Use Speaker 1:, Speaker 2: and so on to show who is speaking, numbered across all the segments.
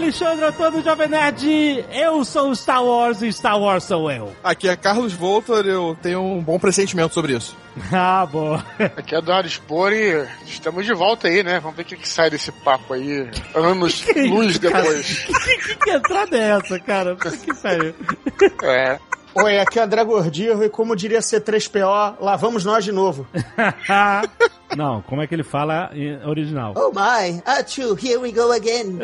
Speaker 1: Alexandre Antônio Jovem Nerd. Eu sou o Star Wars e Star Wars sou eu.
Speaker 2: Aqui é Carlos Voltor, eu tenho um bom pressentimento sobre isso.
Speaker 1: Ah, boa.
Speaker 3: Aqui é Eduardo Spor e estamos de volta aí, né? Vamos ver o que, que sai desse papo aí. Anos
Speaker 1: Que
Speaker 3: luz
Speaker 1: isso, cara?
Speaker 3: depois.
Speaker 1: Que, que, que entrada é essa, cara? Que sério.
Speaker 3: É.
Speaker 4: Oi, aqui é André Gordillo e como diria C3PO, lá vamos nós de novo.
Speaker 1: Não, como é que ele fala em original?
Speaker 5: Oh my, Achu, here we go again.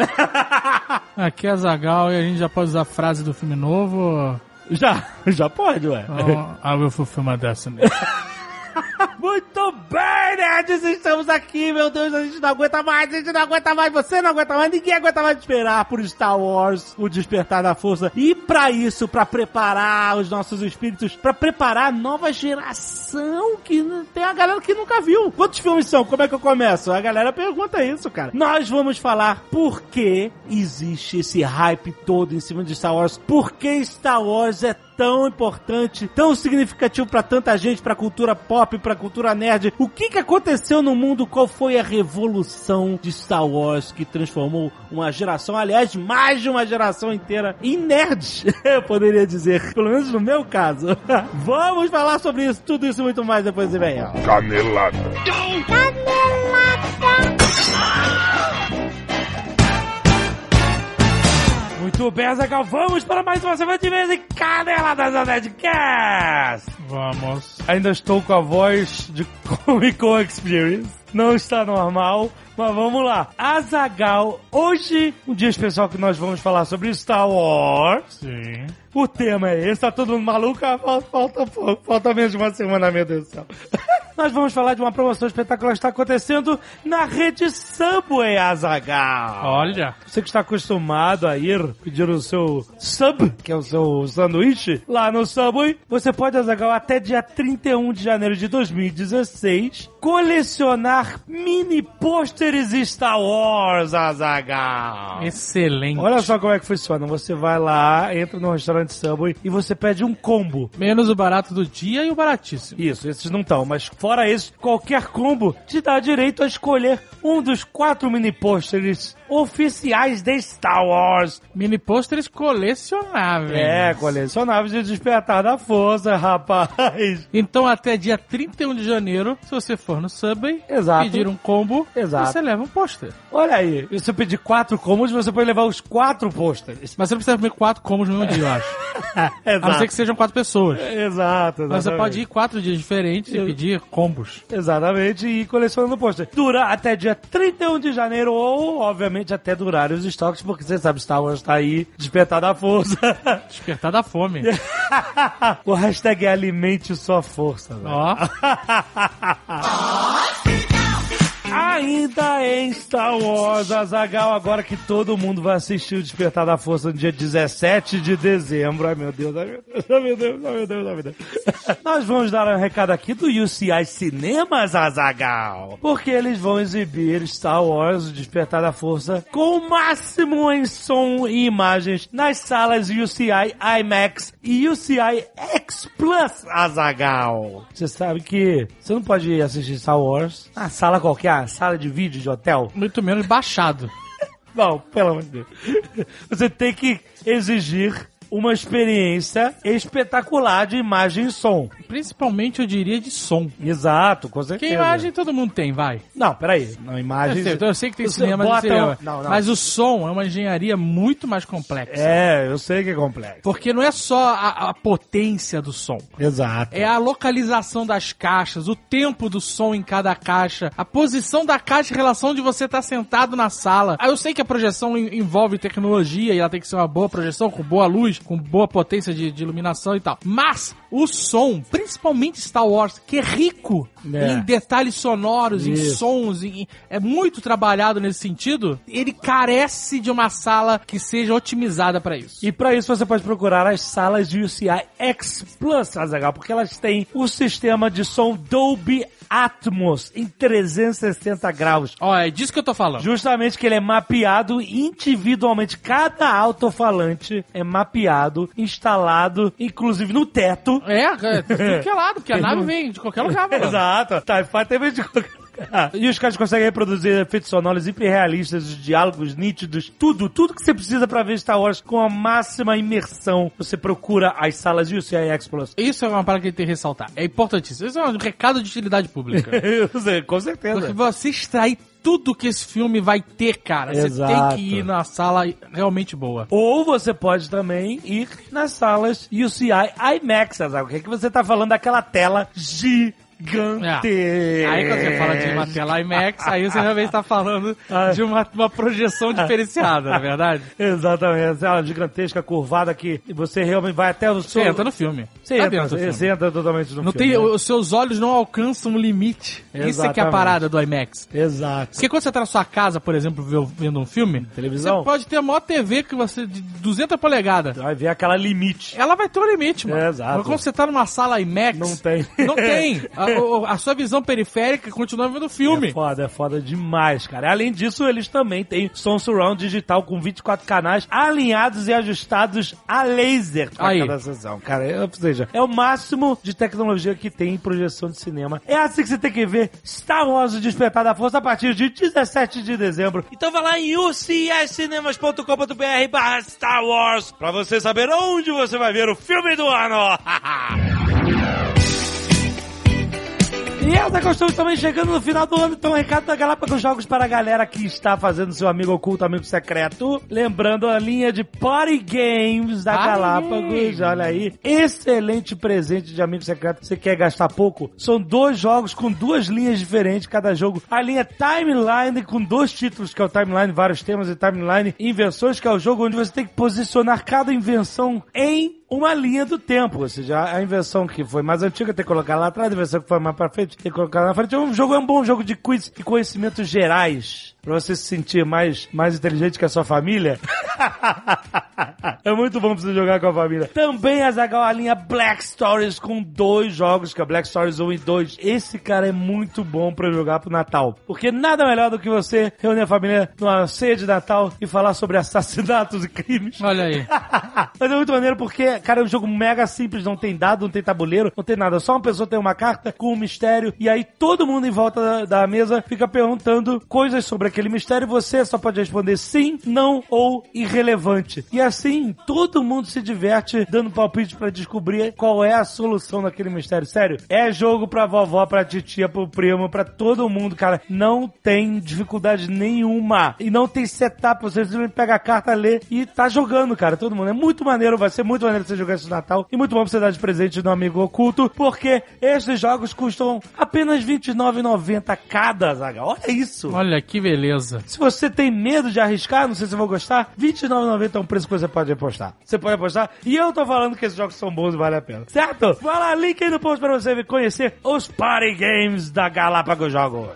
Speaker 6: Aqui é Zagal e a gente já pode usar a frase do filme novo.
Speaker 1: Já, já pode, ué.
Speaker 6: Oh, I will fulfill my destiny.
Speaker 1: Muito bem, nerds! Estamos aqui, meu Deus, a gente não aguenta mais, a gente não aguenta mais, você não aguenta mais, ninguém aguenta mais esperar por Star Wars, o Despertar da Força. E pra isso, pra preparar os nossos espíritos, pra preparar a nova geração que tem a galera que nunca viu. Quantos filmes são? Como é que eu começo? A galera pergunta isso, cara. Nós vamos falar por que existe esse hype todo em cima de Star Wars, por que Star Wars é tão importante, tão significativo pra tanta gente, pra cultura pop, pra cultura nerd. O que que aconteceu no mundo? Qual foi a revolução de Star Wars que transformou uma geração, aliás, mais de uma geração inteira em nerds? Eu poderia dizer, pelo menos no meu caso. Vamos falar sobre isso, tudo isso e muito mais depois de vem.
Speaker 7: Canelada.
Speaker 1: Muito bem, Azaghal, vamos para mais uma semana de vez em Caneladas da Nerdcast!
Speaker 6: Vamos.
Speaker 1: Ainda estou com a voz de Comic Con Experience. Não está normal, mas vamos lá. Azagal, hoje, um dia especial que nós vamos falar sobre Star Wars.
Speaker 6: Sim.
Speaker 1: O tema é esse, tá todo mundo maluco? Ah, Falta, falta pouco, falta menos de uma semana, meu Deus do céu. Nós vamos falar de uma promoção espetacular que está acontecendo na rede Subway, Azagal.
Speaker 6: Olha.
Speaker 1: Você que está acostumado a ir pedir o seu sub, que é o seu sanduíche, lá no Subway, você pode, Azagal, até dia 31 de janeiro de 2016, colecionar mini Star Wars, Azagal.
Speaker 6: Excelente.
Speaker 1: Olha só como é que funciona. Você vai lá, entra no restaurante Subway e você pede um combo.
Speaker 6: Menos o barato do dia e o baratíssimo.
Speaker 1: Isso, esses não estão, mas fora isso, qualquer combo te dá direito a escolher um dos quatro mini pôsteres oficiais de Star Wars.
Speaker 6: Mini pôsteres colecionáveis.
Speaker 1: É, colecionáveis de Despertar da Força, rapaz.
Speaker 6: Então até dia 31 de janeiro, se você for no Subway,
Speaker 1: Exato.
Speaker 6: pedir um combo,
Speaker 1: Exato.
Speaker 6: você leva um pôster.
Speaker 1: Olha aí, se eu pedir quatro combos, você pode levar os quatro pôsteres.
Speaker 6: Mas você não precisa comer quatro combos no mesmo dia, eu acho. A não ser que sejam quatro pessoas.
Speaker 1: Exato,
Speaker 6: Mas você
Speaker 1: exatamente.
Speaker 6: pode ir quatro dias diferentes e pedir combos.
Speaker 1: Exatamente, e ir colecionando pôster. Dura até dia 31 de janeiro, ou, obviamente, até durar os estoques, porque você sabe, Star Wars tá aí, despertar da força.
Speaker 6: Despertar da fome.
Speaker 1: o hashtag é alimente sua força, velho.
Speaker 6: Ó.
Speaker 1: Ainda em Star Wars, Azagal, agora que todo mundo vai assistir o Despertar da Força no dia 17 de dezembro. Ai meu Deus, ai meu Deus, ai meu Deus, ai meu Deus, ai meu Deus. Nós vamos dar um recado aqui do UCI Cinemas, Azagal. Porque eles vão exibir Star Wars, o Despertar da Força, com o máximo em som e imagens nas salas UCI IMAX e UCI X Plus, Azagal. Você sabe que você não pode assistir Star Wars na sala qualquer, sala de vídeo de hotel.
Speaker 6: Muito menos baixado.
Speaker 1: Não, pelo amor de Deus. Você tem que exigir uma experiência espetacular de imagem e som.
Speaker 6: Principalmente, eu diria, de som.
Speaker 1: Exato, com
Speaker 6: Que
Speaker 1: certeza.
Speaker 6: imagem todo mundo tem, vai.
Speaker 1: Não, peraí. Não,
Speaker 6: Eu
Speaker 1: imagem...
Speaker 6: sei, eu sei que tem
Speaker 1: Você
Speaker 6: cinema
Speaker 1: bota-
Speaker 6: cinema.
Speaker 1: Não, não.
Speaker 6: Mas o som é uma engenharia muito mais complexa.
Speaker 1: É, eu sei que é complexo.
Speaker 6: Porque não é só a, a potência do som.
Speaker 1: Exato.
Speaker 6: É a localização das caixas, o tempo do som em cada caixa, a posição da caixa em relação de você estar sentado na sala. Ah, eu sei que a projeção en- envolve tecnologia e ela tem que ser uma boa projeção, com boa luz, com boa potência de, de iluminação e tal. Mas o som, principalmente Star Wars, que é rico
Speaker 1: É.
Speaker 6: em detalhes sonoros, em
Speaker 1: Isso.
Speaker 6: sons, em- é muito trabalhado nesse sentido, ele carece de uma sala que seja otimizada pra isso.
Speaker 1: E pra isso você pode procurar as salas de UCI X Plus, Azaghal, porque elas têm o sistema de som Dolby Atmos em 360 graus.
Speaker 6: Ó, é disso que eu tô falando.
Speaker 1: Justamente que ele é mapeado individualmente. Cada alto-falante é mapeado, instalado, inclusive no teto.
Speaker 6: É, é, tudo que é lado, porque a nave vem de qualquer lugar, mano.
Speaker 1: Exato. TIE Fighter vem de qualquer lugar. E os caras conseguem reproduzir efeitos sonoros hiperrealistas, os diálogos nítidos, tudo, tudo que você precisa pra ver Star Wars com a máxima imersão. Você procura as salas de UCI X Plus.
Speaker 6: Isso é uma parada que a gente tem que ressaltar. É importantíssimo. Isso é um recado de utilidade pública.
Speaker 1: Com
Speaker 6: Porque
Speaker 1: certeza.
Speaker 6: você extrai tudo que esse filme vai ter, cara. Você
Speaker 1: Exato.
Speaker 6: tem que ir na sala realmente boa.
Speaker 1: Ou você pode também ir nas salas UCI IMAX, Azaghal. O que, é que você tá falando daquela tela gigante?
Speaker 6: É. Aí quando você fala de uma tela IMAX, aí você realmente tá falando
Speaker 1: Ah.
Speaker 6: de uma, uma projeção diferenciada, não é verdade?
Speaker 1: Exatamente, ela gigantesca, curvada que você realmente vai até o seu...
Speaker 6: Você entra no filme.
Speaker 1: Você
Speaker 6: Tá
Speaker 1: entra,
Speaker 6: dentro do filme.
Speaker 1: você entra totalmente no
Speaker 6: Não
Speaker 1: filme.
Speaker 6: tem,
Speaker 1: né?
Speaker 6: os seus olhos não alcançam o limite. Isso é que é a
Speaker 1: Exatamente.
Speaker 6: parada do IMAX.
Speaker 1: Exato.
Speaker 6: Porque quando você tá na sua casa, por exemplo, vendo um filme,
Speaker 1: Televisão.
Speaker 6: você pode ter a maior TV que você de 200 polegadas.
Speaker 1: Vai ver aquela limite.
Speaker 6: Ela vai ter um limite, mano.
Speaker 1: É, exato.
Speaker 6: Mas quando você tá numa sala IMAX...
Speaker 1: Não tem.
Speaker 6: Não tem. A, sua visão periférica continua vendo o filme.
Speaker 1: É foda, é foda demais, cara. Além disso, eles também têm som surround digital com 24 canais alinhados e ajustados a laser pra
Speaker 6: Aí.
Speaker 1: cada sessão. Cara, é, ou seja, é o máximo de tecnologia que tem em projeção de cinema. É assim que você tem que ver Star Wars o Despertar da Força a partir de 17 de dezembro. Então vai lá em ucscinemas.com.br barra Star Wars pra você saber onde você vai ver o filme do ano. E essa costume também chegando no final do ano, então recado da Galápagos Jogos para a galera que está fazendo seu amigo oculto, amigo secreto. Lembrando a linha de Party Games da Galápagos, olha aí. Excelente presente de amigo secreto. Você quer gastar pouco? São dois jogos com duas linhas diferentes cada jogo. A linha Timeline com dois títulos, que é o Timeline, vários temas, e Timeline Invenções, que é o jogo onde você tem que posicionar cada invenção em uma linha do tempo, ou seja, a invenção que foi mais antiga tem que colocar lá atrás, a invenção que foi mais pra frente tem que colocar lá na frente. É um jogo, é um bom jogo de quiz e conhecimentos gerais, pra você se sentir mais, mais inteligente que a sua família. é muito bom pra você jogar com a família. Também a linha Black Stories com dois jogos, que é Black Stories 1 e 2. Esse cara é muito bom pra jogar pro Natal, porque nada melhor do que você reunir a família numa ceia de Natal e falar sobre assassinatos e crimes.
Speaker 6: Olha aí.
Speaker 1: Mas é muito maneiro porque, cara, é um jogo mega simples, não tem dado, não tem tabuleiro, não tem nada. Só uma pessoa tem uma carta com um mistério e aí todo mundo em volta da, da mesa fica perguntando coisas sobre aquele mistério e você só pode responder sim, não ou irrelevante. E assim, todo mundo se diverte dando palpite pra descobrir qual é a solução daquele mistério. Sério, é jogo pra vovó, pra titia, pro primo, pra todo mundo, cara. Não tem dificuldade nenhuma. E não tem setup, você simplesmente pega a carta, lê e tá jogando, cara. Todo mundo. É muito maneiro, vai ser muito maneiro você jogar esse Natal. E muito bom pra você dar de presente no amigo oculto, porque esses jogos custam apenas R$29,90 cada, Zaga. Olha isso!
Speaker 6: Olha que beleza.
Speaker 1: Se você tem medo de arriscar, não sei se vou gostar, R$29,90 é um preço que você pode apostar. Você pode apostar. E eu tô falando que esses jogos são bons e vale a pena. Certo? Vai lá, link aí no post pra você conhecer os Party Games da Galápagos Jogos.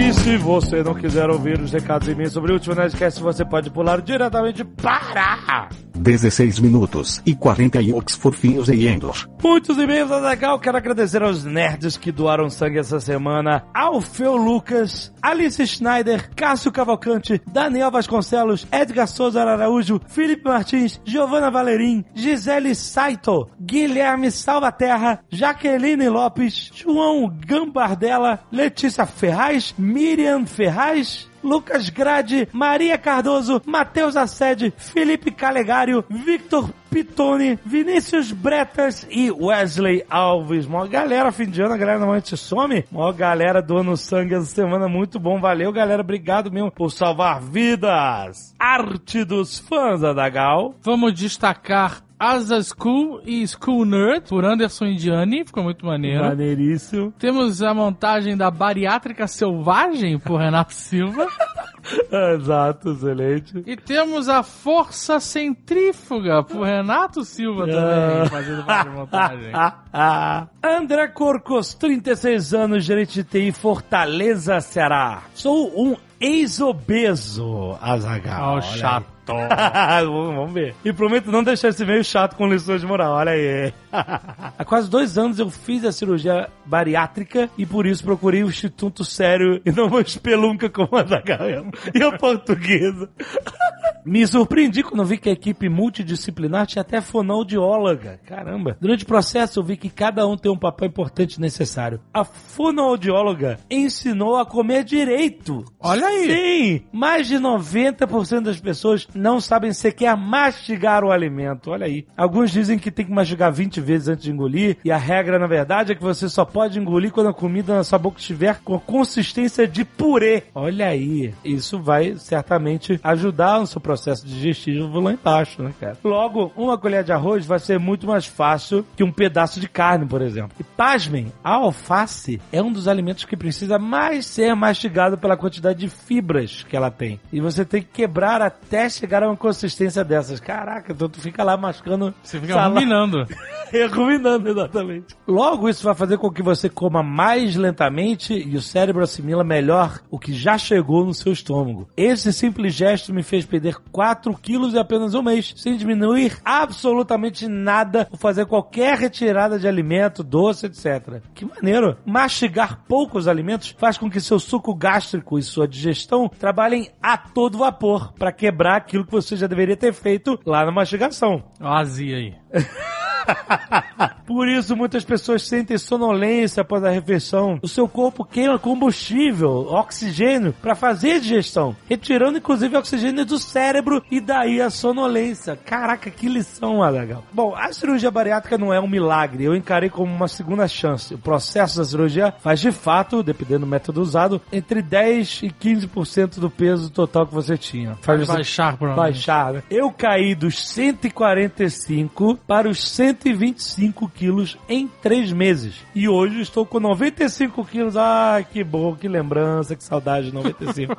Speaker 1: E se você não quiser ouvir os recados e e-mails sobre o último Nerdcast, você pode pular diretamente para
Speaker 7: 16 minutos e 41 fofinhos e Endor.
Speaker 1: Muitos e-mails, legal. Quero agradecer aos nerds que doaram sangue essa semana. Alfeu Lucas, Alice Schneider, Cássio Cavalcante, Daniel Vasconcelos, Edgar Souza Araújo, Felipe Martins, Giovanna Valerim, Gisele Saito, Guilherme Salvaterra, Jaqueline Lopes, João Gambardella, Letícia Ferraz, Miriam Ferraz, Lucas Grade, Maria Cardoso, Matheus Assede, Felipe Calegário, Victor Pitone, Vinícius Bretas e Wesley Alves. Mó galera, fim de ano, a galera normalmente some. Mó galera doando sangue essa semana, muito bom. Valeu, galera. Obrigado mesmo por salvar vidas. Arte dos fãs, Adagal.
Speaker 6: Vamos destacar Asa School e School Nerd, por Anderson Indiani, ficou muito maneiro.
Speaker 1: Maneiríssimo.
Speaker 6: Temos a montagem da Bariátrica Selvagem, por Renato Silva.
Speaker 1: Exato, excelente.
Speaker 6: E temos a Força Centrífuga, por Renato Silva também,
Speaker 1: Ah.
Speaker 6: fazendo parte de montagem.
Speaker 1: André Corcos, 36 anos, gerente de TI, Fortaleza, Ceará. Sou um ex-obeso, Azaghal.
Speaker 6: Ó,
Speaker 1: olha
Speaker 6: chato.
Speaker 1: vamos ver. E prometo não deixar esse meio chato com lições de moral, olha aí. Há quase dois anos eu fiz a cirurgia bariátrica e por isso procurei o Instituto Sério e não uma espelunca como a Azaghal e a portuguesa. Me surpreendi quando vi que a equipe multidisciplinar tinha até fonoaudióloga. Caramba. Durante o processo eu vi que cada um tem um papel importante e necessário. A fonoaudióloga ensinou a comer direito.
Speaker 6: Olha aí.
Speaker 1: Sim! Mais de 90% das pessoas não sabem sequer mastigar o alimento. Olha aí. Alguns dizem que tem que mastigar 20 vezes antes de engolir e a regra, na verdade, é que você só pode engolir quando a comida na sua boca estiver com a consistência de purê. Olha aí. Isso vai certamente ajudar no seu processo digestivo lá embaixo, né, cara? Logo, uma colher de arroz vai ser muito mais fácil que um pedaço de carne, por exemplo. E pasmem, a alface é um dos alimentos que precisa mais ser mastigado pela quantidade de fibras que ela tem. E você tem que quebrar até chegar a uma consistência dessas. Caraca, então tu fica lá mascando.
Speaker 6: Você fica
Speaker 1: salada.
Speaker 6: ruminando.
Speaker 1: Ruminando, exatamente. Logo, isso vai fazer com que você coma mais lentamente e o cérebro assimila melhor o que já chegou no seu estômago. Esse simples gesto me fez perder 4 quilos em apenas um mês, sem diminuir absolutamente nada ou fazer qualquer retirada de alimento, doce, etc. Que maneiro! Mastigar poucos alimentos faz com que seu suco gástrico e sua digestão trabalhem a todo vapor para quebrar aquilo que você já deveria ter feito lá na mastigação.
Speaker 6: Ó, a azia aí.
Speaker 1: Por isso, muitas pessoas sentem sonolência após a refeição. O seu corpo queima combustível, oxigênio, para fazer a digestão, retirando inclusive oxigênio do cérebro e daí a sonolência. Caraca, que lição, Adagal. Bom, a cirurgia bariátrica não é um milagre, eu encarei como uma segunda chance. O processo da cirurgia faz de fato, dependendo do método usado, entre 10 e 15% do peso total que você tinha. Faz você
Speaker 6: Baixar, provavelmente.
Speaker 1: baixar, né? Eu caí dos 145 para os 125 quilos em três meses. E hoje estou com 95 quilos. Ah, que bom, que lembrança, que saudade de 95.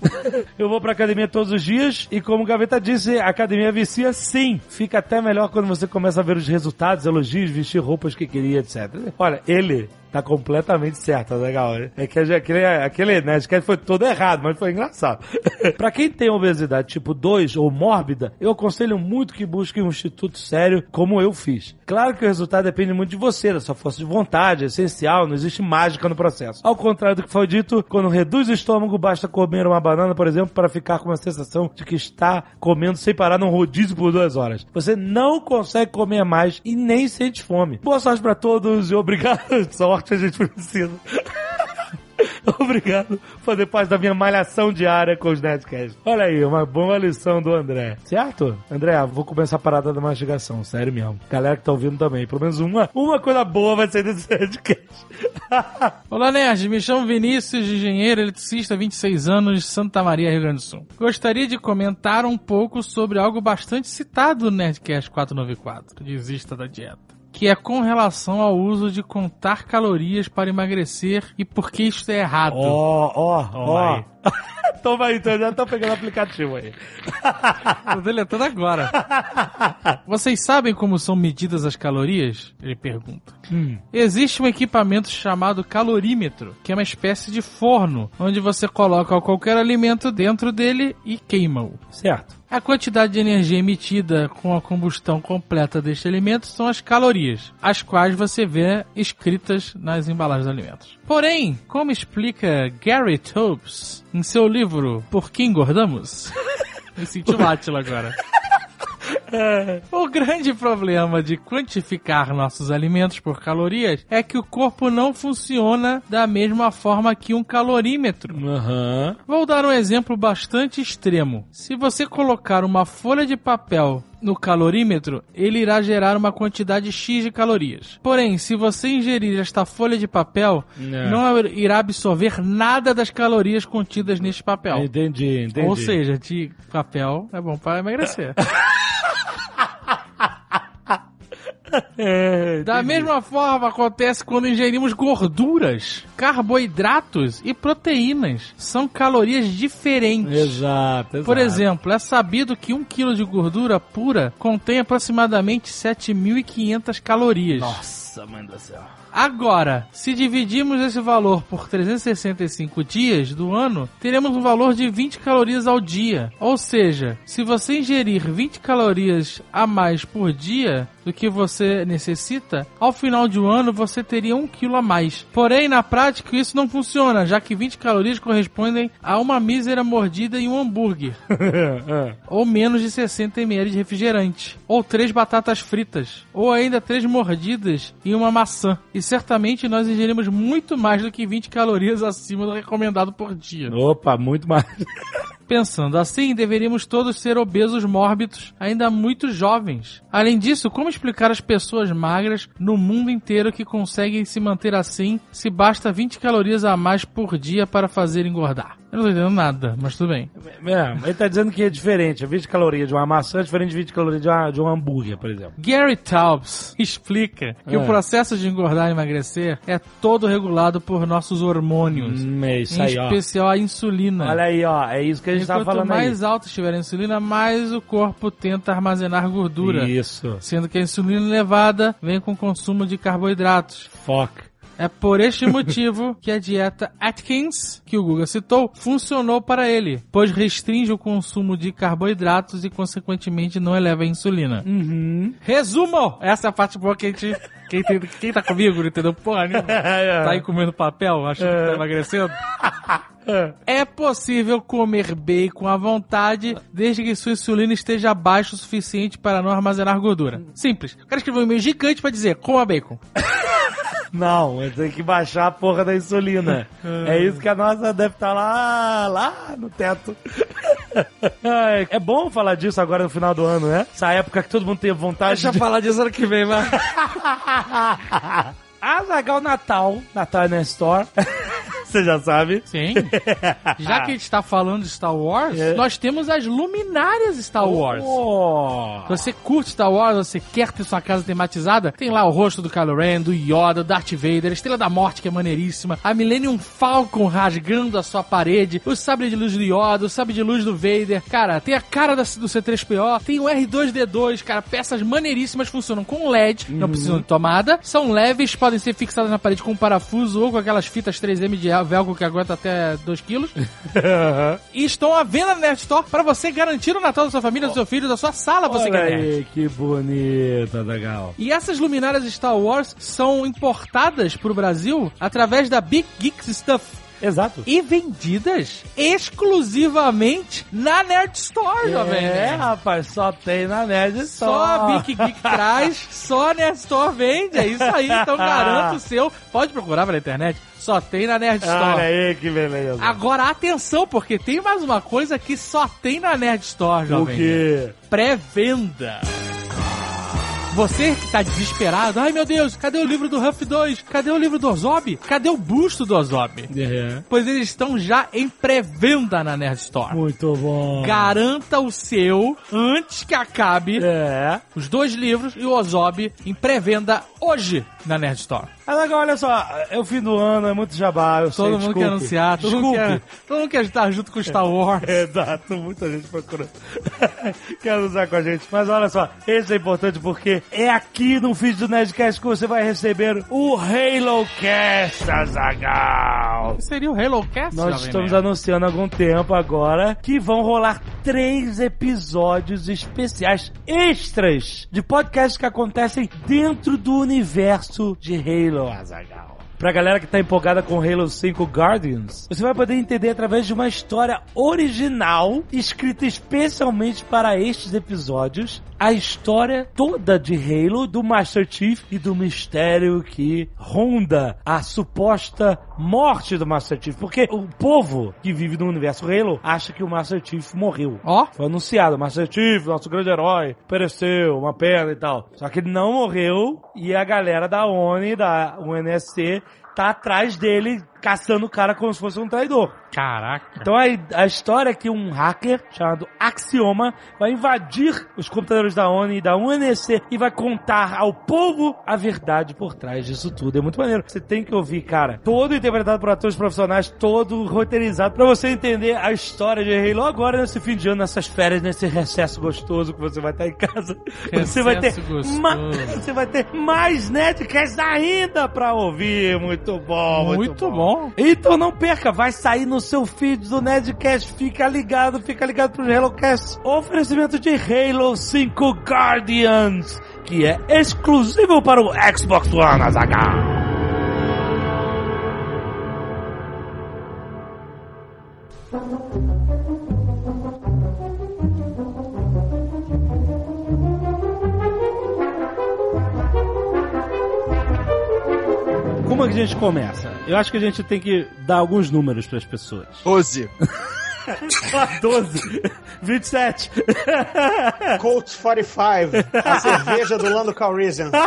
Speaker 1: Eu vou pra academia todos os dias e como o Gaveta disse, a academia vicia sim. Fica até melhor quando você começa a ver os resultados, elogios, vestir roupas que queria, etc. Olha, ele tá completamente certo, tá legal. É que aquele, aquele Nerdcast foi todo errado, mas foi engraçado. pra quem tem obesidade tipo 2 ou mórbida, eu aconselho muito que busque um instituto sério como eu fiz. Claro que o resultado depende muito de você, da sua força de vontade, é essencial, não existe mágica no processo. Ao contrário do que foi dito, quando reduz o estômago, basta comer uma banana, por exemplo, para ficar com uma sensação de que está comendo sem parar num rodízio por duas horas. Você não consegue comer mais e nem sente fome. Boa sorte pra todos e obrigado. Sorte a gente precisa. Obrigado por fazer parte da minha malhação diária com os Nerdcasts. Olha aí, uma boa lição do André. Certo? André, vou começar a parada da mastigação, sério mesmo. Galera que tá ouvindo também, pelo menos uma, uma coisa boa vai sair desse Nerdcast.
Speaker 6: Olá, Nerd. Me chamo Vinícius, engenheiro eletricista, 26 anos, Santa Maria, Rio Grande do Sul. Gostaria de comentar um pouco sobre algo bastante citado no Nerdcast 494, Desista da Dieta. Que é com relação ao uso de contar calorias para emagrecer e por que isso é errado.
Speaker 1: Ó, ó, ó. Toma aí, então já tô pegando o aplicativo aí.
Speaker 6: Tô deletando agora. Vocês sabem como são medidas as calorias? Ele pergunta. Existe um equipamento chamado calorímetro, que é uma espécie de forno, onde você coloca qualquer alimento dentro dele e queima-o.
Speaker 1: Certo.
Speaker 6: A quantidade de energia emitida com a combustão completa deste alimento são as calorias, as quais você vê escritas nas embalagens dos alimentos. Porém, como explica Gary Tobes em seu livro Por que Engordamos? Me senti o agora. O grande problema de quantificar nossos alimentos por calorias é que o corpo não funciona da mesma forma que um calorímetro.
Speaker 1: Aham.
Speaker 6: Vou dar um exemplo bastante extremo. Se você colocar uma folha de papel no calorímetro, ele irá gerar uma quantidade X de calorias. Porém, se você ingerir esta folha de papel,
Speaker 1: É.
Speaker 6: não irá absorver nada das calorias contidas neste papel.
Speaker 1: Entendi, entendi.
Speaker 6: Ou seja, de papel é bom para emagrecer.
Speaker 1: É,
Speaker 6: Da mesma forma acontece quando ingerimos gorduras, carboidratos e proteínas. São calorias diferentes.
Speaker 1: Exato, exato.
Speaker 6: Por exemplo, é sabido que um quilo de gordura pura contém aproximadamente 7.500 calorias.
Speaker 1: Nossa, mãe do céu.
Speaker 6: Agora, se dividirmos esse valor por 365 dias do ano, teremos um valor de 20 calorias ao dia. Ou seja, se você ingerir 20 calorias a mais por dia do que você necessita, ao final de um ano você teria um quilo a mais. Porém, na prática, isso não funciona, já que 20 calorias correspondem a uma mísera mordida em um hambúrguer. ou menos de 60 ml de refrigerante, ou três batatas fritas, ou ainda três mordidas em uma maçã. E certamente nós ingerimos muito mais do que 20 calorias acima do recomendado por dia.
Speaker 1: Opa, muito mais.
Speaker 6: Pensando assim, deveríamos todos ser obesos mórbidos, ainda muito jovens. Além disso, como explicar às pessoas magras no mundo inteiro que conseguem se manter assim se basta 20 calorias a mais por dia para fazer engordar? Eu não tô entendendo nada, mas tudo bem.
Speaker 1: É, ele tá dizendo que é diferente. 20 calorias de uma maçã é diferente de 20 calorias de, uma- de um hambúrguer, por exemplo.
Speaker 6: Gary Taubes explica que
Speaker 1: É.
Speaker 6: o processo de engordar e emagrecer é todo regulado por nossos hormônios,
Speaker 1: Hum, é isso
Speaker 6: em
Speaker 1: aí, ó.
Speaker 6: especial a insulina.
Speaker 1: Olha aí, ó. É isso que a gente
Speaker 6: E
Speaker 1: tava
Speaker 6: quanto
Speaker 1: falando
Speaker 6: mais
Speaker 1: aí.
Speaker 6: alta estiver a insulina, mais o corpo tenta armazenar gordura.
Speaker 1: Isso.
Speaker 6: Sendo que a insulina elevada vem com o consumo de carboidratos.
Speaker 1: Foca.
Speaker 6: É por este motivo que a dieta Atkins, que o Guga citou, funcionou para ele, pois restringe o consumo de carboidratos e, consequentemente, não eleva a insulina.
Speaker 1: Uhum.
Speaker 6: Resumo! Essa é a parte boa que a gente. Quem, tem- quem tá comigo, não entendeu porra nenhuma? Tá aí comendo papel, achando que tá emagrecendo? É possível comer bacon à vontade, desde que sua insulina esteja baixa o suficiente para não armazenar gordura. Simples. O cara escreveu um e-mail gigante pra dizer, coma bacon.
Speaker 1: Não, eu tenho que baixar a porra da insulina. é isso que a nossa deve estar lá, lá no teto. É bom falar disso agora no final do ano, né? Essa época que todo mundo tem vontade
Speaker 6: Deixa eu
Speaker 1: de...
Speaker 6: falar disso ano que vem, vai.
Speaker 1: Azagal Natal. Natal na Store. Você já sabe.
Speaker 6: Sim. Já que a gente tá falando de Star Wars,
Speaker 1: É.
Speaker 6: nós temos as luminárias Star Wars.
Speaker 1: Oh.
Speaker 6: Você curte Star Wars, você quer ter sua casa tematizada, tem lá o rosto do Kylo Ren, do Yoda, do Darth Vader, a Estrela da Morte, que é maneiríssima, a Millennium Falcon rasgando a sua parede, o sabre de luz do Yoda, o sabre de luz do Vader. Cara, tem a cara do C3PO, tem o R2D2, cara, peças maneiríssimas, funcionam com LED, não precisam de tomada, são leves, podem ser fixadas na parede com um parafuso ou com aquelas fitas 3M de velcro que aguenta até 2 quilos. e estão à venda na Nerd Store para você garantir o Natal da sua família, do seu filho, da sua sala, você
Speaker 1: Olha aí, que bonita, Azagal.
Speaker 6: E essas luminárias Star Wars são importadas pro Brasil através da Big Geeks Stuff.
Speaker 1: Exato.
Speaker 6: E vendidas exclusivamente na Nerd Store, jovem.
Speaker 1: É, rapaz, só tem na Nerd Store.
Speaker 6: Só a Big Geek traz, só a Nerd Store vende. É isso aí, então garanto o seu. Pode procurar pela internet, só tem na Nerd Store.
Speaker 1: Olha aí, que beleza.
Speaker 6: Agora atenção, porque tem mais uma coisa que só tem na Nerd Store,
Speaker 1: o
Speaker 6: jovem.
Speaker 1: quê?
Speaker 6: pré-venda. Você que tá desesperado, ai meu Deus, cadê o livro do Huff 2? Cadê o livro do Ozob? Cadê o busto do Ozob?
Speaker 1: É.
Speaker 6: Pois eles estão já em pré-venda na Nerd Store.
Speaker 1: Muito bom.
Speaker 6: Garanta o seu antes que acabe
Speaker 1: É.
Speaker 6: os dois livros e o Ozob em pré-venda hoje na Nerd Store.
Speaker 1: Azagal, olha só, é o fim do ano, é muito jabá, eu sei,
Speaker 6: Todo mundo
Speaker 1: desculpe.
Speaker 6: quer anunciar, todo mundo quer, todo mundo quer estar junto com Star Wars.
Speaker 1: Exato, muita gente procurando. Quer anunciar com a gente. Mas olha só, esse é importante porque é aqui no feed do Nerdcast que você vai receber o Halo Cast, Azagal.
Speaker 6: Seria o Halo Cast,
Speaker 1: Nós estamos
Speaker 6: Nerd?
Speaker 1: anunciando há algum tempo agora que vão rolar três episódios especiais extras de podcasts que acontecem dentro do universo de Halo Azagal. Pra galera que tá empolgada com Halo 5 Guardians, você vai poder entender através de uma história original, escrita especialmente para estes episódios, a história toda de Halo, do Master Chief e do mistério que ronda a suposta morte do Master Chief. Porque o povo que vive no universo Halo acha que o Master Chief morreu.
Speaker 6: Ó,
Speaker 1: Foi anunciado, Master Chief, nosso grande herói, pereceu, uma pena e tal. Só que ele não morreu e a galera da ONI, da UNSC, tá atrás dele caçando o cara como se fosse um traidor.
Speaker 6: Caraca.
Speaker 1: Então a, a história é que um hacker chamado Axioma vai invadir os computadores da ONU e da UNEC e vai contar ao povo a verdade por trás disso tudo. É muito maneiro. Você tem que ouvir, cara, todo interpretado por atores profissionais, todo roteirizado, pra você entender a história de Halo agora nesse fim de ano, nessas férias, nesse recesso gostoso que você vai estar em casa. você vai ter
Speaker 6: Recesso
Speaker 1: você vai ter mais Nerdcast ainda pra ouvir. Muito bom, muito,
Speaker 6: Muito bom.
Speaker 1: Então não perca, vai sair no seu feed do Nerdcast. Fica ligado, fica ligado pro HaloCast. Oferecimento de Halo 5 Guardians, que é exclusivo para o Xbox One, Azaghal. Como é que a gente começa? Eu acho que a gente tem que dar alguns números para as pessoas.
Speaker 2: 12.
Speaker 1: 12, 27.
Speaker 4: Colt 45, a cerveja do Lando Calrissian.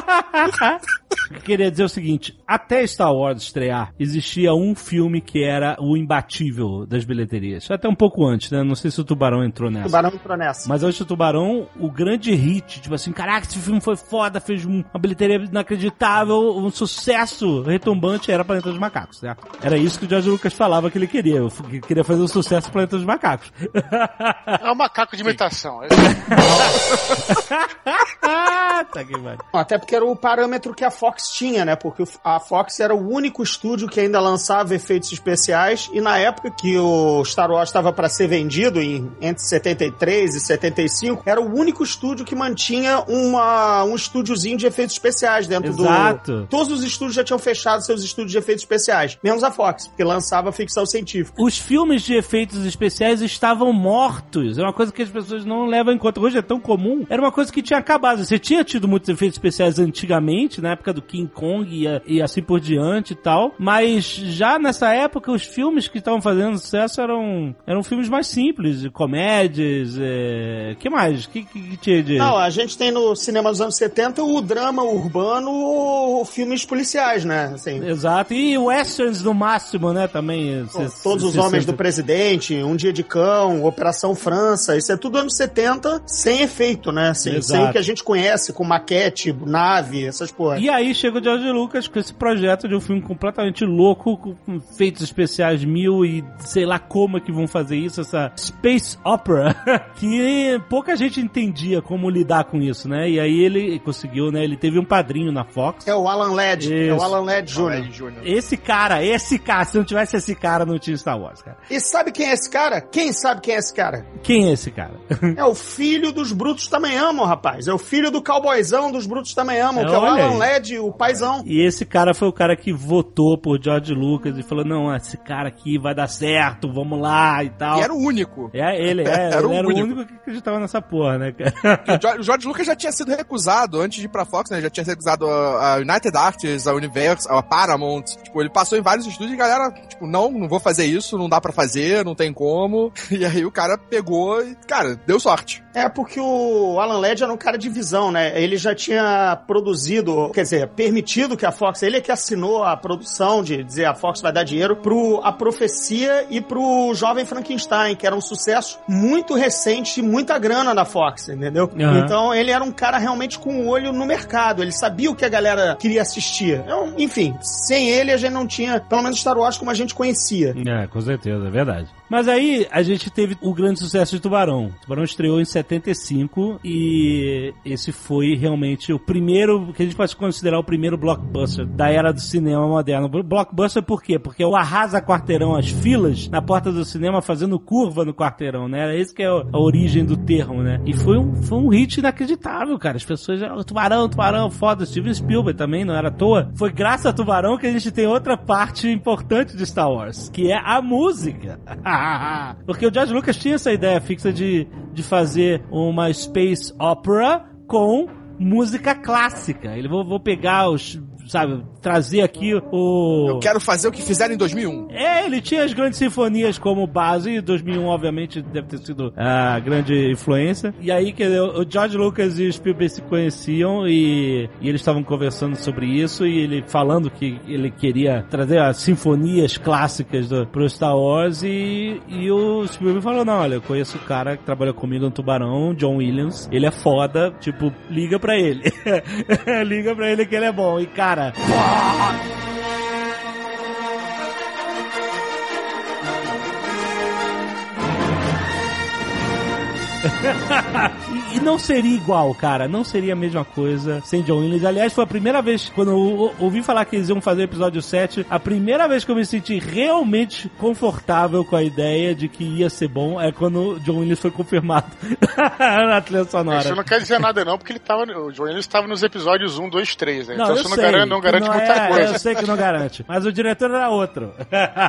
Speaker 1: Eu queria dizer o seguinte: até Star Wars estrear, existia um filme que era o imbatível das bilheterias. Até um pouco antes, né? Não sei se o Tubarão entrou
Speaker 4: O
Speaker 1: nessa.
Speaker 4: tubarão entrou nessa.
Speaker 1: Mas antes do Tubarão, o grande hit, tipo assim, caraca, esse filme foi foda, fez um- uma bilheteria inacreditável, um sucesso retumbante, era Planeta dos Macacos, certo? Era isso que o George Lucas falava que ele queria, que queria fazer um sucesso Planeta dos Macacos.
Speaker 3: É um macaco de imitação.
Speaker 1: tá que vai.
Speaker 4: Até porque era o parâmetro que a Fox tinha, né? Porque a Fox era o único estúdio que ainda lançava efeitos especiais e na época que o Star Wars estava para ser vendido, em, entre 73 e 75, era o único estúdio que mantinha uma, um estúdiozinho de efeitos especiais dentro
Speaker 1: Exato.
Speaker 4: do... Todos os estúdios já tinham fechado seus estúdios de efeitos especiais, menos a Fox, porque lançava ficção científica.
Speaker 1: Os filmes de efeitos especiais estavam mortos. É uma coisa que as pessoas não levam em conta. Hoje é tão comum. Era uma coisa que tinha acabado. Você tinha tido muitos efeitos especiais antigamente, na época do King Kong e, e assim por diante e tal. Mas já nessa época, os filmes que estavam fazendo sucesso eram, eram filmes mais simples, de comédias. É... que mais? que, que, que tinha de.
Speaker 4: Não, a gente tem no cinema dos anos 70 o drama urbano, filmes policiais, né? Assim,
Speaker 1: Exato. E westerns no máximo, né? Também.
Speaker 4: Todos os Homens do Presidente, Um Dia de Cão, Operação França, isso é tudo anos 70 sem efeito, né? Assim, sem o que a gente conhece, com maquete, nave, essas porra.
Speaker 1: E aí chega o George Lucas com esse projeto de um filme completamente louco, com feitos especiais mil e sei lá como é que vão fazer isso, essa space opera, que pouca gente entendia como lidar com isso, né? E aí ele conseguiu, né? Ele teve um padrinho na Fox.
Speaker 4: É o Alan Ladd, é o Alan Ladd Jr.
Speaker 2: Júnior.
Speaker 1: Esse cara, esse cara, se não tivesse esse cara, não tinha Star Wars, cara.
Speaker 4: E sabe quem é esse cara? Quem sabe quem é esse cara?
Speaker 1: Quem é esse cara?
Speaker 4: É o filho dos Brutos também amam, rapaz. É o filho do cowboyzão dos Brutos também amam, que é o Alan
Speaker 1: aí.
Speaker 4: Ladd, o paizão.
Speaker 1: E esse cara foi o cara que votou por George Lucas e falou: não, esse cara aqui vai dar certo, vamos lá e tal.
Speaker 2: E era o único.
Speaker 1: É, ele, é,
Speaker 2: Era
Speaker 1: ele
Speaker 2: o
Speaker 1: era o
Speaker 2: único.
Speaker 1: único que acreditava nessa porra, né, cara?
Speaker 2: O George- Lucas já tinha sido recusado antes de ir pra Fox, né? Já tinha sido recusado a, a United Artists, a Universal, a Paramount. Tipo, ele passou em vários estúdios e a galera, tipo, não, não vou fazer isso, não dá pra fazer, não tem como. E aí o cara pegou e, cara, deu sorte.
Speaker 4: É porque o Alan Ladd era um cara de visão, né? Ele já tinha produzido, quer dizer, permitido que a Fox, ele é que assinou a produção de dizer a Fox vai dar dinheiro pro A Profecia e pro Jovem Frankenstein, que era um sucesso muito recente e muita grana da Fox, entendeu?
Speaker 1: Aham.
Speaker 4: Então ele era um cara realmente com o olho no mercado, ele sabia o que a galera queria assistir. Então, enfim, sem ele a gente não tinha, pelo menos Star Wars como a gente conhecia.
Speaker 1: É, com certeza, é verdade. Mas aí a gente teve o grande sucesso de Tubarão. Tubarão estreou em 75 e esse foi realmente o primeiro, que a gente pode considerar o primeiro blockbuster da era do cinema moderno. Blockbuster por quê? Porque o arrasa quarteirão as filas na porta do cinema fazendo curva no quarteirão, né? Era esse que é a origem do termo, né? E foi um, foi um hit inacreditável, cara. As pessoas, ah, Tubarão, Tubarão, foda. Steven Spielberg também, não era à toa. Foi graças a Tubarão que a gente tem outra parte importante de Star Wars, que é a música. Porque o George Lucas tinha essa ideia fixa de, de fazer uma space opera com música clássica. Ele vou, vou pegar os sabe, trazer aqui o...
Speaker 2: Eu quero fazer o que fizeram em 2001.
Speaker 1: É, ele tinha as grandes sinfonias como base, e 2001 obviamente deve ter sido a grande influência. E aí que o George Lucas e o Spielberg se conheciam e, e eles estavam conversando sobre isso e ele falando que ele queria trazer as sinfonias clássicas do, pro Star Wars e, e o Spielberg falou, não, olha, eu conheço o cara que trabalha comigo no Tubarão, John Williams, ele é foda, tipo, liga pra ele. liga pra ele que ele é bom. E cara, 哇哈哈 e não seria igual, cara. Não seria a mesma coisa sem John Williams. Aliás, foi a primeira vez, quando eu ou- ouvi falar que eles iam fazer o episódio 7, a primeira vez que eu me senti realmente confortável com a ideia de que ia ser bom é quando o John Williams foi confirmado na trilha
Speaker 3: Isso
Speaker 1: sonora.
Speaker 3: não quer dizer nada, não, porque ele tava. O John Williams estava nos episódios 1, 2, 3, né?
Speaker 1: Não,
Speaker 3: então isso não
Speaker 1: sei
Speaker 3: garante, não garante
Speaker 1: não
Speaker 3: muita
Speaker 1: é-
Speaker 3: coisa.
Speaker 1: Eu sei que não garante. Mas o diretor era outro.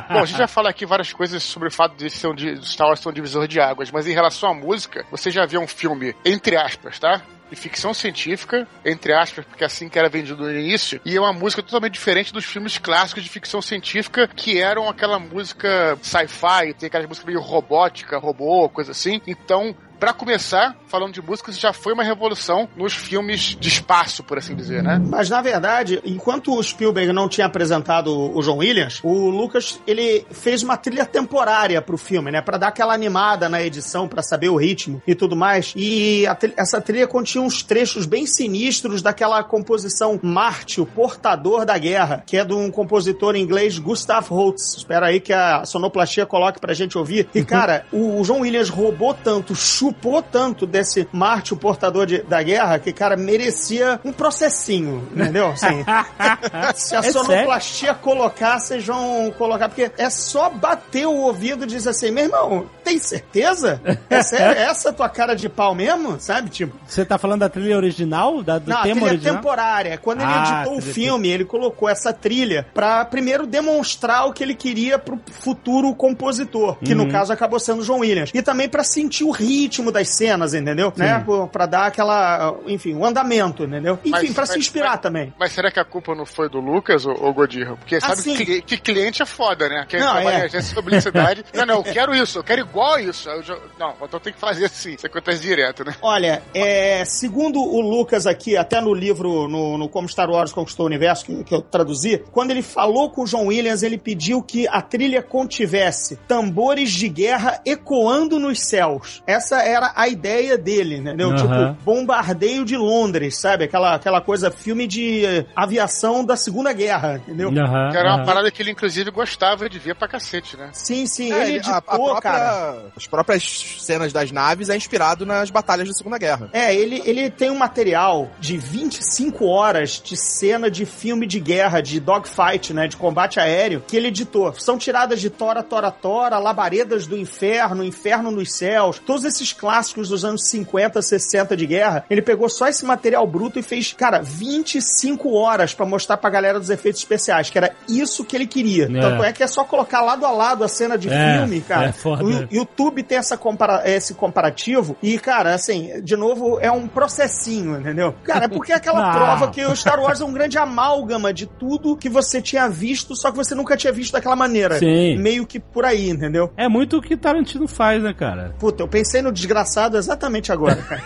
Speaker 3: Bom, a gente já fala aqui várias coisas sobre o fato de ser um Star Wars ser um divisor de águas, mas em relação à música, você já viu um filme, entre aspas, tá? De ficção científica, entre aspas, porque é assim que era vendido no início, e é uma música totalmente diferente dos filmes clássicos de ficção científica, que eram aquela música sci-fi, tem aquelas músicas meio robótica, robô, coisa assim. Então, pra começar, falando de músicas, já foi uma revolução nos filmes de espaço, por assim dizer, né?
Speaker 4: Mas na verdade, enquanto o Spielberg não tinha apresentado o John Williams, o Lucas ele fez uma trilha temporária pro filme, né, Pra dar aquela animada na edição, pra saber o ritmo e tudo mais. E a tri- essa trilha continha uns trechos bem sinistros daquela composição Marte, o portador da guerra, que é de um compositor inglês Gustav Holst. Espera aí que a sonoplastia coloque pra gente ouvir. E cara, o o John Williams roubou tanto, chupou tanto desse Marte, o portador de- da guerra, que cara merecia um processinho, entendeu? Assim, se a
Speaker 1: É
Speaker 4: sonoplastia colocar, vocês vão colocar, porque é só bater o ouvido e dizer assim, meu irmão, tem certeza? É sério? É essa a tua cara de pau mesmo? Sabe? Tipo,
Speaker 1: Você tá falando da trilha original? Da, do
Speaker 4: não, a
Speaker 1: tema
Speaker 4: trilha
Speaker 1: original?
Speaker 4: temporária. Quando ele
Speaker 1: Ah,
Speaker 4: editou o filme, ele colocou essa trilha pra primeiro demonstrar o que ele queria pro futuro compositor, que
Speaker 1: Uhum.
Speaker 4: no caso acabou sendo John Williams. E também pra sentir o ritmo das cenas, entendeu? Né? Pra dar aquela, enfim, o andamento, entendeu? Enfim,
Speaker 3: Mas-
Speaker 4: pra se
Speaker 3: mas-
Speaker 4: inspirar
Speaker 3: mas-
Speaker 4: também.
Speaker 3: Mas será que a culpa não foi do Lucas ou, ou Godirra? Porque sabe
Speaker 4: Assim-
Speaker 3: que, que cliente é foda, né? Quem
Speaker 4: Não,
Speaker 3: trabalha
Speaker 4: é.
Speaker 3: em agência de publicidade. não, não, eu quero isso, eu quero igual a isso. Já- não, então tem que fazer assim. Isso acontece direto, né?
Speaker 4: Olha, é, segundo o Lucas aqui, até no livro, no, no Como Star Wars Conquistou o Universo, que, que eu traduzi, quando ele falou com o John Williams, ele pediu que a trilha contivesse tambores de guerra ecoando nos céus. Essa era a ideia dele, entendeu?
Speaker 1: Aham.
Speaker 4: Tipo, bombardeio de Londres, sabe? Aquela, aquela coisa, filme de aviação da Segunda Guerra, entendeu?
Speaker 1: Aham,
Speaker 3: Que era uma
Speaker 1: aham.
Speaker 3: parada que ele, inclusive, gostava de ver pra cacete, né?
Speaker 4: Sim, sim,
Speaker 2: É,
Speaker 4: ele
Speaker 2: ele-
Speaker 4: editou,
Speaker 2: a, a própria-
Speaker 4: cara.
Speaker 2: As próprias cenas das naves é inspirado nas batalhas da Segunda Guerra.
Speaker 4: É, ele, ele tem um material de 25 horas de cena de filme de guerra, de dogfight, né? De combate aéreo, que ele editou. São tiradas de Tora, Tora, Tora, Labaredas do Inferno, Inferno nos Céus, todos esses clássicos dos anos 50, 60 de guerra. Ele pegou só esse material bruto e fez, cara, 25 horas pra mostrar pra galera dos efeitos especiais, que era isso que ele queria.
Speaker 1: É.
Speaker 4: Tanto é que é só colocar lado a lado a cena de
Speaker 1: É,
Speaker 4: filme, cara.
Speaker 1: é foda.
Speaker 4: O- YouTube tem essa compara esse comparativo e, cara, assim, de novo, é um processinho, entendeu? Cara, é porque é aquela
Speaker 1: Ah.
Speaker 4: prova que o Star Wars é um grande amálgama de tudo que você tinha visto, só que você nunca tinha visto daquela maneira.
Speaker 1: Sim.
Speaker 4: Meio que por aí, entendeu?
Speaker 1: É muito o que Tarantino faz, né, cara?
Speaker 4: Puta, eu pensei no desgraçado exatamente agora, cara.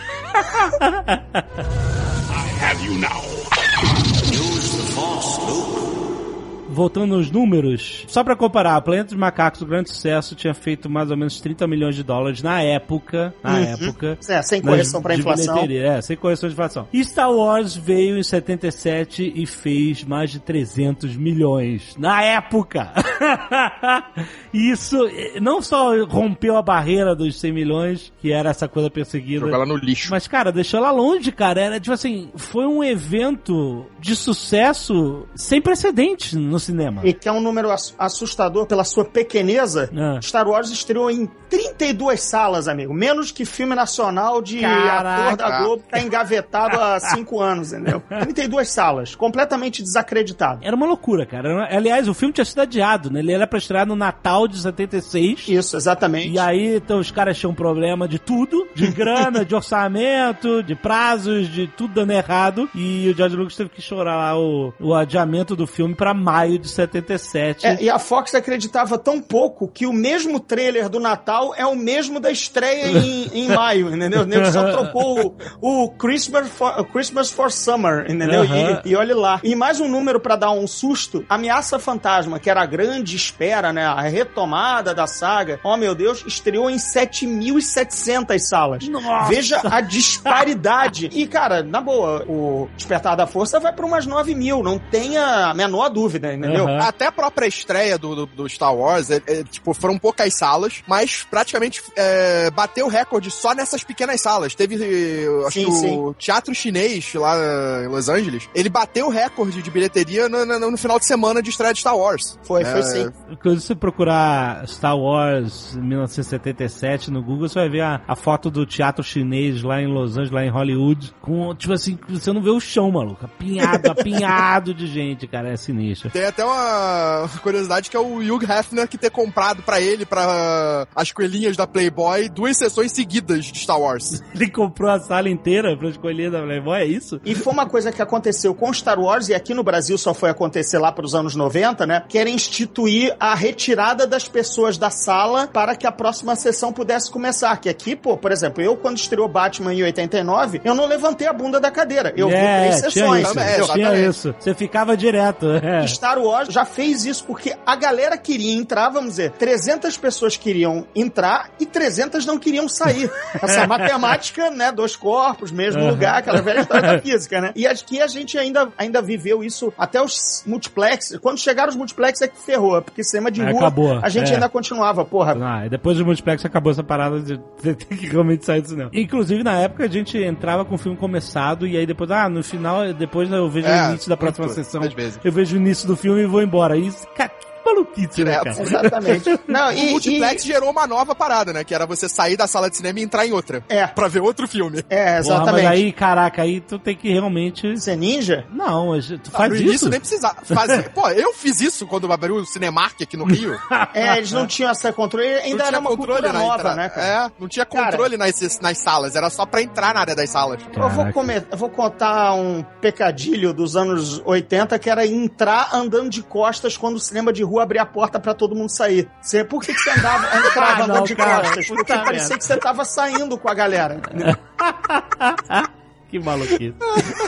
Speaker 1: Voltando nos números, só pra comparar, Planeta dos Macacos, o grande sucesso, tinha feito mais ou menos 30 milhões de dólares na época. Na
Speaker 4: Uhum.
Speaker 1: época.
Speaker 4: É, sem correção pra
Speaker 1: de
Speaker 4: inflação.
Speaker 1: É, sem correção de inflação. E Star Wars veio em 77 e fez mais de 300 milhões. Na época! Isso eh, não só rompeu a barreira dos 100 milhões, que era essa coisa perseguida.
Speaker 2: Jogar ela no lixo.
Speaker 1: Mas, cara, deixou ela longe, cara. Era tipo assim, foi um evento de sucesso sem precedentes no cinema.
Speaker 4: E que é um número ass- assustador pela sua pequeneza.
Speaker 1: Ah.
Speaker 4: Star Wars estreou em 32 salas, amigo. Menos que filme nacional de
Speaker 1: Caraca.
Speaker 4: ator da Globo que tá engavetado há 5 anos, entendeu? 32 salas, completamente desacreditado.
Speaker 1: Era uma loucura, cara. Aliás, o filme tinha sido adiado, né? Ele era pra estrear no Natal de 76.
Speaker 4: Isso, exatamente.
Speaker 1: E aí, então, os caras tinham problema de tudo, de grana, de orçamento, de prazos, de tudo dando errado. E o George Lucas teve que chorar lá o, o adiamento do filme pra maio de 77.
Speaker 4: É, e a Fox acreditava tão pouco que o mesmo trailer do Natal é o mesmo da estreia em, em maio, entendeu? O nego só trocou o, o Christmas, for, o Christmas for Summer, entendeu? E, e olhe lá. E mais um número pra dar um susto: Ameaça Fantasma, que era a grande espera, né? A retomada da saga. Oh, meu Deus, estreou em 7.700 salas.
Speaker 1: Nossa!
Speaker 4: Veja a disparidade. E, cara, na boa, o Despertar da Força vai pra umas 9 mil, não tenha a menor dúvida, entendeu?
Speaker 1: Aham.
Speaker 2: Até a própria estreia do, do, do Star Wars, é, é, tipo, foram poucas salas, mas praticamente é, bateu o recorde só nessas pequenas salas. Teve, eu acho
Speaker 4: Sim,
Speaker 2: que
Speaker 4: sim.
Speaker 2: o Teatro Chinês, lá em Los Angeles, ele bateu o recorde de bilheteria no, no- no final de semana de estreia de Star Wars.
Speaker 4: Foi,
Speaker 2: É,
Speaker 4: foi sim.
Speaker 1: Quando você procurar Star Wars 1977 no Google, você vai ver a, a foto do teatro chinês lá em Los Angeles, lá em Hollywood, com, tipo assim, você não vê o chão, maluco. Apinhado, apinhado de gente, cara. É sinistro.
Speaker 2: Tem até uma curiosidade que é o Hugh Hefner que ter comprado pra ele, pra as coelhinhas da Playboy, duas sessões seguidas de Star Wars.
Speaker 1: Ele comprou a sala inteira pra escolher da Playboy, é isso?
Speaker 4: E foi uma coisa que aconteceu com Star Wars, e aqui no Brasil só foi acontecer lá para os anos 90, né? Que era instituir a retirada das pessoas da sala para que a próxima sessão pudesse começar. Que aqui, pô, por exemplo, eu quando estreou Batman em 89, eu não levantei a bunda da cadeira. Eu vi
Speaker 1: é,
Speaker 4: três
Speaker 1: tinha
Speaker 4: sessões.
Speaker 1: isso,
Speaker 4: entendeu?
Speaker 1: tinha isso. Você ficava direto. É.
Speaker 4: Star Wars já fez isso porque a galera queria entrar, vamos dizer, 300 pessoas queriam entrar e 300 não queriam sair. Essa matemática, né, dois corpos, mesmo
Speaker 1: Aham.
Speaker 4: lugar, aquela velha história da física, né? E aqui a gente ainda, ainda viveu isso até os multiplex. Quando chegaram os multiplex é que ferrou, porque cinema de
Speaker 1: Aí
Speaker 4: rua
Speaker 1: acabou,
Speaker 4: a gente
Speaker 1: é.
Speaker 4: ainda continuava, porra.
Speaker 1: Ah, depois do multiplex acabou essa parada de ter que realmente sair do cinema. Inclusive, na época, a gente entrava com o filme começado e aí depois, ah, no final, depois eu vejo
Speaker 2: É,
Speaker 1: o início da próxima sessão. Eu vejo o início do filme e vou embora. Isso, cara, maluquice, né, cara?
Speaker 4: Exatamente. Não,
Speaker 2: o
Speaker 4: e,
Speaker 2: multiplex
Speaker 4: e-
Speaker 2: gerou uma nova parada, né? Que era você sair da sala de cinema e entrar em outra.
Speaker 4: É.
Speaker 2: Pra ver outro filme.
Speaker 4: É,
Speaker 1: Porra,
Speaker 4: exatamente.
Speaker 1: mas aí, caraca, aí tu tem que realmente...
Speaker 4: Você é ninja?
Speaker 1: Não, tu
Speaker 2: Ah,
Speaker 1: faz
Speaker 2: no
Speaker 1: isso?
Speaker 2: início nem precisava fazer. Pô, eu fiz isso quando abriu o Cinemark aqui no Rio.
Speaker 4: É, eles não tinham essa controle, ainda
Speaker 2: não
Speaker 4: era uma
Speaker 2: controle
Speaker 4: cultura
Speaker 2: na
Speaker 4: nova,
Speaker 2: entrada.
Speaker 4: né, cara?
Speaker 2: É, não tinha controle nas, nas salas, era só pra entrar na área das salas.
Speaker 4: Eu vou,
Speaker 1: Caraca.
Speaker 4: come- eu vou contar um pecadilho dos anos 80 que era entrar andando de costas quando o cinema de rua abria a porta pra todo mundo sair. Você, por que, que você andava, entrava
Speaker 1: Ah,
Speaker 4: andando
Speaker 1: não,
Speaker 4: de
Speaker 1: cara,
Speaker 4: costas? Porque parecia
Speaker 1: merda.
Speaker 4: que você tava saindo com a galera.
Speaker 1: que maluquice.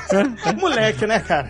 Speaker 4: Moleque, né, cara?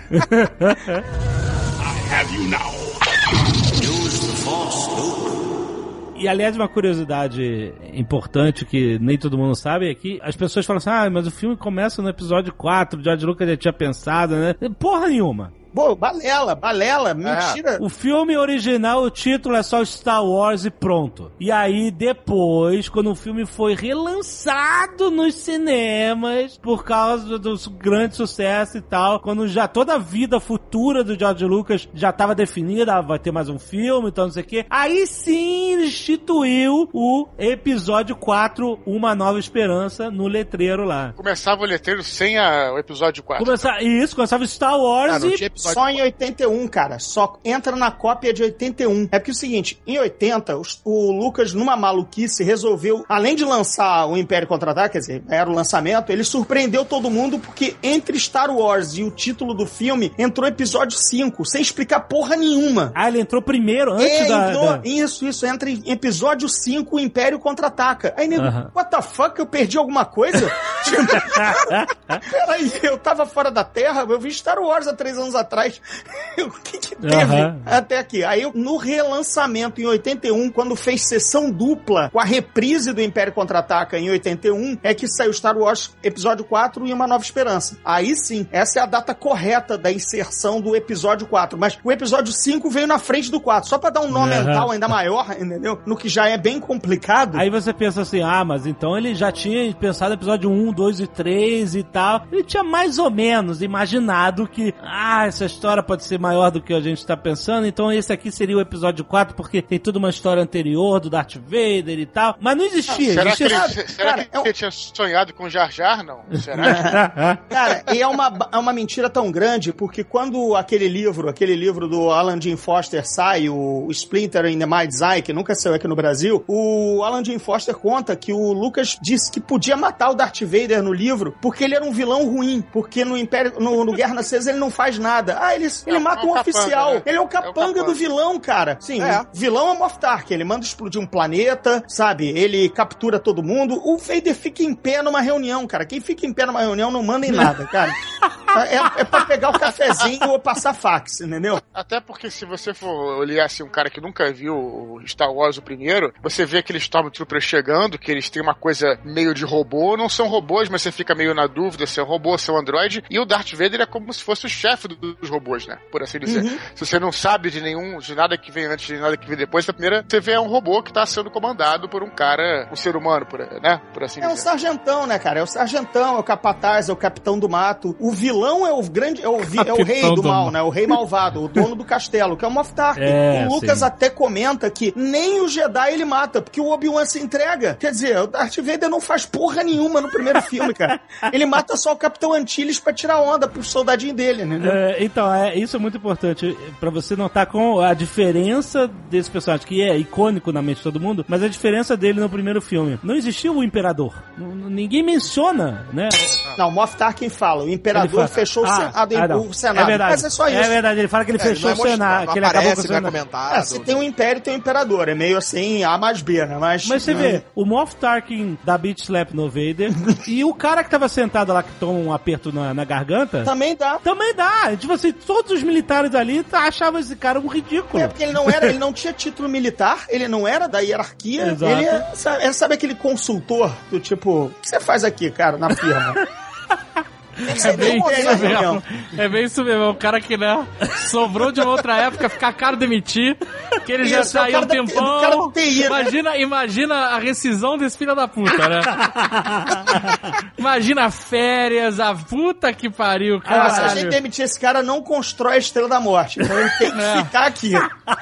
Speaker 1: E aliás, uma curiosidade importante que nem todo mundo sabe é que as pessoas falam assim: ah, mas o filme começa no episódio 4, o George Lucas já tinha pensado, né? Porra nenhuma.
Speaker 4: Pô, balela, balela, mentira.
Speaker 1: O filme original, o título é só Star Wars e pronto. E aí, depois, quando o filme foi relançado nos cinemas, por causa do grande sucesso e tal, quando já toda a vida futura do George Lucas já estava definida, ah, vai ter mais um filme, então não sei o quê, aí sim instituiu o episódio 4, Uma Nova Esperança, no letreiro lá.
Speaker 3: Começava o letreiro sem a- o episódio 4.
Speaker 1: Começar, isso, começava Star Wars
Speaker 2: Ah, não
Speaker 1: e.
Speaker 4: Só em 81, cara. Só entra na cópia de 81. É porque é o seguinte, em 80, os- o Lucas, numa maluquice, resolveu, além de lançar o Império Contra-Ataque, quer dizer, era o lançamento, ele surpreendeu todo mundo porque entre Star Wars e o título do filme entrou episódio 5, sem explicar porra nenhuma.
Speaker 1: Ah, ele entrou primeiro, antes
Speaker 4: É,
Speaker 1: da,
Speaker 4: entrou-
Speaker 1: da-
Speaker 4: Isso, isso, entra em episódio 5, o Império Contra-Ataca. Aí, nego, what the fuck, eu perdi alguma coisa? Peraí, eu tava fora da Terra, eu vi Star Wars há três anos atrás. o que que teve até aqui? Aí, no relançamento em 81, quando fez sessão dupla com a reprise do Império Contra-Ataca em 81, é que saiu Star Wars Episódio 4 e Uma Nova Esperança. Aí sim, essa é a data correta da inserção do Episódio 4. Mas o Episódio 5 veio na frente do 4, só pra dar um nó
Speaker 1: Aham.
Speaker 4: mental ainda maior, entendeu? No que já é bem complicado.
Speaker 1: Aí você pensa assim, ah, mas então ele já tinha pensado episódio 1, 2 e 3 e tal, ele tinha mais ou menos imaginado que, ah, essa história pode ser maior do que a gente tá pensando, então esse aqui seria o episódio 4, porque tem toda uma história anterior do Darth Vader e tal, mas não existia.
Speaker 3: Será que,
Speaker 1: existia
Speaker 3: ele, será
Speaker 4: cara,
Speaker 3: que
Speaker 4: é um-
Speaker 3: ele tinha sonhado com Jar Jar? Não. Será?
Speaker 4: Cara, e é uma, é uma mentira tão grande, porque quando aquele livro, aquele livro do Alan Dean Foster sai, o Splinter in the Mind's Eye, que nunca saiu aqui no Brasil, o Alan Dean Foster conta que o Lucas disse que podia matar o Darth Vader no livro, porque ele era um vilão ruim, porque no Império, no, no Guerra nas Estrelas ele não faz nada. Ah, ele, ele
Speaker 3: É,
Speaker 4: mata
Speaker 3: é
Speaker 4: um
Speaker 3: um capanga,
Speaker 4: oficial.
Speaker 3: né?
Speaker 4: Ele é o
Speaker 3: É o
Speaker 4: capanga
Speaker 3: capanga.
Speaker 4: do vilão, cara. Sim,
Speaker 2: É.
Speaker 4: vilão é Moff Tarkin, ele manda explodir um planeta, sabe? Ele captura todo mundo. O Vader fica em pé numa reunião, cara. Quem fica em pé numa reunião não manda em nada, cara. É, é pra pegar o cafezinho ou passar fax, entendeu?
Speaker 3: Até porque se você for olhar assim, um cara que nunca viu o Star Wars o primeiro, você vê aqueles Stormtroopers chegando, que eles têm uma coisa meio de robô, não são robôs, mas você fica meio na dúvida se é um robô, se é um androide, e o Darth Vader é como se fosse o chefe do- dos robôs, né? Por assim dizer. Se você não sabe de nenhum, de nada que vem antes, de nada que vem depois, a primeira você vê é um robô que tá sendo comandado por um cara, um ser humano, por, né? Por assim
Speaker 4: É o
Speaker 3: dizer.
Speaker 4: sargentão, né, cara? É o sargentão, é o capataz, é o capitão do mato. O vilão é o grande, é o, vi- é o rei do
Speaker 6: do
Speaker 4: mal,
Speaker 6: mato.
Speaker 4: né? O rei malvado, o dono do castelo, que é o Moff Tarkin.
Speaker 1: É,
Speaker 4: o Lucas
Speaker 1: sim.
Speaker 4: até comenta que nem o Jedi ele mata, porque o Obi-Wan se entrega. Quer dizer, o Darth Vader não faz porra nenhuma no primeiro filme, cara. Ele mata só o Capitão Antilles pra tirar onda pros soldadinhos dele, né?
Speaker 1: É, então, é, isso é muito importante pra você notar com a diferença desse personagem, que é icônico na mente de todo mundo, mas a diferença dele no primeiro filme. Não existiu o Imperador. N- ninguém menciona, né?
Speaker 4: Não, o Moff Tarkin fala, o imperador
Speaker 1: Ele
Speaker 4: fechou o
Speaker 1: Ah,
Speaker 4: Senado,
Speaker 1: ah, não.
Speaker 4: o Senado.
Speaker 1: É verdade.
Speaker 4: Mas é só isso.
Speaker 1: É verdade, ele fala que ele
Speaker 2: É,
Speaker 1: fechou
Speaker 2: não é
Speaker 1: o Senado,
Speaker 2: mostrado,
Speaker 1: que ele
Speaker 2: não
Speaker 1: acabou com o
Speaker 2: aparece, não é
Speaker 1: Senado.
Speaker 2: comentado.
Speaker 4: É, se tem um império, tem um imperador. É meio assim, A mais B, né? Mas,
Speaker 1: Mas você vê, o Moff Tarkin dá beat slap no Vader e o cara que tava sentado lá que toma um aperto na, na garganta
Speaker 4: Também dá.
Speaker 1: também dá. Tipo assim, todos os militares ali tá- achavam esse cara um ridículo.
Speaker 4: É porque ele não era, ele não tinha título militar, ele não era da hierarquia.
Speaker 1: Exato.
Speaker 4: Ele é, sabe, é, sabe aquele consultor do tipo, o que você faz aqui, cara, na firma?
Speaker 6: É bem isso
Speaker 4: tem
Speaker 6: mesmo. É bem isso mesmo. É um cara que, né, sobrou de uma outra época, ficar caro demitir, que ele já
Speaker 4: Isso, é o
Speaker 6: saiu
Speaker 4: cara
Speaker 6: um
Speaker 4: da-
Speaker 6: tempão.
Speaker 4: cara do TI, né?
Speaker 6: imagina, imagina a rescisão desse filho da puta, né? imagina férias, a puta que pariu,
Speaker 4: Ah, se a gente demitir esse cara, não constrói a Estrela da Morte. Então ele tem que
Speaker 6: É.
Speaker 4: ficar aqui.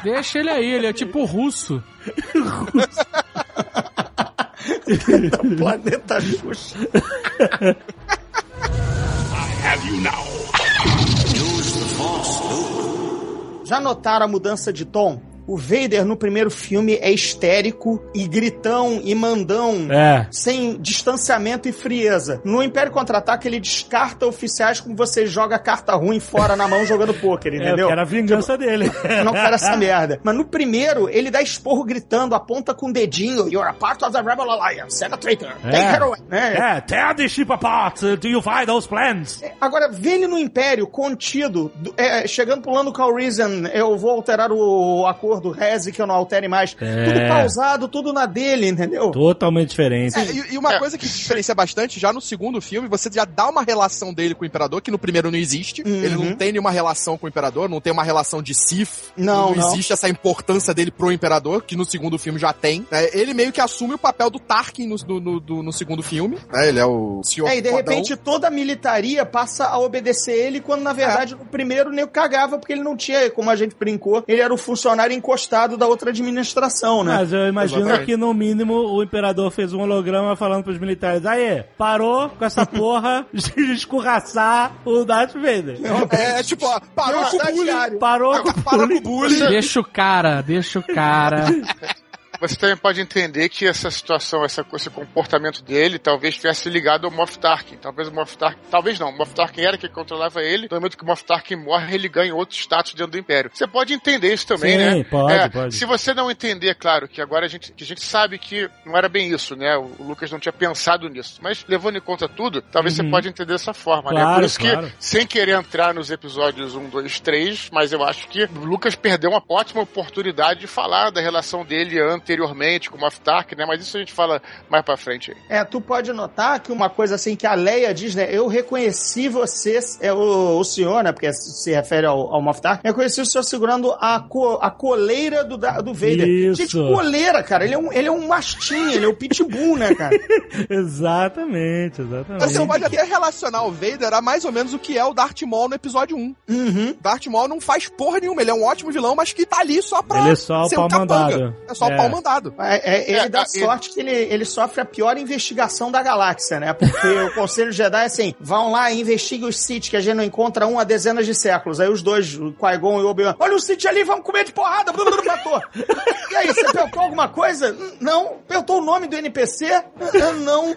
Speaker 6: Deixa ele aí, ele é tipo russo.
Speaker 4: Planeta Xuxa. Já notaram a mudança de tom? O Vader no primeiro filme é histérico e gritão e mandão.
Speaker 1: É.
Speaker 4: Sem distanciamento e frieza. No Império Contra-Ataque, ele descarta oficiais como você joga carta ruim fora na mão jogando pôquer,
Speaker 1: É,
Speaker 4: entendeu?
Speaker 1: porque era a vingança dele.
Speaker 4: não quero essa merda. Mas no primeiro, ele dá esporro gritando, aponta com o dedinho. You're a part of the Rebel Alliance, and a traitor. Take her away. Né?
Speaker 1: É, tear the ship apart till you find those plans.
Speaker 4: Agora, vê ele no Império, contido, do- é, chegando pro Lando Calrissian, eu vou alterar o acordo, reze que eu não altere mais.
Speaker 1: É.
Speaker 4: Tudo pausado, tudo na dele, entendeu?
Speaker 1: Totalmente diferente.
Speaker 2: É, e, e uma
Speaker 3: É.
Speaker 2: coisa que diferencia bastante, já no segundo filme, você já dá uma relação dele com o Imperador, que no primeiro não existe.
Speaker 4: Uhum.
Speaker 2: Ele não tem nenhuma relação com o Imperador, não tem uma relação de Sith.
Speaker 4: Não, não.
Speaker 2: existe essa importância dele pro Imperador, que no segundo filme já tem. né? ele meio que assume o papel do Tarkin no, no, no- do- no segundo filme. né? Ele é o senhor
Speaker 4: É, e de repente toda a militaria passa a obedecer ele, quando na verdade no primeiro nem o cagava, porque ele não tinha, como a gente brincou, ele era o funcionário encostado da outra administração, né?
Speaker 1: Mas eu imagino
Speaker 2: Exatamente.
Speaker 1: que no mínimo o imperador fez um holograma falando pros militares: Aê, parou com essa porra de escorraçar o Darth Vader.
Speaker 2: É, tipo, ó, parou com o bullying.
Speaker 4: estagiário.
Speaker 1: Parou com o
Speaker 2: Parou com o bullying.
Speaker 6: Deixa o cara, deixa o cara.
Speaker 3: Você também pode entender que essa situação, essa, esse comportamento dele, talvez tivesse ligado ao Moff Tarkin. Talvez o Moff Tarkin, talvez não, o Moff Tarkin era quem controlava ele. No momento que o Moff Tarkin morre, ele ganha outro status dentro do Império. Você pode entender isso também,
Speaker 1: Sim,
Speaker 3: né?
Speaker 1: pode,
Speaker 3: É,
Speaker 1: pode.
Speaker 3: Se você não entender, claro, que agora a gente, que a gente sabe que não era bem isso, né? O, o Lucas não tinha pensado nisso. Mas levando em conta tudo, talvez você pode entender dessa forma, né?
Speaker 1: Uhum. Claro,
Speaker 3: Por isso
Speaker 1: claro.
Speaker 3: que, sem querer entrar nos episódios 1, 2, 3, mas eu acho que o Lucas perdeu uma ótima oportunidade de falar da relação dele anteriormente com o Moff Tark, né? Mas isso a gente fala mais pra frente. aí.
Speaker 4: É, tu pode notar que uma coisa assim que a Leia diz, né? Eu reconheci você, é o, o senhor, né? Porque se refere ao, ao Moff Tark. Eu reconheci o senhor segurando a, co- a coleira do, da- do Vader.
Speaker 1: Isso.
Speaker 4: Gente, coleira, cara. Ele é um, ele é um mastim, ele é o pitbull, né, cara?
Speaker 1: exatamente, exatamente.
Speaker 2: você pode até relacionar o Vader a mais ou menos o que é o Darth Maul no episódio 1.
Speaker 4: Uhum.
Speaker 2: Darth Maul não faz porra nenhuma, ele é um ótimo vilão, mas que tá ali só pra
Speaker 1: Ele é só o
Speaker 2: ser um
Speaker 1: pau
Speaker 2: capanga.
Speaker 1: mandado.
Speaker 2: É só
Speaker 1: É.
Speaker 2: o pau mandado.
Speaker 4: É, é, ele
Speaker 3: É,
Speaker 4: dá
Speaker 3: é,
Speaker 4: sorte que ele, ele sofre a pior investigação da galáxia, né? Porque o Conselho Jedi é assim, vão lá e investiguem os Sith, que a gente não encontra um há dezenas de séculos. Aí os dois, o Qui-Gon e o Obi-Wan, olha o Sith ali, vamos comer de porrada, matou. E aí, você perguntou alguma coisa? Não. Perguntou o nome do NPC? Não.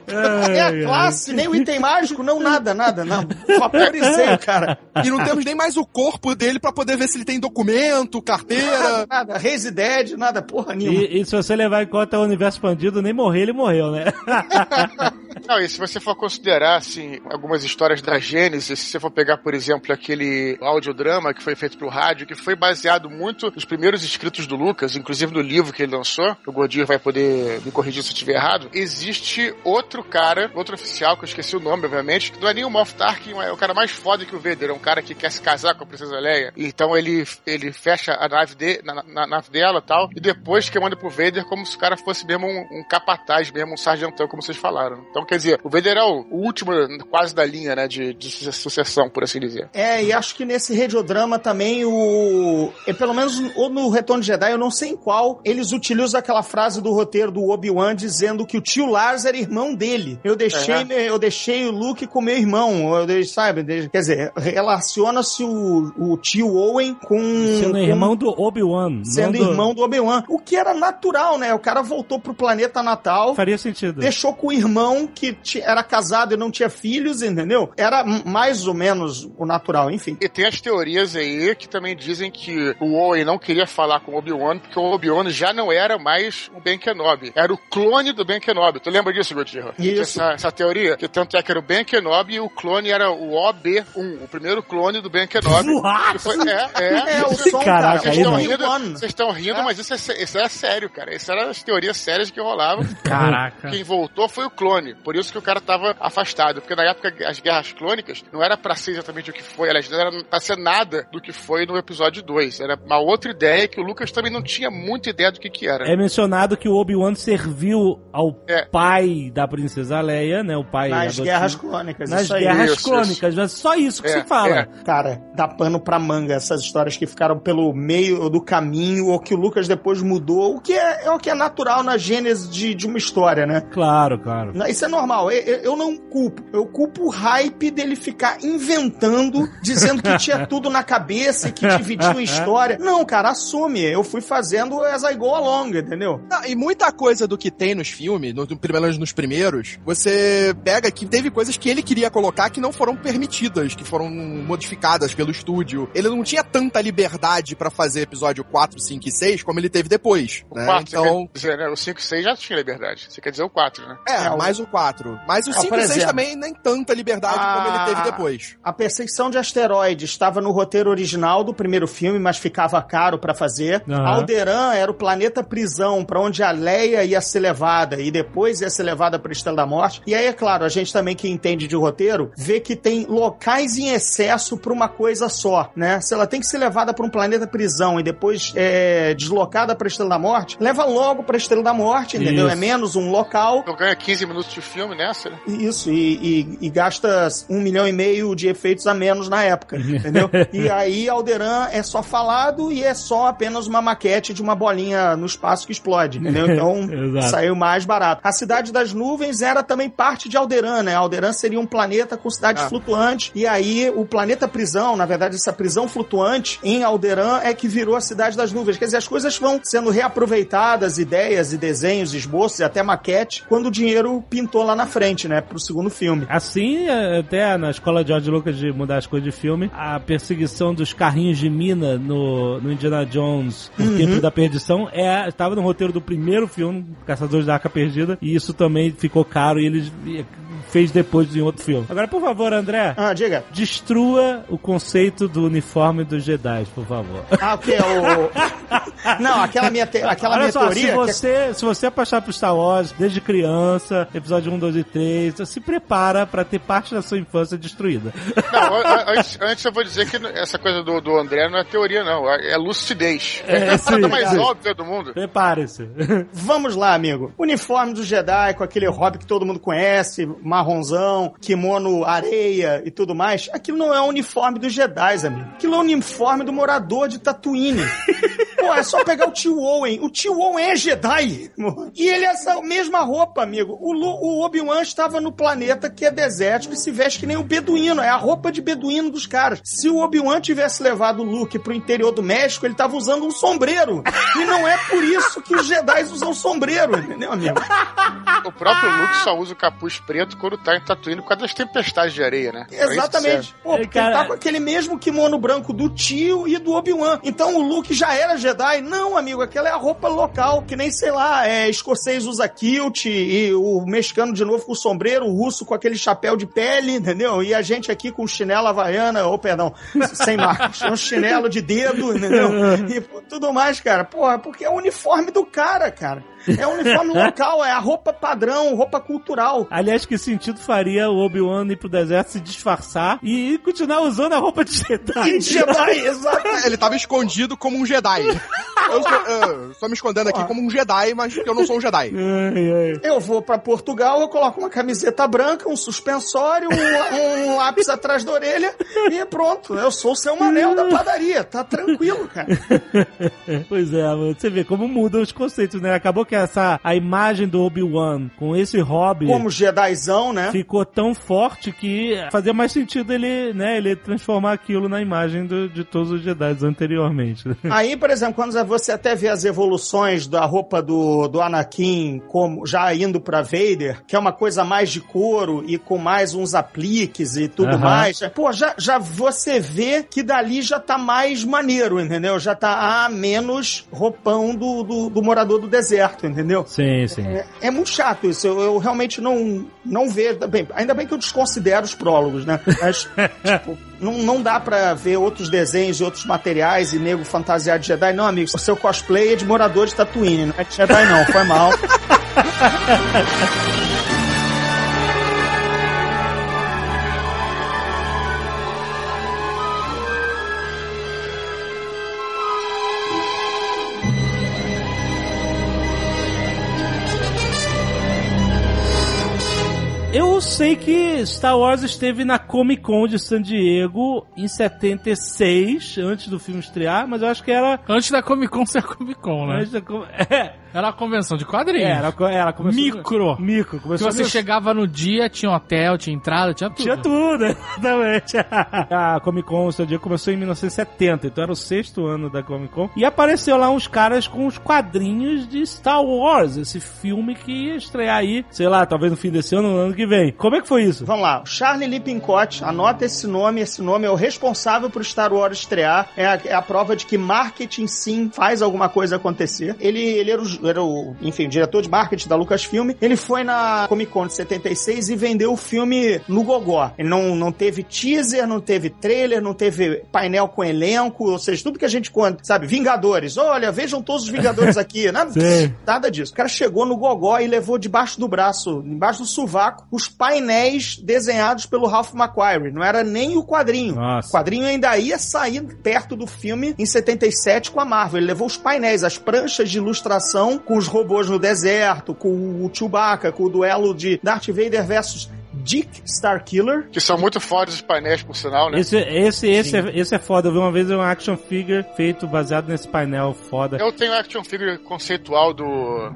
Speaker 4: É a classe, nem o item mágico, não, nada, nada, não. Vaporizei, cara.
Speaker 2: E não temos nem mais o corpo dele pra poder ver se ele tem documento, carteira.
Speaker 4: Nada, Raise Dead, nada, porra nenhuma.
Speaker 1: E, e se você levar em conta o universo expandido, nem morrer, ele morreu, né?
Speaker 3: Não, e se você for considerar, assim, algumas histórias da Gênesis, se você for pegar, por exemplo, aquele audiodrama que foi feito pro rádio, que foi baseado muito nos primeiros escritos do Lucas, inclusive no livro que ele lançou, o Godir vai poder me corrigir se eu estiver errado, existe outro cara, outro oficial, que eu esqueci o nome, obviamente, que não é nem o Moff Tarkin, é o cara mais foda que o Vader, é um cara que quer se casar com a Princesa Leia, então ele, ele fecha a nave, de, na, na nave dela e tal, e depois que manda pro Vader como se o cara fosse mesmo um, um capataz, mesmo um sargentão, como vocês falaram. Então, quer dizer, o Vader é o, o último, quase da linha, né, de, de sucessão, por assim dizer.
Speaker 4: É, e acho que nesse radiodrama também o. é, pelo menos ou no Retorno de Jedi, eu não sei em qual, eles utilizam aquela frase do roteiro do Obi-Wan dizendo que o tio Lars era irmão dele. Eu deixei, me- eu deixei o Luke com meu irmão. Eu deixei, sabe? Deixei- quer dizer, relaciona-se o, o tio Owen com.
Speaker 1: Sendo
Speaker 4: com-
Speaker 1: irmão do Obi-Wan.
Speaker 4: Sendo
Speaker 1: do-
Speaker 4: irmão do Obi-Wan. O que era natural, né? O cara voltou pro planeta natal.
Speaker 1: Faria sentido.
Speaker 4: Deixou com o irmão que era casado e não tinha filhos, entendeu? Era mais ou menos o natural, enfim.
Speaker 3: E tem as teorias aí que também dizem que o Owen não queria falar com o Obi-Wan porque o Obi-Wan já não era mais o Ben Kenobi. Era o clone do Ben Kenobi. Tu lembra disso, Gutierrez?
Speaker 4: Isso.
Speaker 3: Essa, essa teoria? Que tanto é que era o Ben Kenobi e o clone era o OB-1, o primeiro clone do Ben Kenobi.
Speaker 1: What?
Speaker 3: Que foi- é, é.
Speaker 4: É, o som,
Speaker 1: Caraca,
Speaker 4: cara.
Speaker 1: aí
Speaker 3: Vocês estão rindo,
Speaker 4: Obi-Wan.
Speaker 3: vocês estão rindo, mas isso, é, isso era sério, cara. Isso eram as teorias sérias que rolavam.
Speaker 6: Caraca.
Speaker 3: Quem voltou foi o clone. Por isso que o cara tava afastado. Porque na época, as guerras clônicas não era pra ser exatamente o que foi. Aliás, não era pra ser nada do que foi no episódio 2. Era uma outra ideia que o Lucas também não tinha muita ideia do que que era.
Speaker 1: É mencionado que o Obi-Wan serviu ao
Speaker 3: É.
Speaker 1: pai da princesa Leia, né? O pai
Speaker 4: Nas
Speaker 1: adotivo.
Speaker 4: guerras clônicas.
Speaker 1: Nas
Speaker 4: isso aí.
Speaker 1: guerras
Speaker 3: Isso,
Speaker 1: crônicas, mas só isso que
Speaker 3: É,
Speaker 1: se fala.
Speaker 3: é.
Speaker 4: Cara, dá pano pra manga essas histórias que ficaram pelo meio do caminho ou que o Lucas depois mudou, o que é, é o que é natural na gênese de, de uma história, né?
Speaker 1: Claro, claro.
Speaker 4: Isso é normal. Eu, eu- não culpo. Eu culpo o hype dele ficar inventando, dizendo que tinha tudo na cabeça e que dividiu a história. Não, cara, assume. Eu fui fazendo as I go along, entendeu?
Speaker 2: Não, e muita coisa do que tem nos filmes, no, pelo menos nos primeiros, você pega que teve coisas que ele queria colocar que não foram permitidas, que foram modificadas pelo estúdio. Ele não tinha tanta liberdade pra fazer episódio 4, 5 e 6 como ele teve depois. Né?
Speaker 3: 4,
Speaker 2: Então,
Speaker 3: dizer, né? O 5 e 6 já tinha liberdade. Você quer dizer o 4, né?
Speaker 2: é,
Speaker 4: É,
Speaker 2: mais o 4. Mas o
Speaker 4: Ah,
Speaker 2: 5
Speaker 4: por
Speaker 2: e 6
Speaker 4: exemplo.
Speaker 2: também nem tanta liberdade como ele teve depois.
Speaker 4: A perseguição de asteroides estava no roteiro original do primeiro filme, mas ficava caro pra fazer.
Speaker 1: Aham.
Speaker 4: Alderan era o planeta prisão pra onde a Leia ia ser levada e depois ia ser levada pra Estrela da Morte. E aí, é claro, a gente também que entende de roteiro vê que tem locais em excesso pra uma coisa só, né? Se ela tem que ser levada pra um planeta prisão e depois é, deslocada pra Estrela da Morte, leva logo pra Estrela da Morte, entendeu?
Speaker 1: Isso.
Speaker 4: É menos um local
Speaker 3: Então ganha 15 minutos de filme nessa, né?
Speaker 4: isso, e, e- e gasta um milhão e meio de efeitos a menos na época, entendeu? e aí Alderan é só falado e é só apenas uma maquete de uma bolinha no espaço que explode, entendeu? Então saiu mais barato. A Cidade das Nuvens era também parte de Alderan, né? Alderan seria um planeta com cidades
Speaker 2: Ah.
Speaker 4: flutuantes, e aí o planeta prisão, na verdade essa prisão flutuante em Alderan é que virou a Cidade das Nuvens. Quer dizer, as coisas vão sendo reaproveitadas, ideias e desenhos, esboços e até maquete, quando o dinheiro pintou lá na frente, né? Pro segundo filme.
Speaker 1: Assim, é, até na escola de George Lucas de mudar as coisas de filme, a perseguição dos carrinhos de mina no, no Indiana Jones, O Templo da Perdição, é, estava no roteiro do primeiro filme, Caçadores da Arca Perdida, e isso também ficou caro e eles fez depois em outro filme. Agora, por favor, André,
Speaker 4: Ah, diga.
Speaker 1: destrua o conceito do uniforme dos Jedi, por favor.
Speaker 4: Ah, o que é o... Não, aquela minha, te... aquela
Speaker 1: Olha
Speaker 4: minha
Speaker 1: só,
Speaker 4: teoria...
Speaker 1: se
Speaker 4: é
Speaker 1: você, se você apaixonar por Star Wars desde criança, episódio 1, 2 e 3, então se prepara pra ter parte da sua infância destruída.
Speaker 3: Não, antes, antes eu vou dizer que essa coisa do, do André não é teoria, não. É lucidez.
Speaker 1: É,
Speaker 3: É, a parada
Speaker 1: sim,
Speaker 3: mais
Speaker 1: sim.
Speaker 3: óbvia do mundo.
Speaker 1: Prepare-se.
Speaker 4: Vamos lá, amigo. Uniforme do Jedi com aquele hobby que todo mundo conhece, marronzão, kimono areia e tudo mais. Aquilo não é um uniforme dos Jedi, amigo. Aquilo é um uniforme do morador de Tatooine. Pô, é só pegar o tio Owen. O tio Owen é Jedi. E ele é essa mesma roupa, amigo. O, Lu- o Obi-Wan estava no planeta que é desértico e se veste que nem o beduíno. É a roupa de beduíno dos caras. Se o Obi-Wan tivesse levado o Luke pro interior do México, ele tava usando um sombreiro. E não é por isso que os Jedi usam sombreiro, entendeu, amigo?
Speaker 3: O próprio Luke só usa o capuz preto quando tá em Tatooine por causa das tempestades de areia, né? É
Speaker 4: Exatamente. Pô, porque
Speaker 1: Cara-
Speaker 4: ele tá com aquele mesmo kimono branco do tio e do Obi-Wan. Então o Luke já era Jedi? Não, amigo, aquela é a roupa local, que nem, sei lá, é, escocês usa kilt e o mexicano de novo com sombreiro, o russo com aquele chapéu de pele, entendeu? E a gente aqui com chinelo havaiana, ou perdão, sem marcos, um chinelo de dedo, entendeu? E tudo mais, cara. Porra, porque é o uniforme do cara, cara. É o uniforme local, é a roupa padrão, roupa cultural.
Speaker 1: Aliás, que sentido faria o Obi-Wan ir pro deserto se disfarçar e continuar usando a roupa de Jedi?
Speaker 4: Jedi, exato.
Speaker 2: Ele tava escondido como um Jedi. Eu sou, eu sou me escondendo aqui como um Jedi, mas porque eu não sou um Jedi.
Speaker 4: Eu vou pra Portugal, eu coloco uma camiseta branca, um suspensório, um, um lápis atrás da orelha e pronto. Eu sou o seu Manel da padaria. Tá tranquilo, cara.
Speaker 1: Pois é. Você vê como mudam os conceitos, né? Acabou que essa a imagem do Obi-Wan com esse hobby
Speaker 4: Como Jedizão, né?
Speaker 1: ficou tão forte que fazia mais sentido ele, né, ele transformar aquilo na imagem do- de todos os Jedi anteriormente.
Speaker 4: Aí, por exemplo, quando você até vê as evoluções da roupa do, do Anakin, como já indo pra Vader, que é uma coisa mais de couro e com mais uns apliques e tudo
Speaker 1: Aham.
Speaker 4: mais. Pô, já, já você vê que dali já tá mais maneiro, entendeu? Já tá a menos roupão do, do, do morador do deserto, entendeu?
Speaker 1: Sim, sim.
Speaker 4: É, é muito chato isso. Eu, eu realmente não, não vejo. Bem, ainda bem que eu desconsidero os prólogos, né? Mas, tipo, não, não dá pra ver outros desenhos e outros materiais e nego fantasiado de Jedi. Não, amigo, o seu cosplay é de morador de Tatooine, não é de Jedi, não. Foi mal.
Speaker 1: sei que Star Wars esteve na Comic Con de San Diego em 76, antes do filme estrear, mas eu acho que era.
Speaker 6: Antes da Comic Con ser Comic Con, né?
Speaker 1: antes da É,
Speaker 6: Era uma convenção de quadrinhos.
Speaker 1: era, ela começou.
Speaker 6: Micro.
Speaker 1: Micro.
Speaker 6: Que
Speaker 1: Começou
Speaker 6: você
Speaker 1: no-
Speaker 6: chegava no dia, tinha hotel, tinha entrada, tinha tudo.
Speaker 1: Tinha tudo, exatamente. A Comic Con, o seu dia começou em 1970, então era o sexto ano da Comic Con. E apareceu lá uns caras com os quadrinhos de Star Wars, esse filme que ia estrear aí, sei lá, talvez no fim desse ano ou no ano que vem. Como é que foi isso?
Speaker 4: Vamos lá. Charlie Lippincott, anota esse nome. Esse nome é o responsável por Star Wars estrear. É a, é a prova de que marketing sim faz alguma coisa acontecer. Ele, ele era, o, era o, enfim, o diretor de marketing da Lucasfilm. Ele foi na Comic Con de 76 e vendeu o filme no gogó. Ele não, não teve teaser, não teve trailer, não teve painel com elenco, ou seja, tudo que a gente conta, sabe? Vingadores. Olha, vejam todos os Vingadores aqui. Nada,
Speaker 1: Sim.
Speaker 4: nada disso. O cara chegou no gogó e levou debaixo do braço, embaixo do sovaco, os painéis desenhados pelo Ralph McQuarrie. Não era nem o quadrinho.
Speaker 1: Nossa.
Speaker 4: O quadrinho ainda ia sair perto do filme em 77 com a Marvel. Ele levou os painéis, as pranchas de ilustração com os robôs no deserto, com o Chewbacca, com o duelo de Darth Vader versus Dick Starkiller.
Speaker 3: Que são muito fodas os painéis, por sinal, né?
Speaker 1: Esse, esse, esse, é, esse é foda. Eu vi uma vez um action figure feito baseado nesse painel foda.
Speaker 3: Eu tenho action figure conceitual do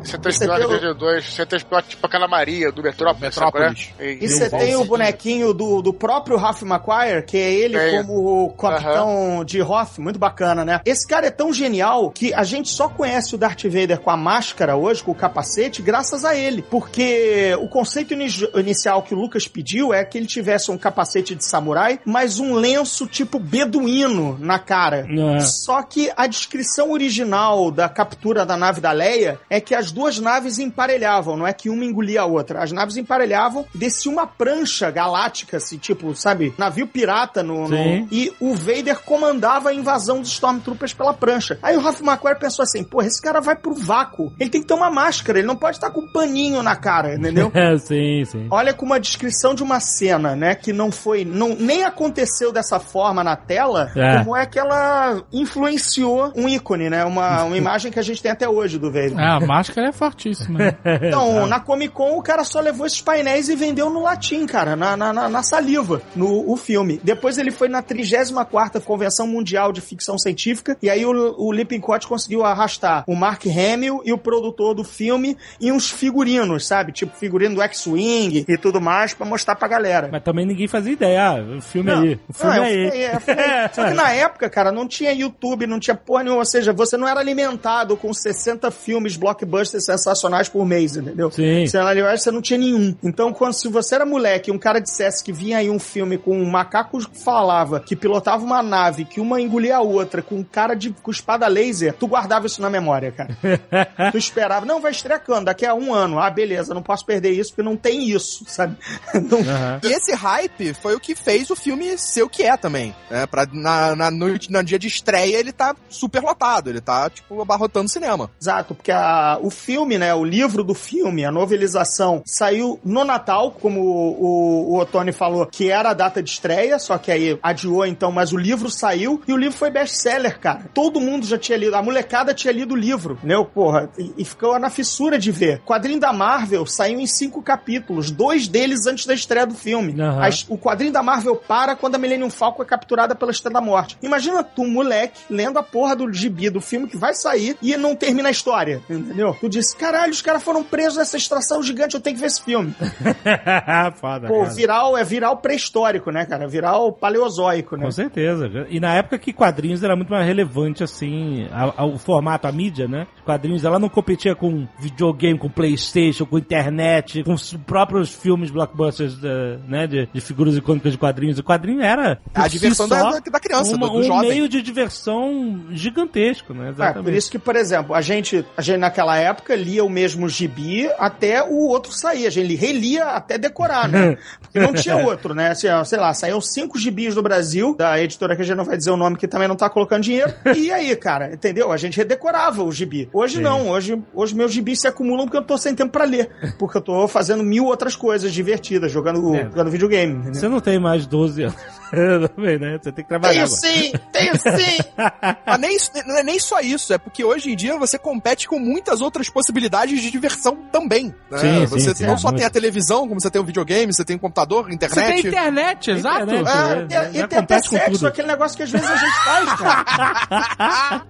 Speaker 3: C3PO
Speaker 4: Você tem o-
Speaker 3: 82, C3PO tipo aquela Maria, do Metrópolis.
Speaker 2: Metrópolis.
Speaker 3: é?
Speaker 4: E você tem o bonequinho do, do próprio Ralph McQuire, que é ele
Speaker 3: Tem.
Speaker 4: como o capitão de Hoth, muito bacana, né? Esse cara é tão genial que a gente só conhece o Darth Vader com a máscara hoje, com o capacete, graças a ele. Porque o conceito ini- inicial que o Lucas Lucas pediu é que ele tivesse um capacete de samurai, mas um lenço tipo beduíno na cara.
Speaker 1: É.
Speaker 4: Só que a descrição original da captura da nave da Leia é que as duas naves emparelhavam, não é que uma engolia a outra. As naves emparelhavam, descia uma prancha galáctica, assim, tipo, sabe, navio pirata no, no- e o Vader comandava a invasão dos Stormtroopers pela prancha. Aí o Ralph McQuarrie pensou assim, porra, esse cara vai pro vácuo. Ele tem que ter uma máscara, ele não pode estar com um paninho na cara, entendeu?
Speaker 1: É, sim, sim.
Speaker 4: Olha com uma descrição de uma cena, né, que não foi, não, nem aconteceu dessa forma na tela,
Speaker 1: É.
Speaker 4: como é que ela influenciou um ícone, né, uma, uma imagem que a gente tem até hoje do Vader.
Speaker 6: É, a máscara é fortíssima. né?
Speaker 4: Então, na Comic Con, o cara só levou esses painéis e vendeu no latim, cara, na, na, na- na saliva, no o filme. Depois ele foi na 34ª Convenção Mundial de Ficção Científica, e aí o, o Lippincott conseguiu arrastar o Mark Hamill e o produtor do filme e uns figurinos, sabe? Tipo, figurino do X-Wing e tudo mais, pra mostrar pra galera.
Speaker 1: Mas também ninguém fazia ideia. Ah, o filme aí. O filme
Speaker 4: Não,
Speaker 1: aí.
Speaker 4: é, é. Só que na época, cara, não tinha YouTube, não tinha porra nenhuma. Ou seja, você não era alimentado com 60 filmes blockbusters sensacionais por mês, entendeu?
Speaker 1: Sim.
Speaker 4: Você, verdade, você não tinha nenhum. Então, quando se você era moleque e um cara dissesse que vinha aí um filme com um macaco que falava, que pilotava uma nave, que uma engolia a outra, com um cara de, com espada laser, tu guardava isso na memória, cara. tu esperava, não, vai estrear quando? Daqui a um ano. Ah, beleza, não posso perder isso, porque não tem isso, sabe? Não-
Speaker 1: Aham.
Speaker 2: E esse hype foi o que fez o filme ser o que é também. Né? Pra, na, na noite, no dia de estreia, ele tá super lotado. Ele tá, tipo, abarrotando o cinema.
Speaker 4: Exato, porque a- o filme, né, o livro do filme, a novelização, saiu no Natal, como o, o, o Otone falou, que era a data de estreia, só que aí adiou então, mas o livro saiu e o livro foi best-seller, cara. Todo mundo já tinha lido, a molecada tinha lido o livro, né, porra, e, e ficou na fissura de ver. Quadrinho da Marvel saiu em cinco capítulos, dois deles antes da estreia do filme.
Speaker 1: Aham.
Speaker 4: As- o quadrinho da Marvel para quando a Millennium Falcon é capturada pela Estrela da Morte. Imagina tu, moleque, lendo a porra do gibi do filme que vai sair e não termina a história, entendeu? Tu disse, caralho, os caras foram presos nessa extração gigante, eu tenho que ver esse filme.
Speaker 1: Foda,
Speaker 4: Pô,
Speaker 1: cara.
Speaker 4: viral é viral pré-histórico, né, cara? Viral paleozoico, né?
Speaker 1: Com certeza. E na época que quadrinhos era muito mais relevante, assim, ao, ao formato, a mídia, né? Quadrinhos, ela não competia com videogame, com Playstation, com internet, com os próprios filmes blockbusters, eh, né? De, de figuras icônicas de quadrinhos. O quadrinho era,
Speaker 2: A diversão da, da criança,
Speaker 1: uma-
Speaker 2: do, do
Speaker 1: um
Speaker 2: jovem.
Speaker 1: meio de diversão gigantesco, né?
Speaker 4: É,
Speaker 1: Exatamente.
Speaker 4: por isso que, por exemplo, a gente, a gente naquela época lia o mesmo gibi até o outro sair. A gente relia até decorar, né? Porque não tinha outro, né? Assim, sei lá, saíram cinco gibis do Brasil, da editora que a gente não vai dizer o nome, que também não tá colocando dinheiro. E aí, cara, entendeu? A gente redecorava o gibi. Hoje
Speaker 1: Sim.
Speaker 4: não, hoje, hoje meus gibis se acumulam porque eu tô sem tempo pra ler. Porque eu tô fazendo mil outras coisas divertidas, jogando,
Speaker 1: É.
Speaker 4: jogando videogame. Entendeu?
Speaker 1: Você não tem mais 12 anos. Também, né? Você tem que trabalhar
Speaker 4: Tenho
Speaker 1: agora.
Speaker 4: sim, tenho sim.
Speaker 2: Mas nem, não é nem só isso, é porque hoje em dia você compete com muitas outras possibilidades de diversão também. né?
Speaker 1: Sim, sim,
Speaker 2: você
Speaker 1: sim,
Speaker 2: não
Speaker 1: é,
Speaker 2: só
Speaker 1: muito.
Speaker 2: tem a televisão, como você tem o videogame, você tem o computador,
Speaker 6: Você
Speaker 2: internet.
Speaker 6: tem internet, exato.
Speaker 1: Internet.
Speaker 4: É,
Speaker 1: Já-
Speaker 4: e, e tem até sexo,
Speaker 1: tudo.
Speaker 4: aquele negócio que às vezes a gente faz, cara.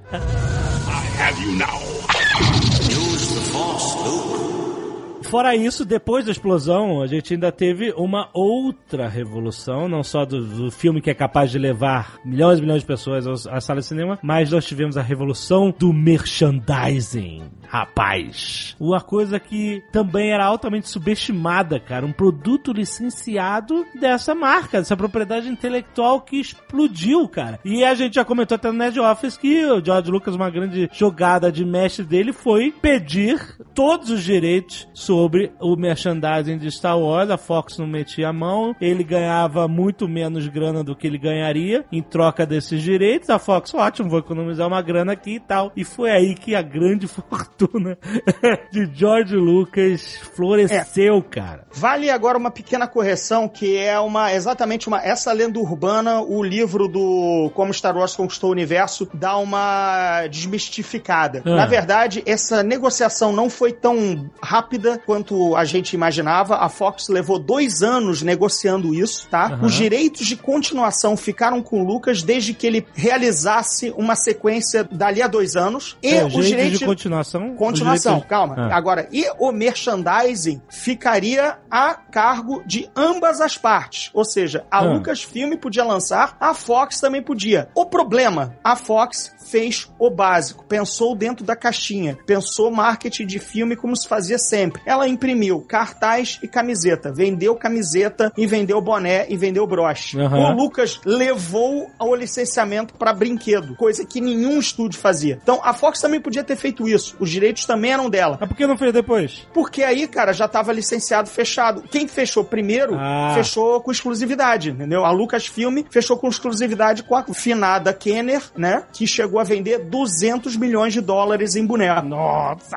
Speaker 1: Fora isso, depois da explosão, a gente ainda teve uma outra revolução, não só do, do filme que é capaz de levar milhões e milhões de pessoas à sala de cinema, mas nós tivemos a revolução do merchandising. Rapaz, uma coisa que também era altamente subestimada, cara, um produto licenciado dessa marca, dessa propriedade intelectual que explodiu, cara. E a gente já comentou até no Nerd Office que o George Lucas, uma grande jogada de mestre dele foi pedir todos os direitos sobre o merchandising de Star Wars. A Fox não metia a mão, ele ganhava muito menos grana do que ele ganharia em troca desses direitos. A Fox, ótimo, vou economizar uma grana aqui e tal. E foi aí que a grande fortuna de George Lucas floresceu, cara.
Speaker 4: Vale agora uma pequena correção, que é uma exatamente uma essa lenda urbana, o livro do Como Star Wars Conquistou o Universo dá uma desmistificada.
Speaker 1: Ah.
Speaker 4: Na verdade, essa negociação não foi tão rápida quanto a gente imaginava. A Fox levou dois anos negociando isso, tá?
Speaker 1: Aham.
Speaker 4: Os direitos de continuação ficaram com o Lucas desde que ele realizasse uma sequência dali a dois anos. E
Speaker 1: É,
Speaker 4: os
Speaker 1: direitos de continuação
Speaker 4: Continuação,
Speaker 1: direitos-
Speaker 4: calma.
Speaker 1: Ah.
Speaker 4: Agora, e o merchandising ficaria a cargo de ambas as partes. Ou seja, a
Speaker 1: Ah.
Speaker 4: Lucasfilm podia lançar, a Fox também podia. O problema, a Fox fez o básico, pensou dentro da caixinha, pensou marketing de filme como se fazia sempre. Ela imprimiu cartaz e camiseta, vendeu camiseta e vendeu boné e vendeu broche.
Speaker 1: Aham.
Speaker 4: O Lucas levou o licenciamento para brinquedo, coisa que nenhum estúdio fazia. Então a Fox também podia ter feito isso. Os direitos também eram dela.
Speaker 1: Mas por que não fez depois?
Speaker 4: Porque aí, cara, já tava licenciado, fechado. Quem fechou primeiro,
Speaker 1: Ah.
Speaker 4: fechou com exclusividade, entendeu? A Lucasfilm fechou com exclusividade com a finada Kenner, né? Que chegou a vender 200 milhões de dólares em boneco.
Speaker 1: Nossa,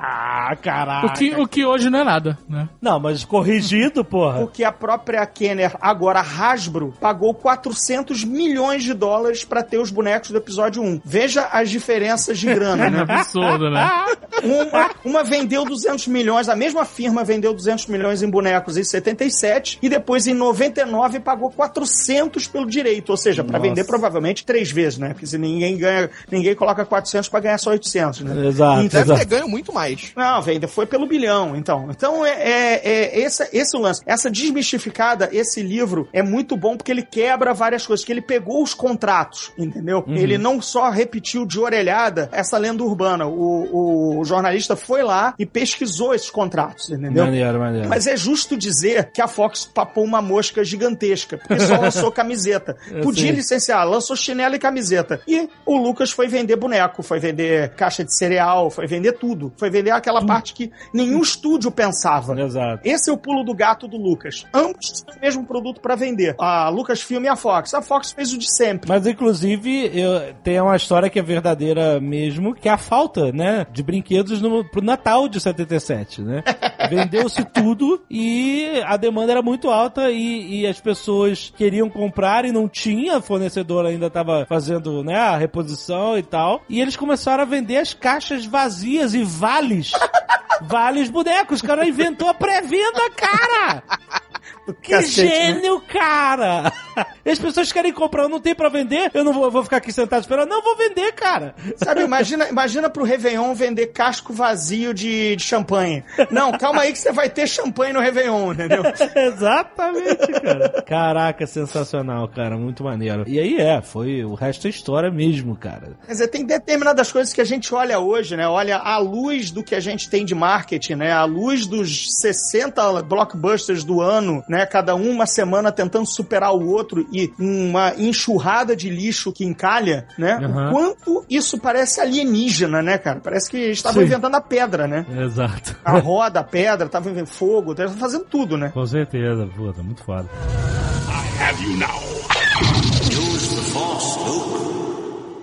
Speaker 1: caraca.
Speaker 6: O que, o que hoje não é nada, né?
Speaker 1: Não, mas corrigido, porra.
Speaker 4: Porque a própria Kenner, agora Hasbro, pagou 400 milhões de dólares pra ter os bonecos do episódio 1. Veja as diferenças de grana,
Speaker 6: É
Speaker 4: né?
Speaker 6: absurdo, né?
Speaker 4: Uma, uma vendeu 200 milhões, a mesma firma vendeu 200 milhões em bonecos em 77 e depois em 99 pagou 400 pelo direito, ou seja, pra
Speaker 1: Nossa.
Speaker 4: vender provavelmente três vezes, né? Porque se ninguém ganha, ninguém coloca 400 pra ganhar só 800, né?
Speaker 1: Exato,
Speaker 4: Então,
Speaker 2: Deve ter ganho muito mais.
Speaker 4: Não, vende, foi pelo bilhão, então. Então, é, é, é esse, esse o lance. Essa desmistificada, esse livro é muito bom porque ele quebra várias coisas, que ele pegou os contratos, entendeu? Ele não só repetiu de orelhada essa lenda urbana. O, o jornalista foi lá e pesquisou esses contratos, entendeu?
Speaker 1: Maneiro, maneiro.
Speaker 4: Mas é justo dizer que a Fox papou uma mosca gigantesca, porque só lançou camiseta.
Speaker 1: Eu
Speaker 4: Podia licenciar, lançou chinelo e camiseta. E o Lucas foi vender boneco, foi vender caixa de cereal, foi vender tudo. Foi vender aquela parte que nenhum estúdio pensava.
Speaker 1: Exato.
Speaker 4: Esse é o pulo do gato do Lucas. Ambos têm o mesmo produto pra vender. A Lucasfilm e a Fox. A Fox fez o de sempre.
Speaker 1: Mas, inclusive, eu, tem uma história que é verdadeira mesmo, que é a falta, né, de brinquedos no, pro Natal de 77, né? Vendeu-se tudo e a demanda era muito alta e, e as pessoas queriam comprar e não tinha, fornecedor ainda tava fazendo, né, a reposição e tal. E eles começaram a vender as caixas vazias e vales. Vales bonecos, o cara inventou a pré-venda, cara! Que
Speaker 4: Cacete, né?
Speaker 1: gênio, cara! E as pessoas querem comprar, eu não tenho pra vender, eu não vou, vou ficar aqui sentado esperando. Não, vou vender, cara!
Speaker 4: Sabe, imagina, imagina pro Réveillon vender casco vazio de, de champanhe. Não, calma aí que você vai ter champanhe no Réveillon, entendeu?
Speaker 1: Exatamente, cara. Caraca, sensacional, cara. Muito maneiro. E aí é, foi o resto é história mesmo, cara.
Speaker 4: Quer dizer, tem determinadas coisas que a gente olha hoje, né? Olha à luz do que a gente tem de marketing, né? À luz dos 60 blockbusters do ano, né? Cada um uma semana tentando superar o outro e uma enxurrada de lixo que encalha, né?
Speaker 1: Aham.
Speaker 4: O quanto isso parece alienígena, né, cara? Parece que eles estavam inventando a pedra, né?
Speaker 1: Exato.
Speaker 4: A roda, a pedra, estavam inventando fogo, estavam fazendo tudo, né?
Speaker 1: Com certeza, puta, muito foda.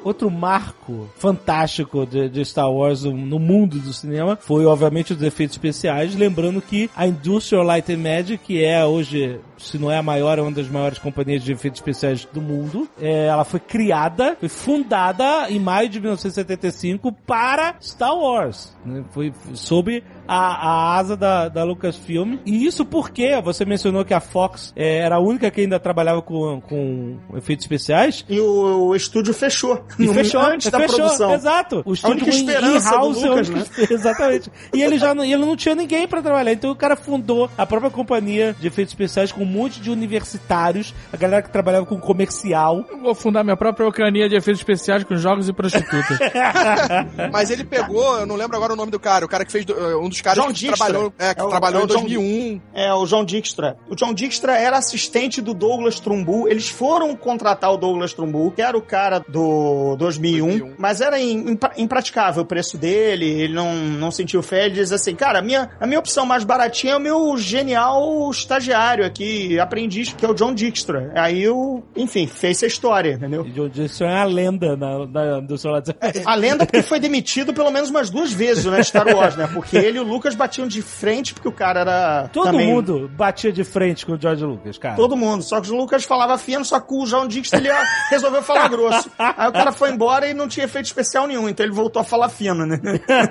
Speaker 1: Outro marco fantástico de, de Star Wars no, no mundo do cinema foi, obviamente, os efeitos especiais. Lembrando que a Industrial Light and Magic, que é hoje, se não é a maior, é uma das maiores companhias de efeitos especiais do mundo, é, ela foi criada, foi fundada em maio de 1975 para Star Wars. né? Foi sob a, a asa da, da Lucasfilm. E isso porque você mencionou que a Fox é, era a única que ainda trabalhava com, com efeitos especiais.
Speaker 4: E o, o estúdio fechou.
Speaker 1: E
Speaker 4: no-
Speaker 1: fechou,
Speaker 4: antes da
Speaker 1: fechou,
Speaker 4: produção.
Speaker 1: Exato. O estúdio
Speaker 4: única esperança do
Speaker 1: in-house é
Speaker 4: né?
Speaker 1: Exatamente. E ele já não, ele não tinha ninguém pra trabalhar. Então o cara fundou a própria companhia de efeitos especiais com um monte de universitários, a galera que trabalhava com comercial.
Speaker 6: Vou fundar minha própria Ocrania de efeitos especiais com jogos e prostitutas.
Speaker 2: Mas ele pegou, eu não lembro agora o nome do cara, o cara que fez, eh, um dos caras
Speaker 4: John
Speaker 2: que
Speaker 4: Dijkstra.
Speaker 2: trabalhou, é, que
Speaker 4: É o-
Speaker 2: trabalhou
Speaker 4: é o
Speaker 2: em
Speaker 4: John
Speaker 2: 2001.
Speaker 4: É, o John Dijkstra. O John Dijkstra era assistente do Douglas Trumbull. Eles foram contratar o Douglas Trumbull, que era o cara do 2001,
Speaker 2: 2001.
Speaker 4: mas era im- impra- impraticável o preço dele, ele não, não sentiu fé. Ele diz assim, cara, a minha, a minha opção mais baratinha é o meu genial estagiário aqui, aprendiz, que é o John Dijkstra. Aí, o, enfim, fez essa história, entendeu?
Speaker 1: E John Jackson é a lenda na, na, do seu lado.
Speaker 4: A lenda é porque foi demitido pelo menos umas duas vezes né, Star Wars, né? Porque ele e o Lucas batiam de frente porque o cara era.
Speaker 1: Todo
Speaker 4: também-
Speaker 1: mundo batia de frente com o George Lucas, cara.
Speaker 4: Todo mundo. Só que o Lucas falava fino, só que o João Dix ele resolveu falar grosso. Aí o cara cara foi embora e não tinha efeito especial nenhum, então ele voltou a falar fino, né?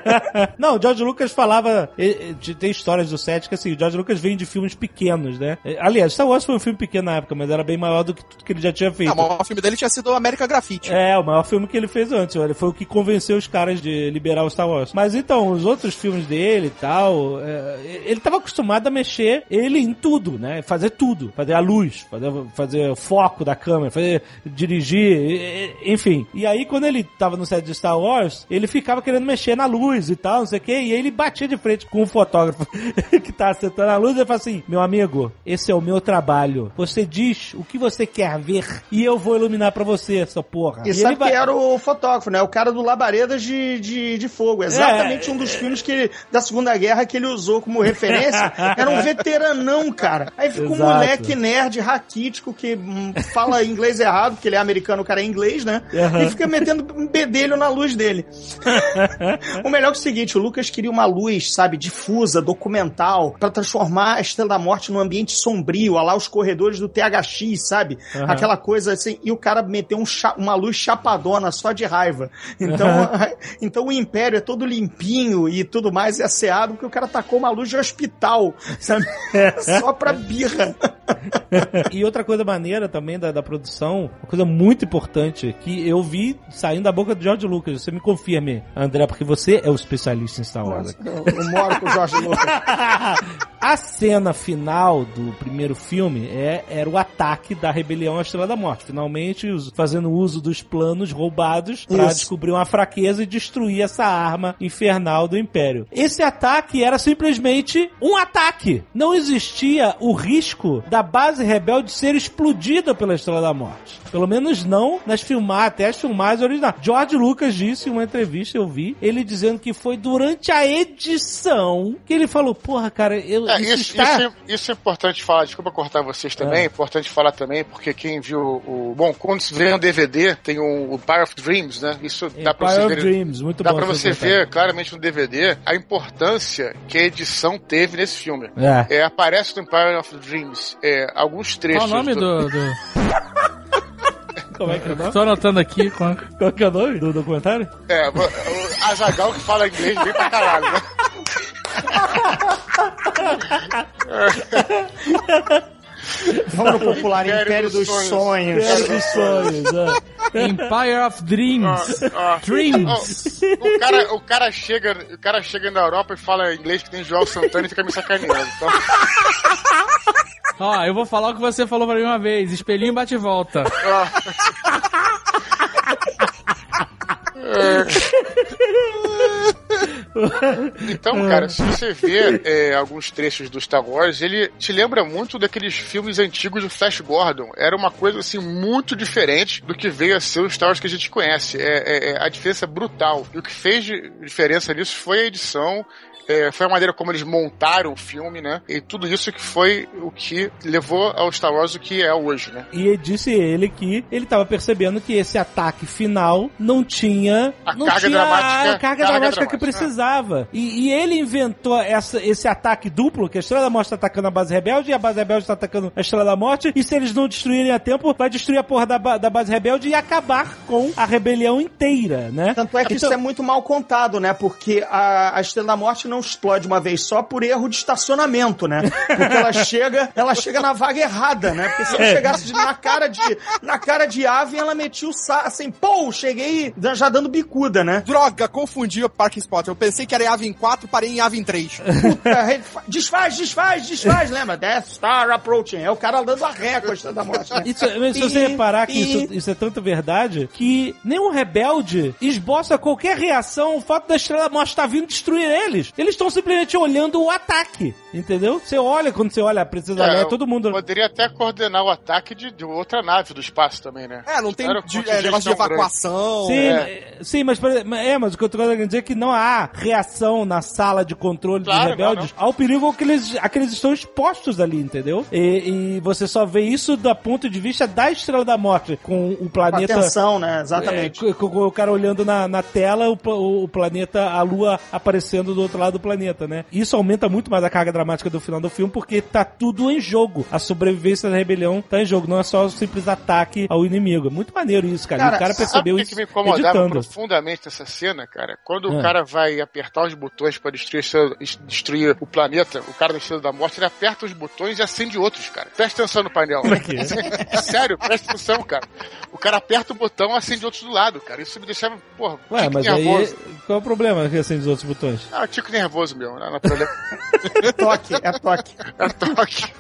Speaker 1: Não, o George Lucas falava. Tem histórias do set que assim, o George Lucas vem de filmes pequenos, né? Aliás, Star Wars foi um filme pequeno na época, mas era bem maior do que tudo que ele já tinha feito.
Speaker 2: Ah, o maior filme dele tinha sido América Graffiti.
Speaker 1: É, o maior filme que ele fez antes. Ele foi o que convenceu os caras de liberar o Star Wars. Mas então, os outros filmes dele e tal, é, ele tava acostumado a mexer ele em tudo, né? Fazer tudo. Fazer a luz, fazer, fazer foco da câmera, fazer dirigir, enfim. E aí, quando ele tava no set de Star Wars, ele ficava querendo mexer na luz e tal, não sei o quê. E aí ele batia de frente com o fotógrafo que tava sentando a luz e falava assim: Meu amigo, esse é o meu trabalho. Você diz o que você quer ver e eu vou iluminar pra você essa porra.
Speaker 4: E, sabe que era o fotógrafo, né? O cara do Labaredas de, de, de Fogo. Exatamente
Speaker 1: É.
Speaker 4: um dos filmes que ele- da Segunda Guerra que ele usou como referência. Era um veteranão, cara. Aí fica um
Speaker 1: Exato.
Speaker 4: moleque nerd, raquítico, que hum, fala inglês errado, porque ele é americano, o cara é inglês, né?
Speaker 1: Aham.
Speaker 4: E fica metendo um bedelho na luz dele. o melhor que é o seguinte, o Lucas queria uma luz, sabe, difusa, documental, pra transformar a Estrela da Morte num ambiente sombrio, olha lá os corredores do THX, sabe?
Speaker 1: Aham.
Speaker 4: Aquela coisa assim, e o cara meteu um uma luz chapadona só de raiva. Então, então o Império é todo limpinho e tudo mais, é asseado, porque o cara tacou uma luz de hospital, sabe? só pra birra.
Speaker 1: e outra coisa maneira também da, da produção, uma coisa muito importante, que eu vi saindo da boca do George Lucas. Você me confirme, André, porque você é o especialista em Star Wars.
Speaker 4: Eu, eu moro com o Jorge Lucas.
Speaker 1: A cena final do primeiro filme é, era o ataque da rebelião à Estrela da Morte. Finalmente, us- fazendo uso dos planos roubados para descobrir uma fraqueza e destruir essa arma infernal do Império. Esse ataque era simplesmente um ataque. Não existia o risco da base rebelde ser explodida pela Estrela da Morte. Pelo menos não nas filmagens, até as filmagens originais. George Lucas disse em uma entrevista, eu vi, ele dizendo que foi durante a edição que ele falou, porra, cara, eu,
Speaker 3: É,
Speaker 1: isso,
Speaker 3: isso,
Speaker 1: está...
Speaker 3: isso é, isso é importante falar, desculpa cortar vocês também, é importante falar também, porque quem viu o. Bom, quando se vê no DVD, tem o, o of Dreams, né? Isso dá pra
Speaker 1: Empire
Speaker 3: você
Speaker 1: of
Speaker 3: ver.
Speaker 1: Dreams, muito
Speaker 3: Dá
Speaker 1: bom.
Speaker 3: pra você ver claramente no DVD a importância que a edição teve nesse filme.
Speaker 1: É.
Speaker 3: É, aparece no Empire of Dreams é, alguns
Speaker 6: Qual
Speaker 3: trechos.
Speaker 6: o nome do. do...
Speaker 1: Como é que é o nome?
Speaker 6: Tô anotando aqui. Qual...
Speaker 1: Qual que é o nome do documentário?
Speaker 3: É, o Azagal que fala inglês bem pra caralho, né?
Speaker 4: Vamos no popular
Speaker 3: Império
Speaker 4: Império
Speaker 3: dos
Speaker 4: dos
Speaker 3: Sonhos.
Speaker 1: Guerra dos Sonhos. é.
Speaker 6: Empire of Dreams.
Speaker 3: Ó,
Speaker 6: Dreams.
Speaker 3: O cara, o cara chega, o cara chega na Europa e fala inglês que tem João Santana e fica me sacaneando. Então,
Speaker 6: Ó, eu vou falar o que você falou pra mim uma vez. Espelhinho bate e volta.
Speaker 3: então, cara, se você vê é, alguns trechos do Star Wars, ele te lembra muito daqueles filmes antigos do Flash Gordon. Era uma coisa assim muito diferente do que veio a ser o Star Wars que a gente conhece. É, é- é- a diferença brutal. E o que fez diferença nisso foi a edição. É, foi a maneira como eles montaram o filme, né? E tudo isso que foi o que levou ao Star Wars o que é hoje, né?
Speaker 1: E disse ele que ele tava percebendo que esse ataque final não tinha
Speaker 3: A
Speaker 1: não
Speaker 3: carga
Speaker 1: tinha
Speaker 3: dramática-
Speaker 1: a carga,
Speaker 3: carga
Speaker 1: dramática que
Speaker 3: dramática,
Speaker 1: precisava. E, e ele inventou essa, esse ataque duplo, que a Estrela da Morte tá atacando a base rebelde e a base rebelde tá atacando a Estrela da Morte. E se eles não destruírem a tempo, vai destruir a porra da, da base rebelde e acabar com a rebelião inteira, né?
Speaker 4: Tanto é que
Speaker 1: Então-
Speaker 4: isso é muito mal contado, né? Porque a, a Estrela da Morte não explode uma vez só por erro de estacionamento, né? Porque ela chega, ela chega na vaga errada, né? Porque se ela chegasse de- na cara de na cara de ave, ela metia o sa assim, pô, cheguei já dando bicuda, né?
Speaker 2: Droga, confundi o parking spot. Eu pensei que era em Avin 4, parei em Avin 3.
Speaker 4: Puta, desfaz, desfaz, desfaz, lembra? Death Star Approaching. É o cara dando a ré com a Estrela da Morte, né?
Speaker 1: Isso, mas se você reparar que isso, isso é tanta verdade que nenhum rebelde esboça qualquer reação ao fato da Estrela da Morte estar vindo destruir eles. Eles estão simplesmente olhando o ataque, entendeu? Você olha, quando você olha a Princesa Leia,
Speaker 3: É,
Speaker 1: todo mundo...
Speaker 3: Poderia até coordenar o ataque de, de outra nave do espaço também, né?
Speaker 2: É, não tem de- é, negócio de evacuação.
Speaker 1: Sim,
Speaker 2: é.
Speaker 1: é, sim, mas, é, mas o que eu tô querendo dizer é que não há reação na sala de controle dos
Speaker 3: Claro,
Speaker 1: rebeldes ao perigo que eles, a que eles estão expostos ali, entendeu? E, e você só vê isso do ponto de vista da Estrela da Morte, com o
Speaker 4: Com
Speaker 1: planeta...
Speaker 4: atenção, né? Exatamente.
Speaker 1: É, com, com o cara olhando na, na tela, o, o planeta, a lua aparecendo do outro lado do planeta, né? Isso aumenta muito mais a carga dramática do final do filme, porque tá tudo em jogo. A sobrevivência da rebelião tá em jogo, não é só o simples ataque ao inimigo. É muito maneiro isso, cara.
Speaker 4: Cara,
Speaker 1: e o cara percebeu
Speaker 3: o que,
Speaker 1: isso
Speaker 3: que me incomodava
Speaker 1: editando.
Speaker 3: profundamente nessa cena, cara? Quando
Speaker 1: Ah.
Speaker 3: o cara vai apertar os botões pra destruir, destruir o planeta, o cara da Estrela da Morte, ele aperta os botões e acende outros, cara. Presta atenção no painel.
Speaker 1: Pra quê?
Speaker 3: Sério, presta atenção, cara. O cara aperta o botão e acende outros do lado, cara. Isso me deixava, porra,
Speaker 1: Ué, mas
Speaker 3: nervoso.
Speaker 1: aí qual é o problema que acende os outros botões?
Speaker 3: Ah, tico nervoso meu, não é.
Speaker 4: Toque, é toque.
Speaker 3: É toque.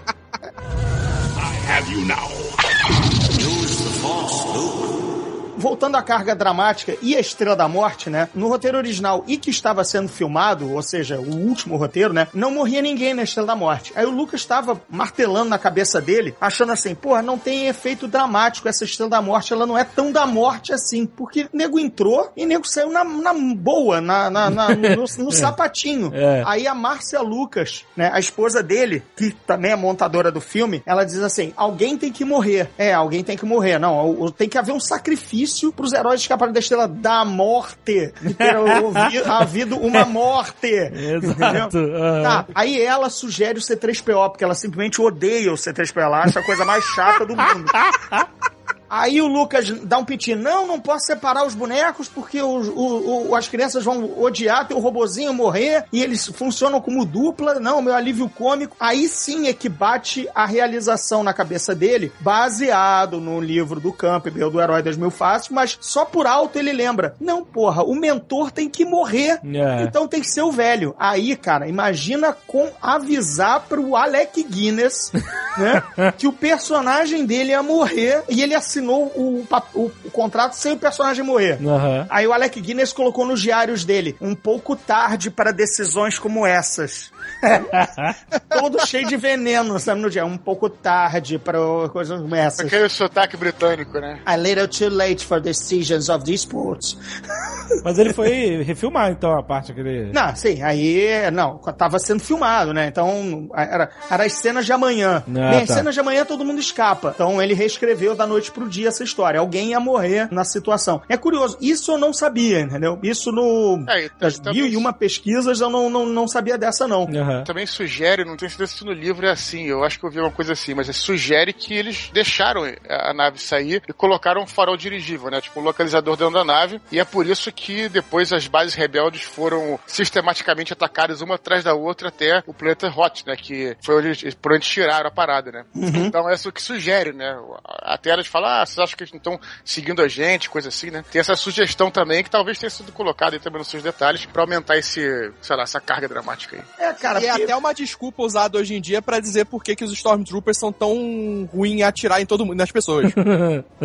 Speaker 4: Voltando à carga dramática e a Estrela da Morte, né? No roteiro original e que estava sendo filmado, ou seja, o último roteiro, né? Não morria ninguém na Estrela da Morte. Aí o Lucas estava martelando na cabeça dele, achando assim, porra, não tem efeito dramático essa Estrela da Morte, ela não é tão da morte assim. Porque nego entrou e nego saiu na, na boa, na, na- na- no, no sapatinho.
Speaker 1: É.
Speaker 4: Aí a Márcia Lucas, né, a esposa dele, que também é montadora do filme, ela diz assim: alguém tem que morrer. É, alguém tem que morrer. Não, tem que haver um sacrifício pros heróis escaparem da estrela da morte. De ter havido uma morte.
Speaker 1: Exato. aham.
Speaker 4: Tá, aí ela sugere o C3PO, porque ela simplesmente odeia o C3PO, ela acha a coisa mais chata do mundo. Aí o Lucas dá um piti, não, não posso separar os bonecos porque os, o- o- as crianças vão odiar ter o robozinho morrer e eles funcionam como dupla, não, meu alívio cômico. Aí sim é que bate a realização na cabeça dele, baseado no livro do Campbell, do Herói das Mil Faces, mas só por alto ele lembra, não, porra, o mentor tem que morrer,
Speaker 1: É.
Speaker 4: então tem que ser o velho. Aí, cara, imagina com avisar pro Alec Guinness, né, que o personagem dele ia morrer e ele assinou o, pa- o- o contrato sem o personagem morrer.
Speaker 1: Aham.
Speaker 4: Aí o Alec Guinness colocou nos diários dele, um pouco tarde para decisões como essas. Todo cheio de veneno, sabe, no dia. Um pouco tarde para coisas como essas.
Speaker 3: Aquele sotaque britânico, né?
Speaker 5: A little too late for decisions of these sports.
Speaker 1: Mas ele foi refilmar, então, a parte que ele...
Speaker 4: Não, sim, aí, não, tava sendo filmado, né? Então, era, era as cenas de amanhã.
Speaker 1: Ah,
Speaker 4: Bem, as
Speaker 1: tá.
Speaker 4: cenas de amanhã todo mundo escapa. Então ele reescreveu da noite pro dia essa história. Alguém ia morrer na situação. É curioso, isso eu não sabia, entendeu? Isso no.
Speaker 3: É, e
Speaker 4: Das
Speaker 3: também-
Speaker 4: mil e uma pesquisas eu não, não, não sabia dessa, não.
Speaker 1: Aham.
Speaker 3: Também sugere, não tenho certeza se no livro é assim, eu acho que eu vi uma coisa assim, mas é, sugere que eles deixaram a nave sair e colocaram um farol dirigível, né? Tipo um localizador dentro da nave, e é por isso que depois as bases rebeldes foram sistematicamente atacadas uma atrás da outra até o planeta Hot, né? Que foi onde, por onde tiraram a parada, né? Então é isso que sugere, né? Até elas falam, ah, vocês acham que eles não estão seguindo a gente, coisa assim, né? Tem essa sugestão também que talvez tenha sido colocada aí também nos seus detalhes pra aumentar esse, sei lá, essa carga dramática aí.
Speaker 4: É, cara,
Speaker 2: E é
Speaker 4: porque-
Speaker 2: até uma desculpa usada hoje em dia pra dizer por que, que os Stormtroopers são tão ruins em atirar em todo mundo, nas pessoas.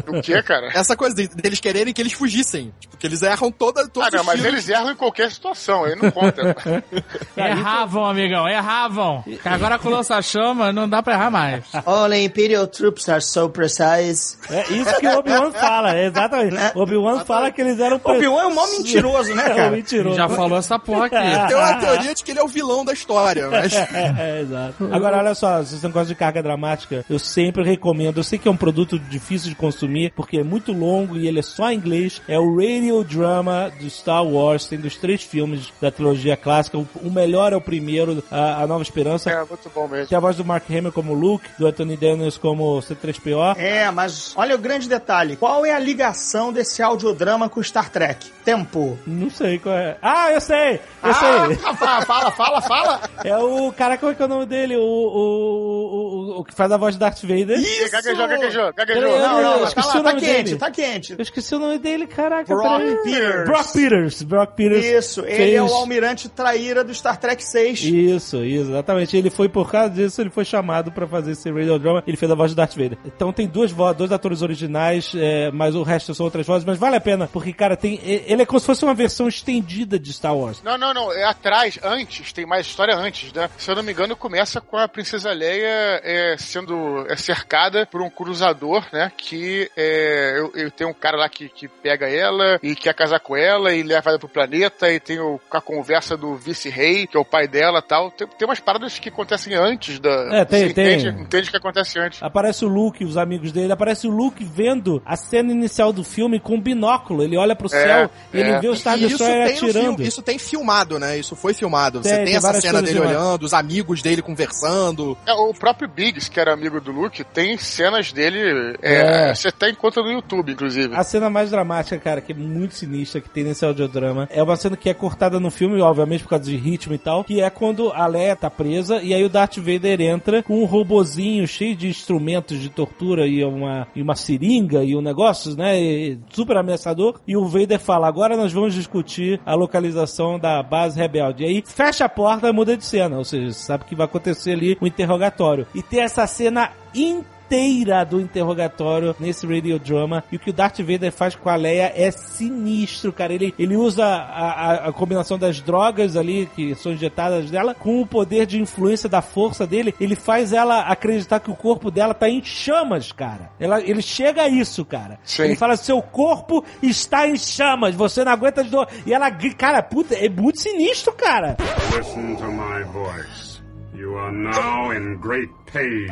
Speaker 3: O que, cara?
Speaker 2: Essa coisa de- deles quererem que eles fugissem. Tipo, que eles erram toda, todos
Speaker 3: Ah, não, mas eles erram em qualquer situação, aí não conta.
Speaker 6: Erravam, amigão, erravam. Que agora com lança-chama não dá pra errar mais.
Speaker 5: All Imperial troops are so precise.
Speaker 1: É isso que o Obi-Wan fala, é exatamente. O Obi-Wan fala que eles eram...
Speaker 4: Obi-Wan é um mó mentiroso, né,
Speaker 1: É, um
Speaker 4: cara?
Speaker 1: mentiroso.
Speaker 6: Já falou essa porra aqui.
Speaker 2: Tem uma teoria de que ele é o vilão da história, mas...
Speaker 1: É, exato. Agora, olha só, se você não gosta de carga dramática, eu sempre recomendo. Eu sei que é um produto difícil de consumir, porque é muito longo e ele é só em inglês. É o Radio Drama do Star Wars. Tem dos três filmes da trilogia clássica. O, o melhor é o primeiro, a, a Nova Esperança.
Speaker 3: É, muito bom mesmo.
Speaker 1: Tem a voz do Mark Hamill como Luke, do Anthony Daniels como C3PO.
Speaker 4: É, mas olha o grande detalhe. Qual é a ligação desse audiodrama com Star Trek? Tempo.
Speaker 1: Não sei qual é. Ah, eu sei! Eu
Speaker 4: Ah,
Speaker 1: sei!
Speaker 4: fala, fala, fala, fala.
Speaker 1: É o cara, como é que é o nome dele? O, o, o, o que faz a voz de Darth Vader.
Speaker 4: Isso!
Speaker 3: Gaguejou, gaguejou, gaguejou.
Speaker 1: Peraí,
Speaker 4: Não, não, mas tá lá,
Speaker 1: o
Speaker 4: tá
Speaker 1: nome
Speaker 4: quente,
Speaker 1: dele.
Speaker 4: tá quente.
Speaker 1: Eu esqueci o nome dele, caraca.
Speaker 4: Brock. Peters.
Speaker 1: Brock Peters. Brock Peters.
Speaker 4: Isso, ele
Speaker 1: fez-
Speaker 4: é o almirante traíra do Star Trek 6.
Speaker 1: Isso, isso, exatamente. Ele foi, por causa disso, ele foi chamado pra fazer esse radio drama. Ele fez a voz de Darth Vader. Então tem duas vozes, dois atores originais, é, mas o resto são outras vozes. Mas vale a pena, porque, cara, tem, ele é como se fosse uma versão estendida de Star Wars.
Speaker 3: Não, não, não. É atrás, antes, tem mais história antes, né? Se eu não me engano, começa com a Princesa Leia é sendo é cercada por um cruzador, né? Que é, eu, eu tenho um cara lá que, que pega ela e quer casar com ela e leva ela pro planeta e tem o, a conversa do vice-rei, que é o pai dela tal. Tem, tem umas paradas que acontecem antes da.
Speaker 1: É, tem-
Speaker 3: você
Speaker 1: tem.
Speaker 3: Entende, entende o que acontece antes.
Speaker 1: Aparece o Luke, os amigos dele, aparece o Luke vendo a cena inicial do filme com um binóculo. Ele olha pro céu e ele
Speaker 3: é.
Speaker 1: vê o Star
Speaker 2: isso
Speaker 1: Destroyer atirando.
Speaker 2: filme, isso tem filmado, né? Isso foi filmado.
Speaker 1: Tem,
Speaker 2: Você
Speaker 1: tem
Speaker 2: tem, essa
Speaker 1: várias
Speaker 2: cena dele
Speaker 1: filmadas.
Speaker 2: olhando, os amigos dele conversando.
Speaker 3: É, o próprio Biggs, que era amigo do Luke, tem cenas dele. é,
Speaker 1: É.
Speaker 3: Você até encontra no YouTube, inclusive.
Speaker 1: A cena mais dramática, cara, que é muito sinistra, que tem nesse audiodrama, é uma cena que é cortada no filme, obviamente por causa de ritmo e tal, que é quando a Leia tá presa e aí o Darth Vader entra com um robozinho cheio de instrumentos de tortura e uma, e uma seringa e um negócio, né, e- super ameaçador, e o Vader fala, agora nós vamos discutir a localização da base rebelde. E aí fecha a porta e muda de cena, ou seja, você sabe que vai acontecer ali um interrogatório. E tem essa cena inteira do interrogatório nesse radiodrama. E o que o Darth Vader faz com a Leia é sinistro, cara. Ele, ele usa a, a- a combinação das drogas ali que são injetadas dela com o poder de influência da força dele. Ele faz ela acreditar que o corpo dela tá em chamas, cara. Ela, ele chega a isso, cara.
Speaker 3: Sim.
Speaker 1: Ele fala: seu corpo está em chamas, você não aguenta de dor. E ela, gri- cara, puta, é muito sinistro, cara.
Speaker 8: Listen to my voice. You are now in great pain.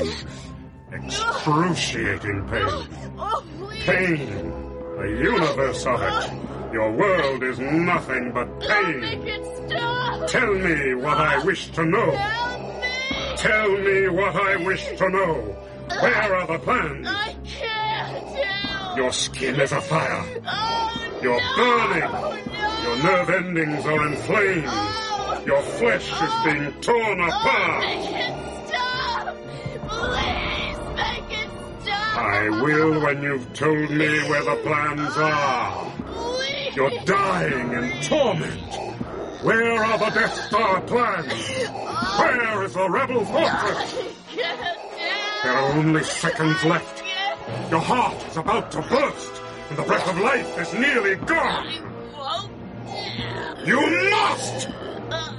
Speaker 8: Excruciating pain. Pain. The universe of it. Your world is nothing but pain. Tell me what I wish to know. Tell me what I wish to know. Where are the plans?
Speaker 9: I can't.
Speaker 8: Your skin is afire. You're burning. Your nerve endings are inflamed. Your flesh is being torn apart.
Speaker 9: Stop! Please make it stop!
Speaker 8: I will when you've told me where the plans are.
Speaker 9: Please!
Speaker 8: You're dying in torment. Where are the Death Star plans? Where is the Rebel fortress? There are only seconds left. Your heart is about to burst, and the breath of life is nearly gone. You must! Uh,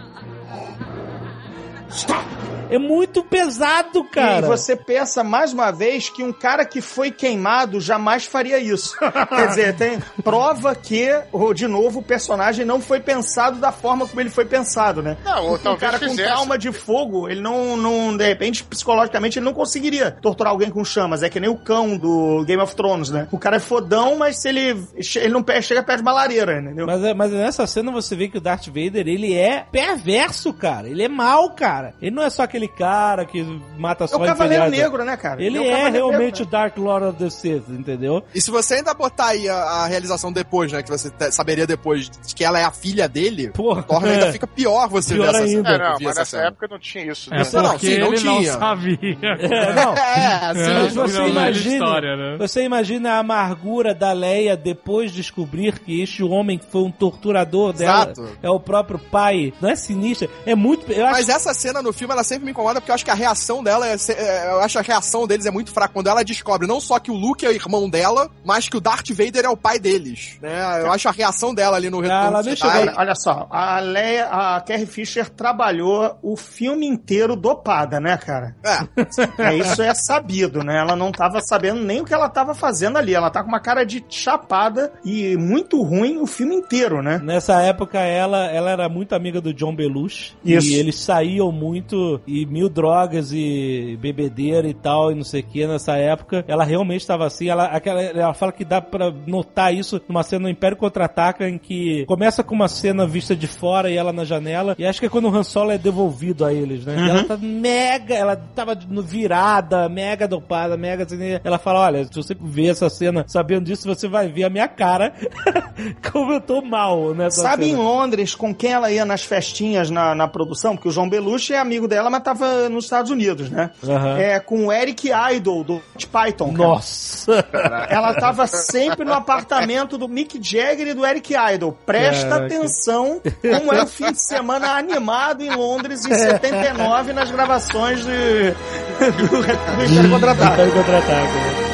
Speaker 1: É muito pesado, cara.
Speaker 4: E você pensa mais uma vez que um cara que foi queimado jamais faria isso. Quer dizer, tem prova que, de novo, o personagem não foi pensado da forma como ele foi pensado, né?
Speaker 3: Não, ou
Speaker 4: um cara com
Speaker 3: fizesse.
Speaker 4: trauma de fogo, ele não, não, de repente, psicologicamente, ele não conseguiria torturar alguém com chamas. É que nem o cão do Game of Thrones, né? O cara é fodão, mas se ele, ele não chega perto de uma lareira, entendeu?
Speaker 1: Mas, é- mas nessa cena você vê que o Darth Vader, ele é perverso, cara. Ele é mau, cara. Ele não é só aquele cara que mata
Speaker 4: É
Speaker 1: só
Speaker 4: o Cavaleiro. Negro, né, cara?
Speaker 1: Ele
Speaker 4: o
Speaker 1: é,
Speaker 4: Cavaleiro
Speaker 1: realmente
Speaker 4: Negro,
Speaker 1: o Dark Lord of the Sith, entendeu?
Speaker 2: E se você ainda botar aí a, a realização depois, né? Que você saberia depois de que ela é a filha dele,
Speaker 1: Porra.
Speaker 2: torna ainda fica pior você
Speaker 1: Pior
Speaker 2: ver essa
Speaker 1: ainda.
Speaker 3: É,
Speaker 2: cena.
Speaker 3: não, mas
Speaker 2: essa
Speaker 3: nessa época não tinha isso.
Speaker 6: É
Speaker 3: né?
Speaker 2: Não,
Speaker 6: porque
Speaker 2: sim, não
Speaker 6: ele não
Speaker 2: tinha.
Speaker 6: sabia.
Speaker 1: É, não.
Speaker 2: É, assim,
Speaker 6: É,
Speaker 1: você
Speaker 6: não, não é
Speaker 1: imagina,
Speaker 6: história, né?
Speaker 1: você imagina a amargura da Leia depois de descobrir que este homem que foi um torturador dela
Speaker 2: Exato.
Speaker 1: é o próprio pai. Não é sinistra? É muito. Eu acho
Speaker 2: Mas essa cena no filme, ela sempre me incomoda porque eu acho que a reação dela, é, é, eu acho a reação deles é muito fraca. Quando ela descobre não só que o Luke é o irmão dela, mas que o Darth Vader é o pai deles. Né? Eu acho a reação dela ali no
Speaker 1: ela
Speaker 2: Retorno
Speaker 1: nem
Speaker 2: de Jedi-
Speaker 1: chegou-
Speaker 4: Olha, olha só, a Leia, a Carrie Fisher trabalhou o filme inteiro dopada, né, cara?
Speaker 2: É,
Speaker 4: É, isso é sabido, né? Ela não tava sabendo nem o que ela tava fazendo ali. Ela tá com uma cara de chapada e muito ruim o filme inteiro, né?
Speaker 1: Nessa época, ela, ela era muito amiga do John Belushi.
Speaker 4: Isso.
Speaker 1: E eles saíam muito, e mil drogas e bebedeira e tal, e não sei o que, nessa época. Ela realmente estava assim. Ela, aquela, ela fala que dá pra notar isso numa cena no Império Contra-Ataca, em que começa com uma cena vista de fora e ela na janela, e acho que é quando o Han Solo é devolvido a eles, né? E ela tá mega, ela tava virada, mega dopada, mega assim. Ela fala, olha, se você ver essa cena sabendo disso, você vai ver a minha cara como eu tô mal nessa
Speaker 4: Sabe em
Speaker 1: cena.
Speaker 4: Londres com quem ela ia nas festinhas na, na produção? Porque o João Belushi é amigo dela, mas tava nos Estados Unidos, né?
Speaker 1: Aham.
Speaker 4: É com o Eric Idle, do Python. cara.
Speaker 1: Nossa!
Speaker 4: Ela tava sempre no apartamento do Mick Jagger e do Eric Idle. Presta
Speaker 1: Caraca.
Speaker 4: atenção como é o fim de semana animado em Londres em 79 nas gravações de, do, do.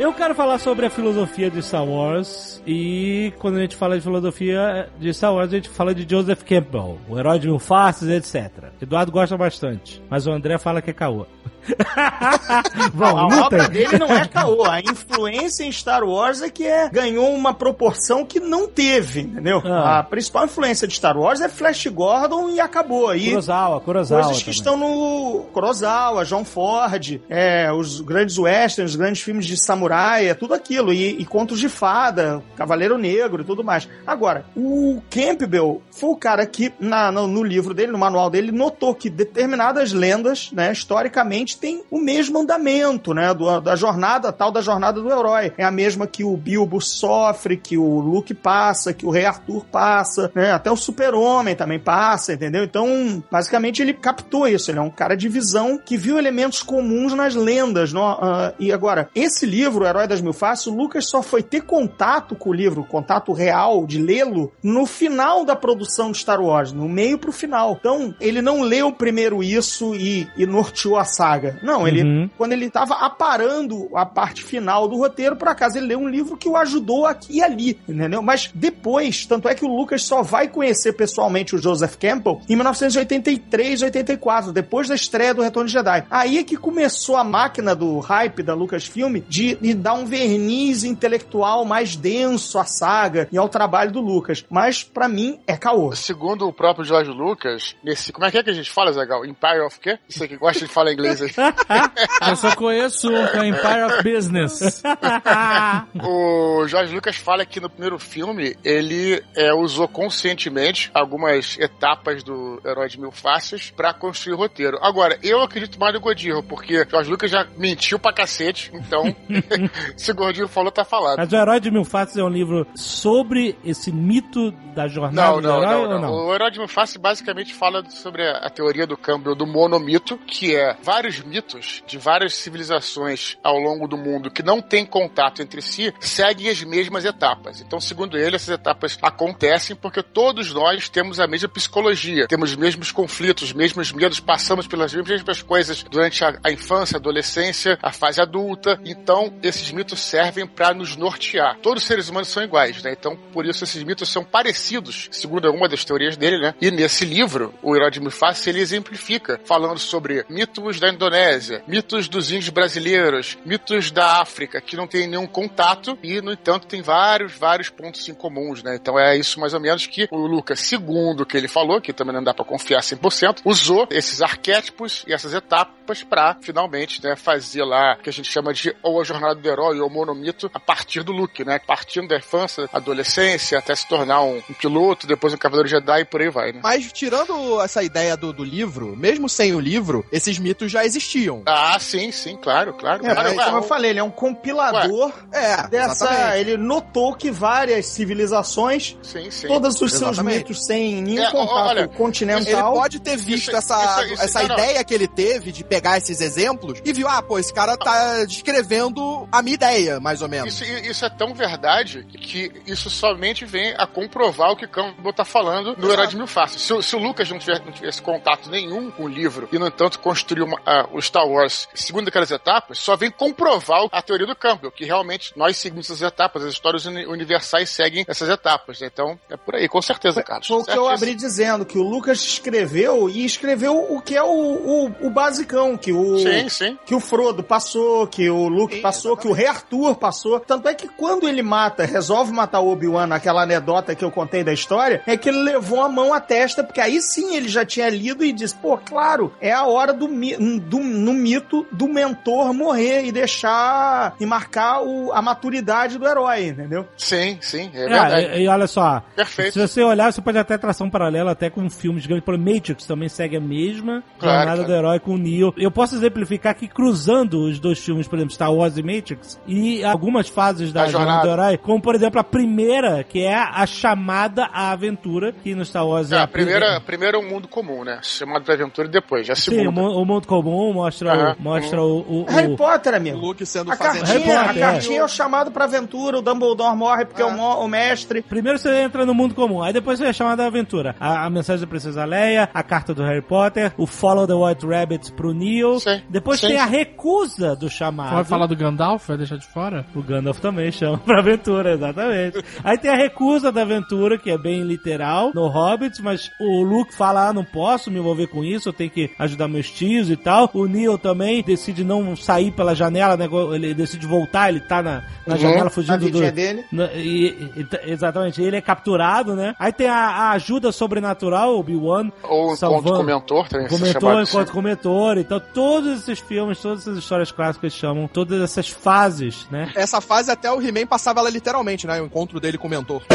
Speaker 1: Eu quero falar sobre a filosofia de Star Wars e quando a gente fala de filosofia de Star Wars, a gente fala de Joseph Campbell, o herói de mil faces, etc. Eduardo gosta bastante, mas o André fala que é caô.
Speaker 4: a
Speaker 1: Vamos,
Speaker 4: obra
Speaker 1: luta.
Speaker 4: dele não é caô. A influência em Star Wars é que é, ganhou uma proporção que não teve, entendeu?
Speaker 1: Ah.
Speaker 4: A principal influência de Star Wars é Flash Gordon e acabou. E
Speaker 1: Kurosawa, Kurosawa.
Speaker 4: coisas que
Speaker 1: também.
Speaker 4: estão no Kurosawa, John Ford, é, os grandes westerns, os grandes filmes de samurai, é tudo aquilo. E, e contos de fada, Cavaleiro Negro e tudo mais. Agora, o Campbell foi o cara que, na, no, no livro dele, no manual dele, notou que determinadas lendas, né, historicamente, têm o mesmo andamento, né, do- da jornada, tal da jornada do herói. É a mesma que o Bilbo sofre, que o Luke passa, que o Rei Arthur passa, né, até o Super-Homem também passa, entendeu? Então, basicamente, ele captou isso. Ele é um cara de visão que viu elementos comuns nas lendas. não? Ah, e agora, esse livro, O Herói das Mil Faces, o Lucas só foi ter contato com o livro, contato real de lê-lo, no final da produção de Star Wars, no meio pro final. Então, ele não leu primeiro isso e, e norteou a saga. Não, ele,
Speaker 1: Uhum.
Speaker 4: quando ele tava aparando a parte final do roteiro, por acaso ele leu um livro que o ajudou aqui e ali, entendeu? Mas depois, tanto é que o Lucas só vai conhecer pessoalmente o Joseph Campbell em 1983, 84, depois da estreia do Retorno de Jedi. Aí é que começou a máquina do hype da Lucasfilm de, de dar um verniz intelectual mais denso à saga e ao trabalho do Lucas. Mas, pra mim, é caô.
Speaker 3: Segundo o próprio George Lucas, nesse. Como é que é que a gente fala, Zagal? Empire of quê? Você que gosta de falar inglês aí.
Speaker 6: Eu só conheço um que é o Empire of Business.
Speaker 3: o George Lucas fala que no primeiro filme ele é, usou conscientemente algumas etapas do Herói de Mil Faces pra construir o roteiro. Agora, eu acredito mais no Godinho, porque George Lucas já mentiu pra cacete, então se o Godinho falou, tá falado.
Speaker 1: Mas o Herói de Mil Faces é um livro sobre esse mito da jornada
Speaker 3: Não,
Speaker 1: do
Speaker 3: não,
Speaker 1: herói
Speaker 3: não,
Speaker 1: ou
Speaker 3: não.
Speaker 1: não?
Speaker 3: O Herói de Faces basicamente fala sobre a, a teoria do câmbio do monomito, que é vários mitos de várias civilizações ao longo do mundo que não têm contato entre si, seguem as mesmas etapas. Então, segundo ele, essas etapas acontecem porque todos nós temos a mesma psicologia, temos os mesmos conflitos, os mesmos medos, passamos pelas mesmas coisas durante a, a infância, a adolescência, a fase adulta. Então, esses mitos servem para nos nortear. Todos os seres humanos são iguais, né? Então, por isso esses mitos são parecidos, segundo uma das teorias dele, né? E nesse livro, o Herói de ele exemplifica, falando sobre mitos da Indonésia, mitos dos índios brasileiros, mitos da África, que não tem nenhum contato e, no entanto, tem vários, vários pontos em comuns, né? Então é isso mais ou menos que o Lucas, segundo o que ele falou, que também não dá pra confiar 100%, usou esses arquétipos e essas etapas pra, finalmente, né, fazer lá o que a gente chama de ou a jornada do herói ou o monomito a partir do Luke, né? Partindo da infância, adolescência, até se tornar um, um piloto, depois um cavaleiro Jedi e por aí vai, né?
Speaker 2: Mas tirando essa ideia do, do livro, mesmo sem o livro, esses mitos já existiam.
Speaker 3: Ah, sim, sim, claro, claro.
Speaker 4: É,
Speaker 3: claro
Speaker 4: mas, como eu
Speaker 3: Ué,
Speaker 4: falei, ele é um compilador
Speaker 2: É,
Speaker 4: dessa.
Speaker 2: exatamente.
Speaker 4: Ele notou que várias civilizações,
Speaker 3: Sim, sim.
Speaker 4: todos os seus
Speaker 2: Exatamente.
Speaker 4: mitos sem nenhum
Speaker 3: É,
Speaker 4: contato
Speaker 3: olha,
Speaker 2: Ele
Speaker 4: continental.
Speaker 2: pode ter visto
Speaker 3: Isso-
Speaker 2: essa,
Speaker 3: isso- isso-
Speaker 2: essa
Speaker 3: não, não.
Speaker 2: ideia que ele teve de pegar esses exemplos e viu, ah, pô, esse cara tá descrevendo a minha ideia, mais ou menos.
Speaker 3: Isso, isso é tão verdade que isso somente vem a comprovar o que Campbell tá falando no Herói de Mil Faces. Se, o- se o Lucas não, tiver, não tivesse contato nenhum com o livro e, no entanto, construiu uma- ah, o Star Wars segundo aquelas etapas, só vem comprovar a teoria do Campbell, que realmente nós seguimos essas etapas, as histórias uni- universais seguem essas etapas. né? Então, é por aí, com certeza, Carlos.
Speaker 4: Foi o que eu abri dizendo, que o Lucas escreveu e escreveu o que é o, o, o basicão, que o.
Speaker 3: Sim, sim.
Speaker 4: Que o Frodo passou, que o Luke
Speaker 2: Sim,
Speaker 4: passou, que o Rei Arthur passou. Tanto é que quando ele mata, resolve matar o Obi-Wan naquela anedota que eu contei da história, é que ele levou a mão à testa, porque aí sim ele já tinha lido e disse, pô, claro, é a hora do, do no mito do mentor morrer e deixar e marcar o, a maturidade do herói, entendeu?
Speaker 3: Sim, sim, é
Speaker 1: É,
Speaker 3: verdade.
Speaker 1: e, e olha só,
Speaker 3: Perfeito.
Speaker 1: se você olhar, você pode até traçar um paralelo até com filmes grandes, por exemplo, Matrix também segue a mesma
Speaker 3: Claro,
Speaker 1: jornada
Speaker 3: claro.
Speaker 1: do herói com o Neo. Eu posso exemplificar que cruzando os dois filmes, por exemplo, Star Wars e Matrix, e algumas fases da
Speaker 3: A
Speaker 1: jornada.
Speaker 3: jornada.
Speaker 1: do herói, como por exemplo a primeira, que é a chamada à aventura, que no Star Wars é,
Speaker 3: É,
Speaker 1: a
Speaker 3: a primeira, a primeira é um mundo comum, né? Chamado de aventura e depois. Já a
Speaker 1: Sim, o,
Speaker 3: segunda.
Speaker 1: mu- o mundo comum mostra,
Speaker 3: Aham.
Speaker 1: o, mostra o, o- o-
Speaker 4: Harry Potter,
Speaker 2: O
Speaker 4: amigo.
Speaker 2: Luke sendo
Speaker 4: A
Speaker 2: fazendeiro.
Speaker 4: cartinha, a
Speaker 1: Potter,
Speaker 4: cartinha é o chamado pra aventura, o Dumbledore morre porque é, o, o mestre.
Speaker 1: Primeiro você entra no mundo comum, aí depois você é chamado à aventura. A, a mensagem da Princesa Leia, a carta do Harry Potter, o Follow the White Rabbits pro Neo.
Speaker 3: Sim,
Speaker 1: Depois
Speaker 3: sim,
Speaker 1: tem a recusa do chamado.
Speaker 6: Vai falar do Gandalf? Gandalf vai deixar de fora?
Speaker 1: O Gandalf também chama pra aventura, exatamente. Aí tem a recusa da aventura, que é bem literal, no Hobbit, mas o Luke fala, ah, não posso me envolver com isso, eu tenho que ajudar meus tios e tal. O Neil também decide não sair pela janela, né, ele decide voltar, ele tá na, na
Speaker 4: Uhum.
Speaker 1: janela
Speaker 4: A
Speaker 1: fugindo do...
Speaker 4: vidinha dele.
Speaker 1: Na- e- e- exatamente, ele é capturado, né? Aí tem a, a ajuda sobrenatural, o Obi-Wan.
Speaker 3: Ou
Speaker 1: salvando-
Speaker 3: encontro com o mentor, também
Speaker 1: Comentou
Speaker 3: chamado assim.
Speaker 1: enquanto com o mentor, então todos esses filmes, todas essas histórias clássicas chamam todas essas fases, né?
Speaker 2: Essa fase até o He-Man passava ela literalmente, né? O encontro dele com o mentor.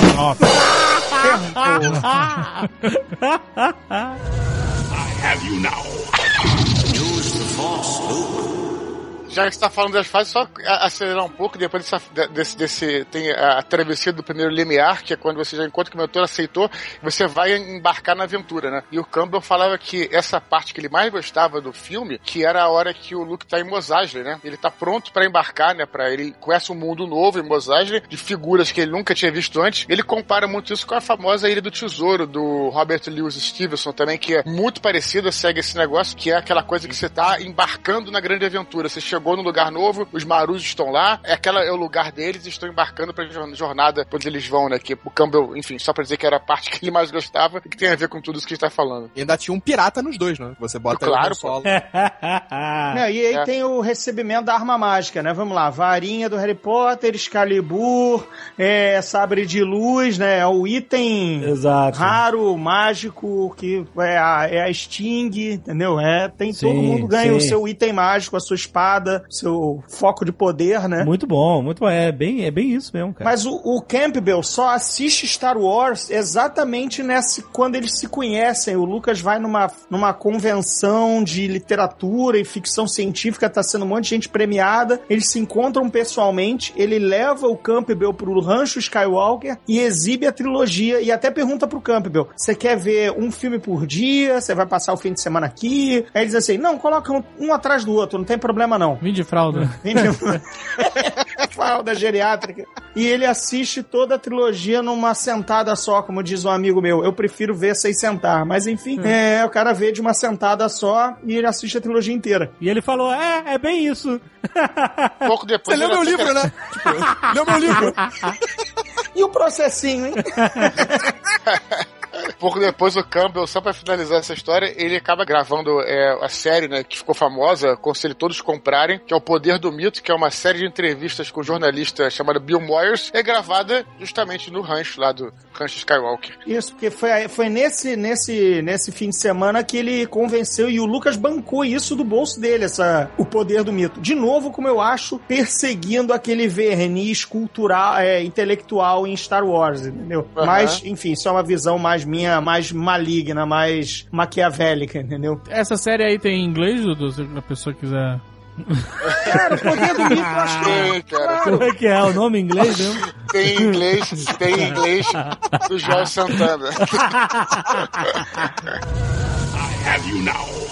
Speaker 8: Have you now?
Speaker 3: Já que você tá falando das fases, só acelerar um pouco, depois dessa, de- desse, desse. Tem a travessia do primeiro limiar, que é quando você já encontra que o mentor aceitou, você vai embarcar na aventura, né? E o Campbell falava que essa parte que ele mais gostava do filme, que era a hora que o Luke tá em Mos né? Ele tá pronto pra embarcar, né? Pra ele conhece um mundo novo em Mos de figuras que ele nunca tinha visto antes. Ele compara muito isso com a famosa Ilha do Tesouro, do Robert Louis Stevenson também, que é muito parecida, segue esse negócio, que é aquela coisa que você tá embarcando na grande aventura. Você chegou num lugar novo, os marujos estão lá, é aquela é o lugar deles e estão embarcando pra jor- jornada onde eles vão, né? Que o Campbell, enfim, só pra dizer que era a parte que ele mais gostava e que tem a ver com tudo isso que a gente tá falando.
Speaker 2: E ainda tinha um pirata nos dois, né? Você bota
Speaker 3: Claro,
Speaker 2: ele no solo.
Speaker 4: Não, e aí
Speaker 3: É.
Speaker 4: tem o recebimento da arma mágica, né? Vamos lá, varinha do Harry Potter, Excalibur, é, sabre de luz, né? É o item
Speaker 1: Exato.
Speaker 4: raro, mágico, que é a, é a Sting, entendeu? É, tem
Speaker 1: Sim,
Speaker 4: todo mundo ganha o
Speaker 1: sim.
Speaker 4: seu item mágico, a sua espada, seu foco de poder, né?
Speaker 1: Muito bom, muito bom. É bem, é bem isso mesmo, cara.
Speaker 4: Mas o, o Campbell só assiste Star Wars exatamente nesse quando eles se conhecem. O Lucas vai numa, numa convenção de literatura e ficção científica, tá sendo um monte de gente premiada. Eles se encontram pessoalmente, ele leva o Campbell pro rancho Skywalker e exibe a trilogia e até pergunta pro Campbell: você quer ver um filme por dia? Você vai passar o fim de semana aqui? Aí ele diz assim: não, coloca um, um atrás do outro, não tem problema não.
Speaker 6: Vim de fralda.
Speaker 4: Entendeu? Fralda geriátrica. E ele assiste toda a trilogia numa sentada só, como diz um amigo meu. Eu prefiro ver sem sentar. Mas enfim, é, o cara vê de uma sentada só e ele assiste a trilogia inteira.
Speaker 1: E ele falou: é, é bem isso.
Speaker 3: Pouco depois.
Speaker 2: Você leu meu livro, né? Tipo, leu meu livro.
Speaker 4: E o processinho, hein?
Speaker 3: Pouco depois o Campbell, só pra finalizar essa história, ele acaba gravando é, a série, né, que ficou famosa, aconselho todos comprarem, que é o Poder do Mito, que é uma série de entrevistas com um jornalista chamado Bill Moyers, é gravada justamente no rancho lá do Rancho Skywalker.
Speaker 4: Isso, porque foi, foi nesse, nesse, nesse fim de semana que ele convenceu e o Lucas bancou isso do bolso dele, essa, o poder do mito. De novo, como eu acho, perseguindo aquele verniz cultural, é, intelectual em Star Wars, entendeu?
Speaker 3: Aham.
Speaker 4: Mas, enfim, isso é uma visão mais minha, mais maligna, mais maquiavélica, entendeu?
Speaker 6: Essa série aí tem em inglês, Dudu? Se a pessoa quiser.
Speaker 4: Cara, o poder do mito, eu acho que
Speaker 3: Tem, cara.
Speaker 1: Como é que é o nome em inglês mesmo?
Speaker 3: Tem em inglês, tem em inglês do Jorge Santana.
Speaker 8: Have you now?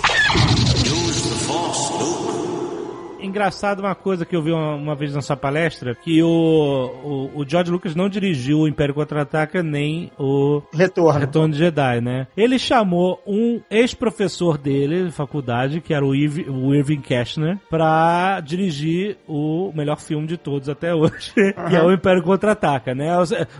Speaker 1: Engraçado uma coisa que eu vi uma, uma vez na sua palestra, que o, o, o George Lucas não dirigiu o Império Contra-Ataca nem o
Speaker 4: retorno.
Speaker 1: Retorno de Jedi, né? Ele chamou um ex-professor dele, de faculdade, que era o, Irv, o Irving Cashner, pra dirigir o melhor filme de todos até hoje, que é o Império Contra-Ataca, né?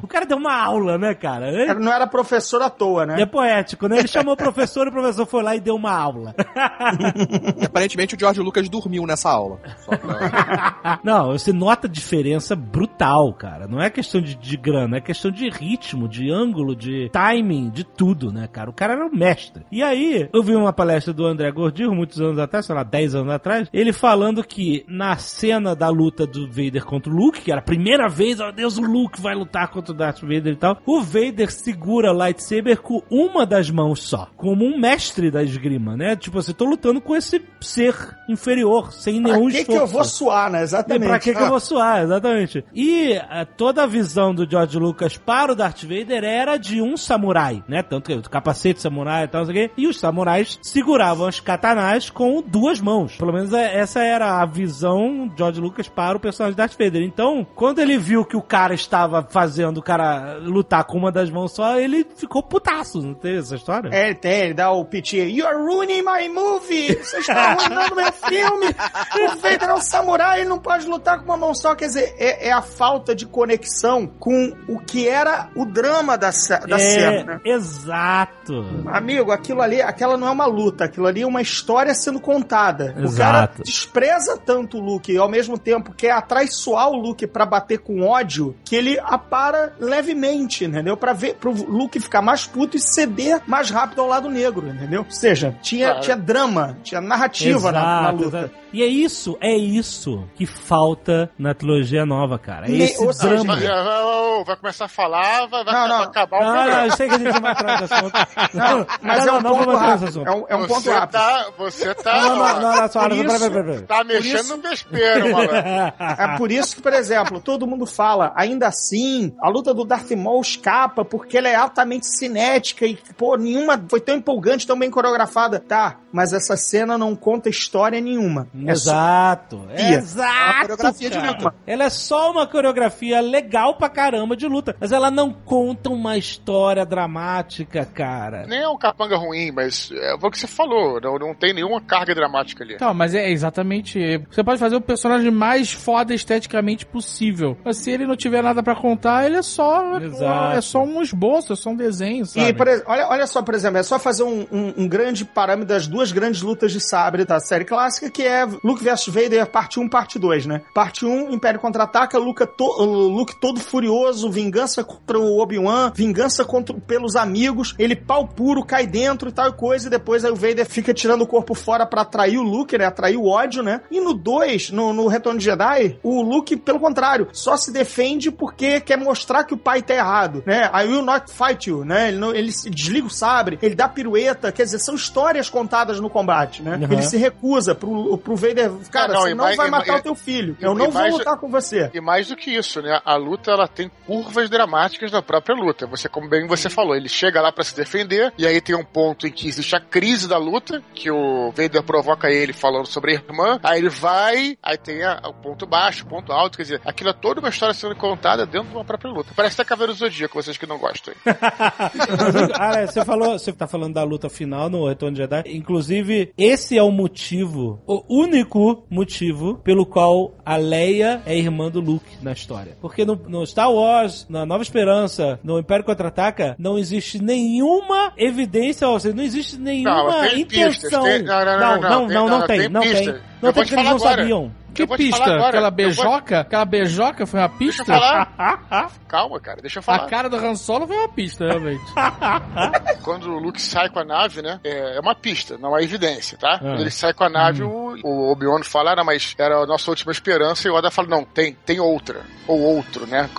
Speaker 1: O cara deu uma aula, né, cara? Ele-
Speaker 4: Não era professor à toa, né?
Speaker 1: É poético, né? Ele chamou o professor e o professor foi lá e deu uma aula.
Speaker 2: Aparentemente o George Lucas dormiu nessa aula.
Speaker 1: Não, você nota diferença brutal, cara. Não é questão de, de grana, é questão de ritmo, de ângulo, de timing, de tudo, né, cara? O cara era um mestre. E aí, eu vi uma palestra do André Gordillo, muitos anos atrás, sei lá, 10 anos atrás, ele falando que na cena da luta do Vader contra o Luke, que era a primeira vez, ó Deus, o Luke vai lutar contra o Darth Vader e tal, o Vader segura a lightsaber com uma das mãos só, como um mestre da esgrima, né? Tipo, você tô lutando com esse ser inferior, sem nenhum
Speaker 4: que,
Speaker 1: esforço.
Speaker 4: que eu vou suar, né?
Speaker 1: E
Speaker 4: Exatamente.
Speaker 1: pra que, que eu vou suar, exatamente. E eh, toda a visão do George Lucas para o Darth Vader era de um samurai, né? Tanto que o capacete samurai e tal, não sei o quê. E os samurais seguravam as katanas com duas mãos. Pelo menos eh, essa era a visão de George Lucas para o personagem Darth Vader. Então, quando ele viu que o cara estava fazendo o cara lutar com uma das mãos só, ele ficou putaço, não teve essa história?
Speaker 4: É, ele tem, ele dá o piti. You're ruining my movie! Você está arruinando meu filme! O Vader é um samurai, ele não pode lutar com uma mão só, quer dizer, é, é a falta de conexão com o que era o drama da, da
Speaker 1: é,
Speaker 4: cena, né?
Speaker 1: Exato.
Speaker 4: Amigo, aquilo ali, aquela não é uma luta, aquilo ali é uma história sendo contada. O
Speaker 1: Exato.
Speaker 4: cara despreza tanto o Luke e ao mesmo tempo quer atraiçoar o Luke pra bater com ódio, que ele apara levemente, entendeu? Pra ver pro Luke ficar mais puto e ceder mais rápido ao lado negro, entendeu? Ou seja, tinha,
Speaker 3: Claro.
Speaker 4: tinha drama, tinha narrativa na, na
Speaker 1: Exato,
Speaker 4: luta.
Speaker 1: exato. E é isso, é isso que falta na trilogia nova, cara. É esse
Speaker 4: ou seja,
Speaker 1: drama.
Speaker 3: Vai, vai- vai começar a falar, vai, vai
Speaker 4: Não, não.
Speaker 3: acabar o
Speaker 1: Não, não,
Speaker 3: programa.
Speaker 1: eu sei que a gente vai atrás desse assunto.
Speaker 4: Não, mas
Speaker 1: não,
Speaker 4: é um
Speaker 1: não,
Speaker 4: ponto rápido.
Speaker 1: assunto.
Speaker 4: É um, é um ponto
Speaker 3: você
Speaker 4: rápido.
Speaker 3: tá, você tá,
Speaker 1: Não, não, não, não, só,
Speaker 4: isso-
Speaker 1: peraí.
Speaker 3: tá mexendo
Speaker 4: isso-
Speaker 3: no vespeiro, malandro.
Speaker 4: É por isso que, por exemplo, todo mundo fala, ainda assim, a luta do Darth Maul escapa porque ela é altamente cinética e, pô, nenhuma foi tão empolgante, tão bem coreografada. Tá, mas essa cena não conta história nenhuma. É só-
Speaker 1: Exato. Exato.
Speaker 2: É uma coreografia de luta.
Speaker 1: Ela é só uma coreografia legal pra caramba de luta, mas ela não conta uma história dramática, cara.
Speaker 3: Nem é um capanga ruim, mas é o que você falou, não, não tem nenhuma carga dramática ali.
Speaker 6: Então, mas é exatamente. Você pode fazer o personagem mais foda esteticamente possível. Mas se ele não tiver nada pra contar, ele é só.
Speaker 1: Exato.
Speaker 6: É só um esboço, é só um desenho, sabe?
Speaker 4: E, por olha, olha só, por exemplo, é só fazer um, um- um grande parâmetro das duas grandes lutas de sabre da série clássica, que é Luke vs Vader, parte 1, parte 2, né? Parte 1, Império Contra-Ataca, Luke, to- Luke todo furioso, vingança contra o Obi-Wan, vingança contra, pelos amigos, ele pau puro, cai dentro e tal coisa, e depois aí o Vader fica tirando o corpo fora pra atrair o Luke, né? Atrair o ódio, né? E no 2, no, no Retorno de Jedi, o Luke, pelo contrário, só se defende porque quer mostrar que o pai tá errado, né? I will not fight you, né? Ele, não- ele se desliga o sabre, ele dá pirueta, quer dizer, são histórias contadas no combate, né?
Speaker 1: Uhum.
Speaker 4: Ele se recusa pro, pro Vader, cara,
Speaker 3: não,
Speaker 4: você não
Speaker 3: mais-
Speaker 4: vai matar o teu filho,
Speaker 3: e-
Speaker 4: eu não vou
Speaker 3: mais-
Speaker 4: lutar com você.
Speaker 3: E mais do que isso, né? A luta ela tem curvas dramáticas na própria luta. Você, como bem você falou, ele chega lá pra se defender, e aí tem um ponto em que existe a crise da luta, que o Vader provoca ele falando sobre a irmã, aí ele vai, aí tem a- o ponto baixo, o ponto alto, quer dizer, aquilo é toda uma história sendo contada dentro de uma própria luta. Parece até Cavaleiro do Zodíaco, vocês que não gostam.
Speaker 1: Ah, é, você falou, você tá falando da luta final no Retorno de Jedi. Inclusive, esse é o motivo, o único motivo pelo qual a Leia é irmã do Luke na história. Porque no, no Star Wars, na Nova Esperança, no Império Contra-Ataca, não existe nenhuma evidência, ou seja, não existe nenhuma
Speaker 3: Não, tem pistas,
Speaker 1: intenção.
Speaker 3: tem- não, não, não,
Speaker 1: não,
Speaker 3: não,
Speaker 1: não,
Speaker 3: tem-
Speaker 1: não, tem,
Speaker 3: tem
Speaker 1: não tem. Não tem
Speaker 3: te
Speaker 1: porque eles não
Speaker 3: agora.
Speaker 1: sabiam.
Speaker 6: Que pista? Aquela
Speaker 3: Eu vou-
Speaker 6: beijoca? Aquela beijoca foi uma
Speaker 3: Deixa eu
Speaker 6: pista?
Speaker 3: falar. Calma, cara, deixa eu falar.
Speaker 6: A cara do Han Solo foi uma pista, realmente.
Speaker 3: Quando o Luke sai com a nave, né? É é uma pista, não é evidência, tá?
Speaker 1: Ah.
Speaker 3: Quando ele sai com a nave, o, o Obi-Wan fala, ah, mas era a nossa última esperança, e o Oda fala, não, tem, tem outra. Ou outro, né?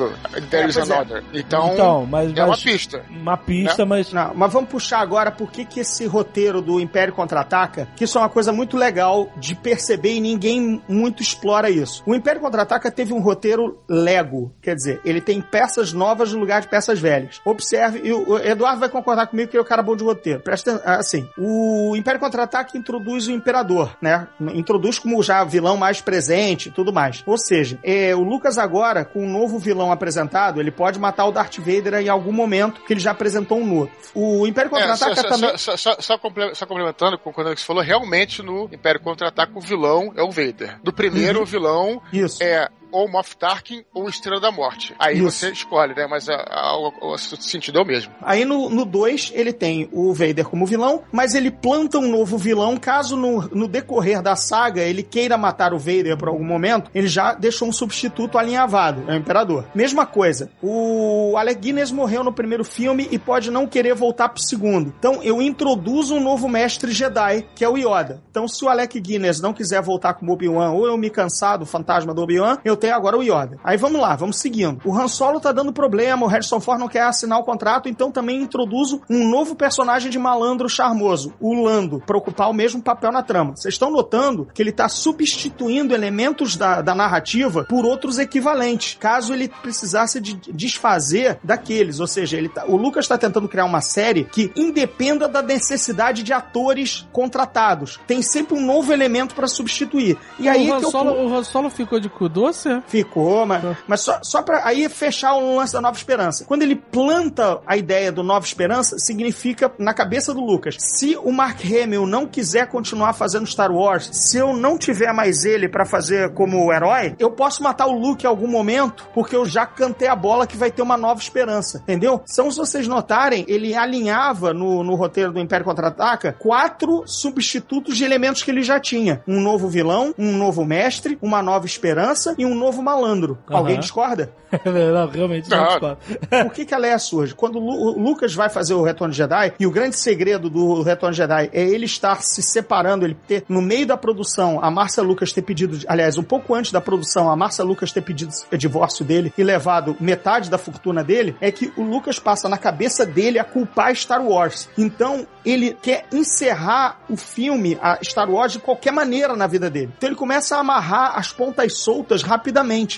Speaker 3: There
Speaker 4: É,
Speaker 3: is
Speaker 4: é.
Speaker 3: another. Então,
Speaker 1: Então, mas,
Speaker 3: é uma
Speaker 1: mas-
Speaker 3: pista.
Speaker 1: Uma pista, mas
Speaker 4: Não, mas vamos puxar agora por que que esse roteiro do Império Contra-Ataca, que isso é uma coisa muito legal de perceber e ninguém muito explora isso. O Império Contra-Ataca teve um roteiro Lego, quer dizer, ele tem peças novas no lugar de peças velhas. Observe, e o o Eduardo vai concordar comigo que ele é o cara bom de roteiro. Presta atenção, assim, o Império Contra-Ataca introduz o Imperador, né? Introduz como já vilão mais presente e tudo mais. Ou seja, é, o Lucas agora, com um novo vilão apresentado, ele pode matar o Darth Vader em algum momento, que ele já apresentou um novo. O Império
Speaker 3: É,
Speaker 4: Contra-Ataca
Speaker 3: só,
Speaker 4: também...
Speaker 3: só, só, só comple- só complementando com quando você falou, realmente no Império Contra-Ataque o vilão é o Vader. Do primeiro, o vilão
Speaker 4: Isso.
Speaker 3: é ou Moff Tarkin ou Estrela da Morte. Aí
Speaker 4: Isso.
Speaker 3: você escolhe, né? Mas a, a- o, o sentido é o mesmo.
Speaker 4: Aí no 2 ele tem o Vader como vilão, mas ele planta um novo vilão caso no, no decorrer da saga ele queira matar o Vader por algum momento, ele já deixou um substituto alinhavado, é o Imperador. Mesma coisa, o Alec Guinness morreu no primeiro filme e pode não querer voltar pro segundo. Então eu introduzo um novo mestre Jedi, que é o Yoda. Então se o Alec Guinness não quiser voltar como Obi-Wan ou eu me cansar do fantasma do Obi-Wan, eu tenho agora o Yoda. Aí vamos lá, vamos seguindo. O Han Solo tá dando problema, o Harrison Ford não quer assinar o contrato, então também introduzo um novo personagem de malandro charmoso, o Lando, para ocupar o mesmo papel na trama. Vocês estão notando que ele tá substituindo elementos da, da narrativa por outros equivalentes, caso ele precisasse de desfazer daqueles. Ou seja, ele tá- o Lucas está tentando criar uma série que independa da necessidade de atores contratados. Tem sempre um novo elemento para substituir. E aí
Speaker 6: o, Han
Speaker 4: que eu
Speaker 6: Solo, o Han Solo ficou de cu doce,
Speaker 4: Ficou, mas, mas só, só pra aí fechar o lance da Nova Esperança. Quando ele planta a ideia do Nova Esperança, significa, na cabeça do Lucas, se o Mark Hamill não quiser continuar fazendo Star Wars, se eu não tiver mais ele pra fazer como herói, eu posso matar o Luke em algum momento, porque eu já cantei a bola que vai ter uma Nova Esperança, entendeu? Então, se vocês notarem, ele alinhava no, no roteiro do Império Contra-Ataca quatro substitutos de elementos que ele já tinha. Um novo vilão, um novo mestre, uma nova esperança e um novo malandro.
Speaker 1: Aham.
Speaker 4: Alguém discorda?
Speaker 1: não, realmente não
Speaker 3: Não.
Speaker 1: discordo.
Speaker 4: Por que, que a Leia surge? Quando o Lu- o Lucas vai fazer o Retorno de Jedi, e o grande segredo do Retorno de Jedi é ele estar se separando, ele ter, no meio da produção, a Marcia Lucas ter pedido, aliás, um pouco antes da produção, a Marcia Lucas ter pedido o divórcio dele e levado metade da fortuna dele, é que o Lucas passa na cabeça dele a culpar Star Wars. Então, ele quer encerrar o filme, a Star Wars, de qualquer maneira na vida dele. Então ele começa a amarrar as pontas soltas rapidamente.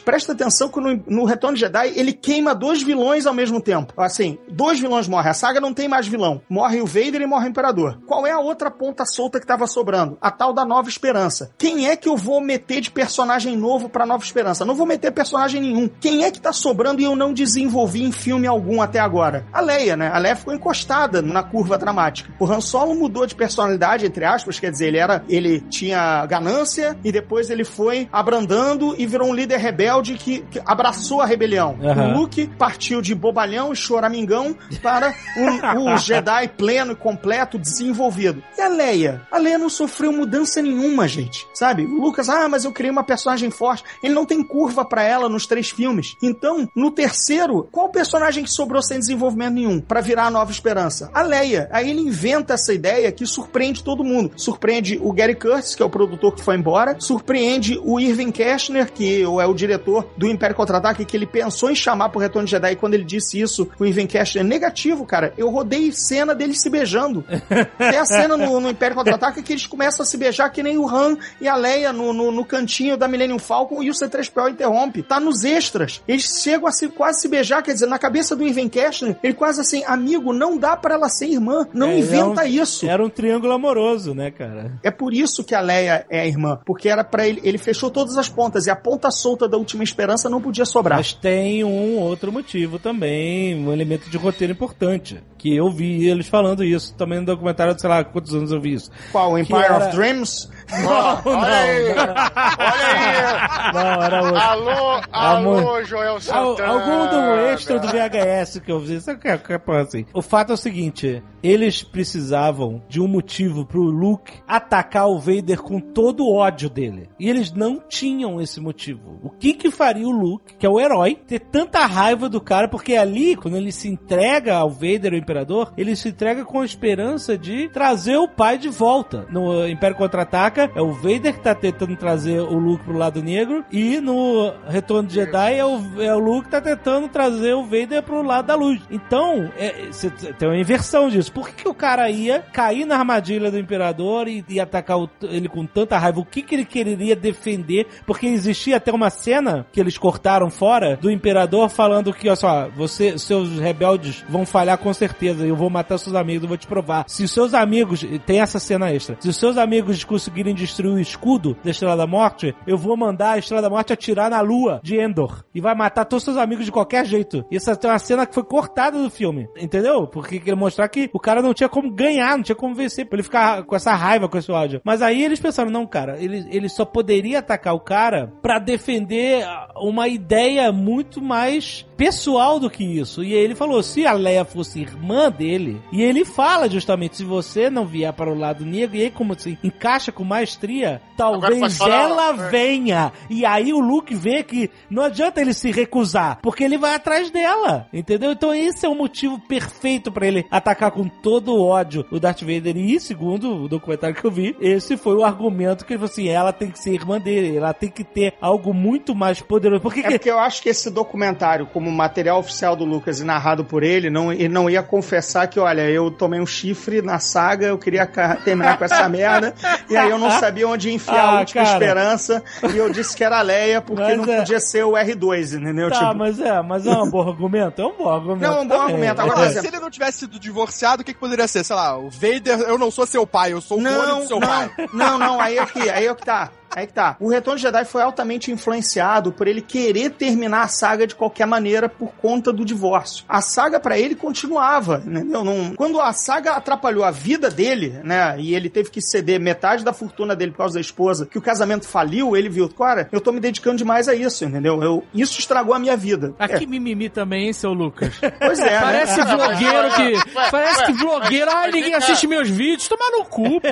Speaker 4: Presta atenção que no, no Retorno Jedi ele queima dois vilões ao mesmo tempo. Assim, dois vilões morrem. A saga não tem mais vilão. Morre o Vader e morre o Imperador. Qual é a outra ponta solta que tava sobrando? A tal da Nova Esperança. Quem é que eu vou meter de personagem novo pra Nova Esperança? Não vou meter personagem nenhum. Quem é que tá sobrando e eu não desenvolvi em filme algum até agora? A Leia, né? A Leia ficou encostada na curva dramática. O Han Solo mudou de personalidade, entre aspas, quer dizer, ele era, ele tinha ganância e depois ele foi abrandando e virou um líder rebelde que, que abraçou a rebelião.
Speaker 1: Aham.
Speaker 4: O Luke partiu de bobalhão e choramingão para um, um Jedi pleno e completo, desenvolvido. E a Leia? A Leia não sofreu mudança nenhuma, gente. Sabe? O Lucas, ah, mas eu criei uma personagem forte. Ele não tem curva pra ela nos três filmes. Então, no terceiro, qual personagem que sobrou sem desenvolvimento nenhum pra virar a nova esperança? A Leia. Aí ele inventa essa ideia que surpreende todo mundo. Surpreende o Gary Curtis, que é o produtor que foi embora. Surpreende o Irving Kershner, que é o diretor do Império Contra-Ataque, que ele pensou em chamar pro Retorno de Jedi. E quando ele disse isso, o Irving Kershner, negativo, cara. Eu rodei cena deles se beijando. Tem a cena no, no Império Contra-Ataque que eles começam a se beijar que nem o Han e a Leia no, no, no cantinho da Millennium Falcon e o C-3PO interrompe. Tá nos extras. Eles chegam a se, quase se beijar, quer dizer, na cabeça do Irving Kershner, ele quase assim, amigo, não dá pra ela ser irmã. Não
Speaker 1: É,
Speaker 4: inventa
Speaker 1: era um-
Speaker 4: isso.
Speaker 1: Era um triângulo amoroso, né, cara?
Speaker 4: É por isso que a Leia é a irmã. Porque era para ele. Ele fechou todas as pontas. E a ponta solta da última esperança não podia sobrar.
Speaker 1: Mas tem um outro motivo também, um elemento de roteiro importante. Que eu vi eles falando isso também no documentário, sei lá quantos anos eu vi isso.
Speaker 4: Qual? O Empire
Speaker 1: era-
Speaker 4: of Dreams?
Speaker 1: Não,
Speaker 3: olha aí!
Speaker 1: não,
Speaker 3: Olha aí!
Speaker 1: não, era outro.
Speaker 3: Alô, alô, Joel
Speaker 1: Al-
Speaker 3: Santana!
Speaker 1: algum do extra do VHS que eu vi, sabe que é que é porra assim? O fato é o seguinte, eles precisavam de um motivo pro Luke atacar o Vader com todo o ódio dele. E eles não tinham esse motivo. O que que faria o Luke, que é o herói, ter tanta raiva do cara, porque ali, quando ele se entrega ao Vader, Imperador, ele se entrega com a esperança de trazer o pai de volta. No Império Contra-Ataca, é o Vader que tá tentando trazer o Luke pro lado negro, e no Retorno de Jedi é o, é o Luke que tá tentando trazer o Vader pro lado da luz. Então, é, cê tem uma inversão disso. Por que, que o cara ia cair na armadilha do Imperador e, e atacar o- ele com tanta raiva? O que, que ele quereria defender? Porque existia até uma cena que eles cortaram fora do Imperador falando que, olha só, você, seus rebeldes vão falhar com certeza. Eu vou matar seus amigos, eu vou te provar. Se os seus amigos, tem essa cena extra, se os seus amigos conseguirem destruir o escudo da Estrela da Morte, eu vou mandar a Estrela da Morte atirar na lua de Endor. E vai matar todos os seus amigos de qualquer jeito. E essa é uma cena que foi cortada do filme. Entendeu? Porque queria mostrar que o cara não tinha como ganhar, não tinha como vencer, pra ele ficar com essa raiva, com esse ódio. Mas aí eles pensaram, não, cara, ele, ele só poderia atacar o cara pra defender uma ideia muito mais pessoal do que isso. E ele falou, se a Leia fosse irmã dele, e ele fala justamente, se você não vier para o lado negro, e aí como se encaixa com maestria, talvez
Speaker 3: falar-
Speaker 1: ela
Speaker 3: é.
Speaker 1: venha. E aí o Luke vê que não adianta ele se recusar, porque ele vai atrás dela, entendeu? Então esse é o motivo perfeito pra ele atacar com todo o ódio o Darth Vader. E segundo o documentário que eu vi, esse foi o argumento que ele falou assim, ela tem que ser irmã dele, ela tem que ter algo muito mais poderoso. Por que
Speaker 4: É
Speaker 1: que...
Speaker 4: porque eu acho que esse documentário, como material oficial do Lucas e narrado por ele, não, ele não ia confessar que, olha, eu tomei um chifre na saga, eu queria terminar com essa merda, e aí eu não sabia onde enfiar
Speaker 1: Ah,
Speaker 4: a última
Speaker 1: cara.
Speaker 4: esperança, e eu disse que era a Leia, porque
Speaker 1: Mas
Speaker 4: não
Speaker 1: é.
Speaker 4: podia ser o R2, entendeu?
Speaker 1: Tá,
Speaker 4: Tipo,
Speaker 1: mas é, mas é um bom argumento, é um bom argumento.
Speaker 4: Não, é um bom
Speaker 1: também.
Speaker 4: argumento. Agora,
Speaker 2: Agora,
Speaker 4: exemplo-
Speaker 2: se ele não tivesse sido divorciado, o que, que poderia ser? Sei lá, o Vader, eu não sou seu pai, eu sou o clone
Speaker 4: Não,
Speaker 2: do seu
Speaker 4: não,
Speaker 2: pai.
Speaker 4: não, não, aí é que, aí é que tá. Aí que tá. O Retorno de Jedi foi altamente influenciado por ele querer terminar a saga de qualquer maneira por conta do divórcio. A saga pra ele continuava, entendeu? Não... Quando a saga atrapalhou a vida dele, né, e ele teve que ceder metade da fortuna dele por causa da esposa, que o casamento faliu, ele viu, cara, eu tô me dedicando demais a isso, entendeu? Eu... Isso estragou a minha vida.
Speaker 6: Aqui mimimi também, hein, seu Lucas?
Speaker 4: Pois é,
Speaker 6: Parece
Speaker 4: né?
Speaker 6: vlogueiro que. Parece que vlogueiro. Ai, ninguém assiste meus vídeos. Toma no cu, pô.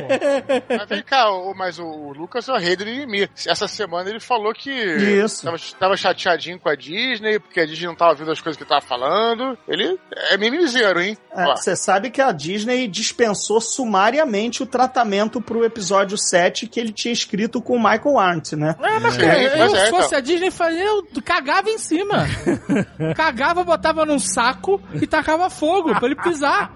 Speaker 3: Mas vem cá, mas o Lucas é o rei do mimimi. Essa semana ele falou que
Speaker 4: Isso.
Speaker 3: Tava, tava chateadinho com a Disney, porque a Disney não tava ouvindo as coisas que tava falando. Ele é mimimizeiro, hein?
Speaker 4: É, Você sabe que a Disney dispensou sumariamente o tratamento pro episódio 7 que ele tinha escrito com o Michael Arndt, né?
Speaker 6: É, mas
Speaker 3: É,
Speaker 6: eu,
Speaker 3: mas é,
Speaker 6: se fosse
Speaker 3: então.
Speaker 6: a Disney, fazia, eu cagava em cima. cagava, botava num saco e tacava fogo pra ele pisar.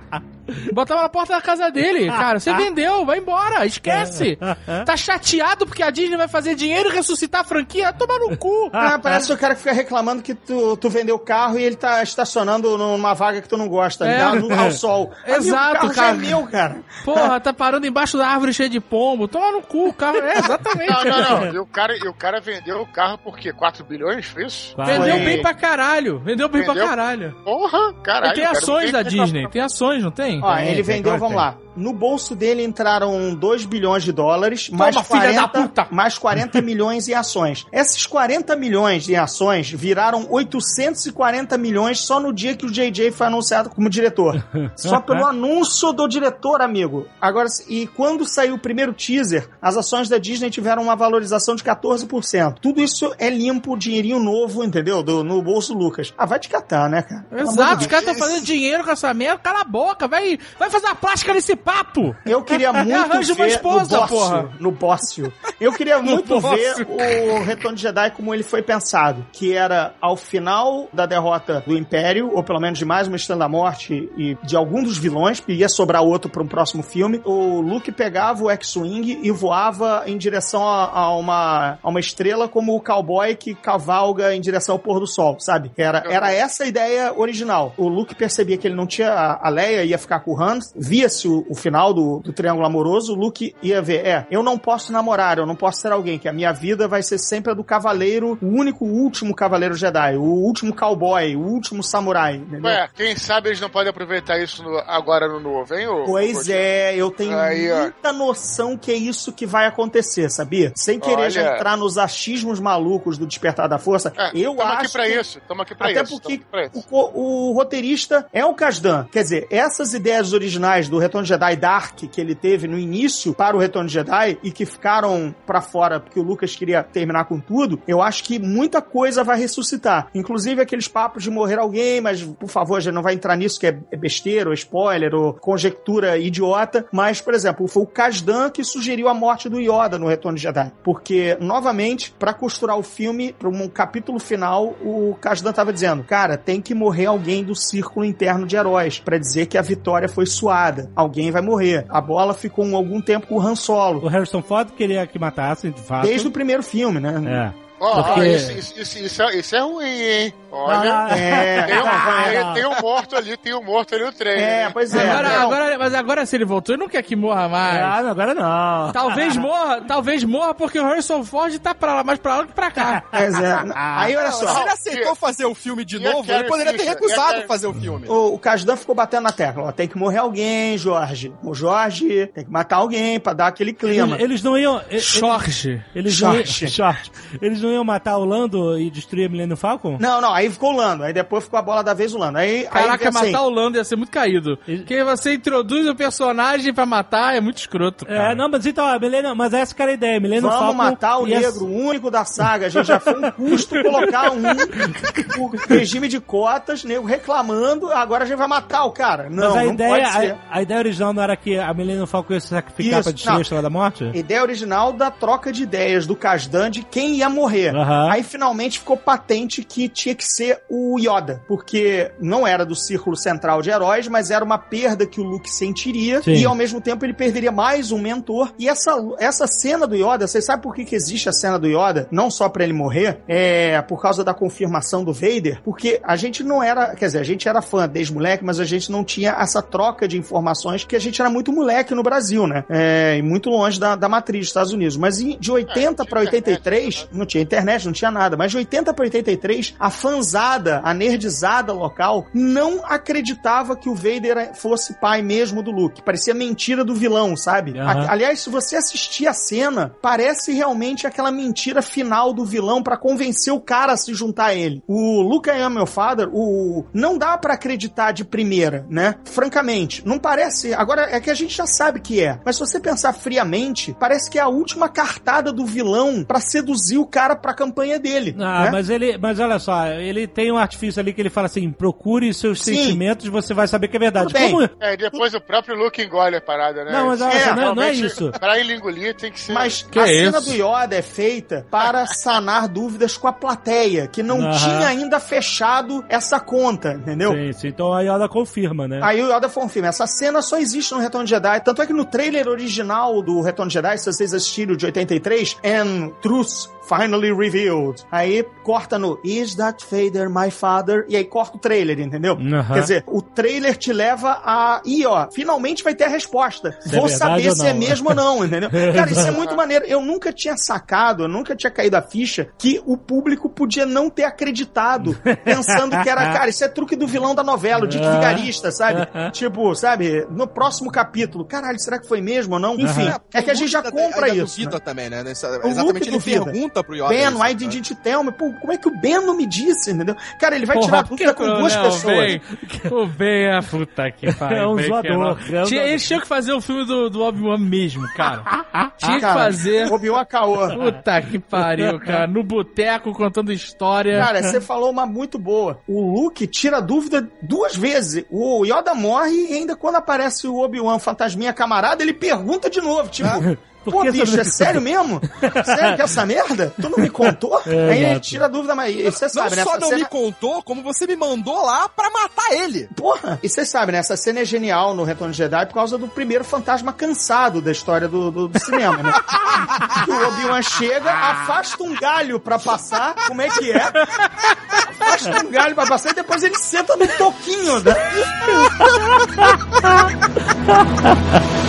Speaker 6: Botava na porta da casa dele. Cara, você vendeu, vai embora, esquece. Tá chateado porque a Disney vai fazer dinheiro e ressuscitar a franquia? Toma no cu.
Speaker 4: Ah, parece o cara que fica reclamando que tu, tu vendeu o carro e ele tá estacionando numa vaga que tu não gosta,
Speaker 6: É.
Speaker 4: ligado? No- ao sol. Amigo,
Speaker 6: Exato,
Speaker 4: o carro já
Speaker 6: cara.
Speaker 4: é meu, cara.
Speaker 6: Porra, tá parando embaixo da árvore cheia de pombo. Toma no cu, o carro. É, exatamente.
Speaker 3: Não, não, não. E o cara, e o cara vendeu o carro por quê? 4 bilhões? Foi isso?
Speaker 6: Vendeu bem pra caralho. Vendeu bem pra
Speaker 3: Vendeu?
Speaker 6: caralho.
Speaker 3: Porra, caralho.
Speaker 6: E tem ações da Disney. Tem ações, não tem?
Speaker 4: Ó,
Speaker 1: Tem,
Speaker 4: ele
Speaker 1: tem,
Speaker 4: vendeu,
Speaker 1: claro
Speaker 4: vamos lá. No bolso dele entraram 2 bilhões de dólares, mais
Speaker 6: filha da
Speaker 4: 40,
Speaker 6: puta!
Speaker 4: mais 40 milhões em ações. Esses 40 milhões em ações viraram 840 milhões só no dia que o JJ foi anunciado como diretor. Só pelo anúncio do diretor, amigo. Agora, e quando saiu o primeiro teaser, as ações da Disney tiveram uma valorização de 14%. Tudo isso é limpo, dinheirinho novo, entendeu? Do- no bolso Lucas. Ah, vai te catar, né, cara? Pelo
Speaker 6: Exato, os caras estão fazendo dinheiro com essa merda. Cala a boca, vai, vai fazer uma plástica nesse papo.
Speaker 4: Eu queria muito
Speaker 6: Arranja uma
Speaker 4: ver
Speaker 6: esposa,
Speaker 4: no bócio,
Speaker 6: porra.
Speaker 4: no bócio. Eu queria muito ver o Retorno de Jedi como ele foi pensado, que era ao final da derrota do Império, ou pelo menos de mais uma Estrela da Morte e de algum dos vilões, que ia sobrar outro para um próximo filme, o Luke pegava o X-Wing e voava em direção a, a uma, a uma estrela como o cowboy que cavalga em direção ao pôr do sol, sabe? Era, era essa a ideia original. O Luke percebia que ele não tinha a, a Leia, ia ficar com o Han, via-se o, o final do, do Triângulo Amoroso, o Luke ia ver, é, eu não posso namorar, eu não posso ser alguém, que a minha vida vai ser sempre a do cavaleiro, o único, o último cavaleiro Jedi, o último cowboy, o último samurai, entendeu?
Speaker 3: Ué, quem sabe eles não podem aproveitar isso no- agora no novo, hein? ô-
Speaker 4: Pois é, eu tenho
Speaker 3: Aí, ó.
Speaker 4: muita noção que é isso que vai acontecer, sabia? Sem querer
Speaker 3: Olha.
Speaker 4: já entrar nos achismos malucos do Despertar da Força,
Speaker 3: É,
Speaker 4: eu
Speaker 3: tamo
Speaker 4: acho
Speaker 3: aqui pra
Speaker 4: que...
Speaker 3: isso, tamo aqui pra
Speaker 4: Até
Speaker 3: isso.
Speaker 4: porque
Speaker 3: pra isso.
Speaker 4: o, o roteirista é o Kasdan. Quer dizer, essas ideias originais do Retorno Jedi Dark que ele teve no início para o Retorno Jedi e que ficaram pra fora porque o Lucas queria terminar com tudo, eu acho que muita coisa vai ressuscitar. Inclusive aqueles papos de morrer alguém, mas por favor, gente não vai entrar nisso que é é besteira, ou spoiler, ou conjectura idiota. Mas, por exemplo, foi o Kasdan que sugeriu a morte do Yoda no Retorno Jedi. Porque, novamente, pra costurar o filme, pra um capítulo final, o Kasdan tava dizendo, cara, tem que morrer alguém do círculo interno de heróis pra dizer que a vitória foi suada. Alguém vai morrer. A bola ficou um, algum tempo com o Han Solo.
Speaker 1: O Harrison Ford queria que matassem, de fato.
Speaker 4: Desde o primeiro filme, né?
Speaker 1: É.
Speaker 3: Ó, ó,
Speaker 1: Porque-
Speaker 3: isso, isso, isso, isso é, isso é ruim, hein? Olha.
Speaker 1: Ah,
Speaker 4: É,
Speaker 3: Tem um, tem- um morto ali, tem um morto ali no trem.
Speaker 4: É,
Speaker 3: né?
Speaker 4: pois é.
Speaker 6: Agora, agora, mas agora se ele voltou, ele não quer que morra mais.
Speaker 1: Ah, não, agora não.
Speaker 6: Talvez morra, talvez morra porque o Harrison Ford tá pra lá, mais pra lá que pra cá.
Speaker 4: Pois é. Aí, olha
Speaker 2: Se
Speaker 4: só.
Speaker 2: ele aceitou fazer o filme de novo, ele poderia ter recusado
Speaker 3: Carrie-
Speaker 2: fazer o filme.
Speaker 4: O, o Kasdan ficou batendo na tecla. Ó, tem que morrer alguém, Jorge. O Jorge tem que matar alguém pra dar aquele clima.
Speaker 1: Eles, eles não iam.
Speaker 6: Jorge.
Speaker 1: Eles não, iam,
Speaker 4: Jorge.
Speaker 1: Jorge. eles não iam matar o Lando e destruir a Millennium Falcon?
Speaker 4: Não, não, aí ficou o Lando. Aí depois ficou a bola da vez o Lando. Aí,
Speaker 6: Caraca,
Speaker 4: aí, assim,
Speaker 6: matar o Lando ia ser muito caído. Porque você introduz o personagem pra matar é muito escroto. Cara.
Speaker 1: É, não, mas então, a Millennium, mas essa que era a ideia. Millennium
Speaker 4: Vamos
Speaker 1: Falcon
Speaker 4: matar o negro, o único da saga. A gente já foi um custo colocar um o regime de cotas, nego reclamando. Agora a gente vai matar o cara. Não,
Speaker 1: Mas a
Speaker 4: não
Speaker 1: ideia,
Speaker 4: pode ser.
Speaker 1: a, a ideia original não era que a Millennium Falcon ia se sacrificar
Speaker 4: Isso,
Speaker 1: pra destruir
Speaker 4: não.
Speaker 1: a Estrela da Morte?
Speaker 4: Ideia original da troca de ideias do Kasdan de quem ia morrer. Morrer.
Speaker 1: Aham.
Speaker 4: Aí finalmente ficou patente que tinha que ser o Yoda, porque não era do círculo central de heróis, mas era uma perda que o Luke sentiria
Speaker 1: Sim.
Speaker 4: e ao mesmo tempo ele perderia mais um mentor. E essa, essa cena do Yoda, vocês sabem por que, que existe a cena do Yoda? Não só pra ele morrer, é por causa da confirmação do Vader, porque a gente não era, quer dizer, a gente era fã desde moleque, mas a gente não tinha essa troca de informações, que a gente era muito moleque no Brasil, né? É, e muito longe da, da matriz dos Estados Unidos. Mas de 80 pra 83, não tinha internet, não tinha nada, mas de 80 pra 83, a fanzada, a nerdizada local, não acreditava que o Vader fosse pai mesmo do Luke. Parecia mentira do vilão, sabe?
Speaker 1: Aham.
Speaker 4: A- aliás, se você assistir a cena, parece realmente aquela mentira final do vilão pra convencer o cara a se juntar a ele. O Luke I Am Your Father, o não dá pra acreditar de primeira, né? Francamente, não parece. Agora é que a gente já sabe que é, mas se você pensar friamente, parece que é a última cartada do vilão pra seduzir o cara pra campanha dele.
Speaker 1: Ah,
Speaker 4: né?
Speaker 1: mas ele, mas olha só, ele tem um artifício ali que ele fala assim: procure seus
Speaker 4: Sim.
Speaker 1: sentimentos, você vai saber que é verdade.
Speaker 4: Tudo bem.
Speaker 1: Como-
Speaker 3: É, e depois o próprio Luke engole a parada, né?
Speaker 1: Não, mas olha
Speaker 4: É,
Speaker 1: só, não, não é isso.
Speaker 3: Pra ele engolir tem que ser.
Speaker 4: Mas
Speaker 6: Que
Speaker 4: a
Speaker 6: é
Speaker 4: cena
Speaker 6: isso?
Speaker 4: do Yoda é feita para sanar dúvidas com a plateia, que não
Speaker 1: Aham.
Speaker 4: tinha ainda fechado essa conta, entendeu?
Speaker 1: Sim, sim, então a Yoda confirma, né?
Speaker 4: Aí o Yoda confirma, essa cena só existe no Retorno de Jedi. Tanto é que no trailer original do Retorno de Jedi, se vocês assistiram de 83, and Truth finally revealed. Aí corta no Is that Vader my father? E aí corta o trailer, entendeu? Quer dizer, o trailer te leva a. Ih, ó, finalmente vai ter a resposta.
Speaker 1: Se é
Speaker 4: Vou
Speaker 1: verdade
Speaker 4: saber se é mesmo ou não, entendeu? Cara, isso é muito maneiro. Eu nunca tinha sacado, eu nunca tinha caído a ficha que o público podia não ter acreditado, pensando que era, cara, isso é truque do vilão da novela, o Dick. Vigarista, sabe? Tipo, sabe, no próximo capítulo, caralho, será que foi mesmo ou não? Enfim, é que a gente já compra isso.
Speaker 2: duvida
Speaker 4: né?
Speaker 2: também, né? Exatamente, ele pergunta pro Yoda.
Speaker 4: Ben,
Speaker 2: isso,
Speaker 4: why
Speaker 2: né?
Speaker 4: didn't you tell me? Pô, como é que o Ben não me disse, entendeu? Cara, ele vai
Speaker 6: Porra,
Speaker 4: tirar dúvida
Speaker 6: que
Speaker 4: com
Speaker 6: o
Speaker 4: duas
Speaker 6: Léo
Speaker 4: pessoas.
Speaker 6: vem? O Ben é puta que pariu.
Speaker 1: É um
Speaker 6: Ben que
Speaker 1: zoador,
Speaker 6: não.
Speaker 1: é um
Speaker 6: eles tinham que fazer o filme do, do Obi-Wan mesmo, cara. Tinha que
Speaker 4: Cara,
Speaker 6: fazer.
Speaker 4: Obi-Wan Caô.
Speaker 6: Puta que pariu, cara. No boteco contando história.
Speaker 4: Cara, você falou uma muito boa. O Luke tira dúvida duas vezes. O Yoda morre e ainda quando aparece o Obi-Wan fantasminha camarada, ele pergunta de novo, tipo... Pô, bicho,
Speaker 1: não
Speaker 4: é sério mesmo? Sério que é essa merda? Tu não me contou?
Speaker 1: É,
Speaker 4: Aí ele tira a dúvida, mas e você
Speaker 2: Não
Speaker 4: sabe, né?
Speaker 2: só
Speaker 4: Essa
Speaker 2: não
Speaker 4: cena...
Speaker 2: me contou, como você me mandou lá pra matar ele.
Speaker 4: Porra! E você sabe, né? Essa cena é genial no Retorno de Jedi por causa do primeiro fantasma cansado da história do, do, do cinema, né? que o Obi-Wan chega, afasta um galho pra passar, como é que é? Afasta um galho pra passar e depois ele senta no toquinho, né?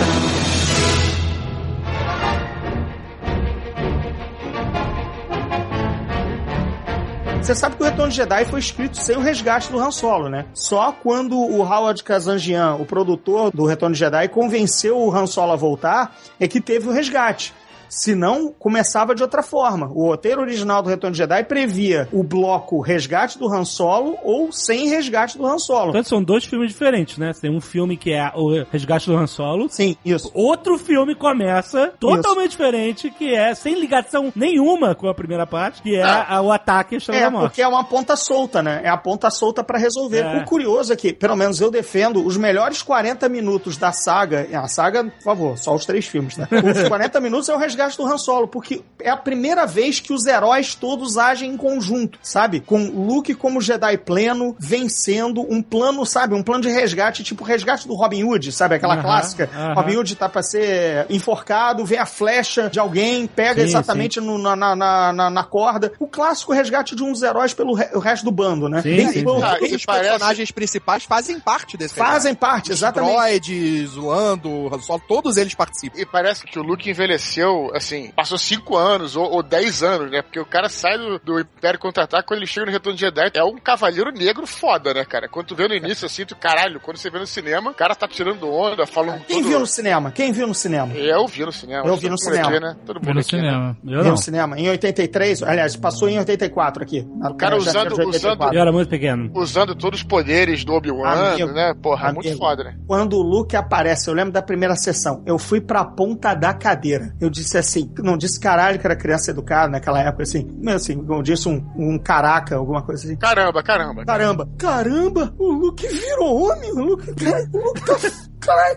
Speaker 4: Você sabe que o Retorno de Jedi foi escrito sem o resgate do Han Solo, né? Só quando o Howard Kazanjian, o produtor do Retorno de Jedi, convenceu o Han Solo a voltar, é que teve o resgate. Senão, começava de outra forma. O roteiro original do Retorno de Jedi previa o bloco resgate do Han Solo ou sem resgate do Han Solo.
Speaker 1: Portanto, são dois filmes diferentes, né? Tem um filme que é o Resgate do Han Solo.
Speaker 4: Sim, isso.
Speaker 1: Outro filme começa totalmente diferente, que é sem ligação nenhuma com a primeira parte, que é a- o ataque à Estrela
Speaker 4: É,
Speaker 1: da Morte.
Speaker 4: porque é uma ponta solta, né? É a ponta solta pra resolver.
Speaker 1: É.
Speaker 4: O curioso é que, pelo menos eu defendo, os melhores 40 minutos da saga, a saga, por favor, só os três filmes, né? Os 40 minutos é o resgate do Han Solo, porque é a primeira vez que os heróis todos agem em conjunto, sabe? Com Luke como Jedi pleno, vencendo um plano, sabe? Um plano de resgate, tipo o resgate do Robin Hood, sabe? Aquela clássica. Robin Hood tá pra ser enforcado, vem a flecha de alguém, pega
Speaker 1: Sim,
Speaker 4: exatamente no- na, na, na, na- corda. O clássico resgate de uns heróis pelo re- o resto do bando, né?
Speaker 1: Sim,
Speaker 4: Bem-
Speaker 1: sim,
Speaker 4: bom,
Speaker 1: sim.
Speaker 3: Ah, e
Speaker 2: os
Speaker 3: parece-
Speaker 2: personagens principais fazem parte desse
Speaker 4: Fazem parte, exatamente.
Speaker 2: droids, Lando, Han Solo, todos eles participam.
Speaker 3: E parece que o Luke envelheceu, assim, passou 5 anos ou, ou 10 anos, né? Porque o cara sai do, do Império Contra-Ataque, quando ele chega no Retorno de Jedi, é um cavaleiro negro foda, né, cara? Quando tu vê no início, assim, tu, caralho, quando você vê no cinema, o cara tá tirando onda, falando
Speaker 4: Quem
Speaker 3: todo...
Speaker 4: viu no cinema? Quem viu no cinema?
Speaker 3: Eu vi no cinema.
Speaker 4: Eu vi no
Speaker 3: mundo aqui,
Speaker 4: cinema.
Speaker 3: né? Todo mundo
Speaker 6: no
Speaker 3: aqui, né?
Speaker 6: cinema.
Speaker 1: Eu
Speaker 4: Viu
Speaker 1: não.
Speaker 4: no cinema. Em 83, aliás, passou em 84 aqui.
Speaker 3: O cara usando- usando-
Speaker 1: Eu era muito pequeno.
Speaker 3: Usando todos os poderes do Obi-Wan,
Speaker 4: Amigo.
Speaker 3: né? Porra, é muito
Speaker 4: Amigo.
Speaker 3: foda, né?
Speaker 4: Quando o Luke aparece, eu lembro da primeira sessão, eu fui pra ponta da cadeira. Eu disse assim, não disse caralho que era criança educada naquela época, assim, assim, eu disse um, um caraca, alguma coisa assim.
Speaker 3: Caramba, caramba.
Speaker 4: Caramba, caramba, o Luke virou homem, o Luke, cara, o Luke tá,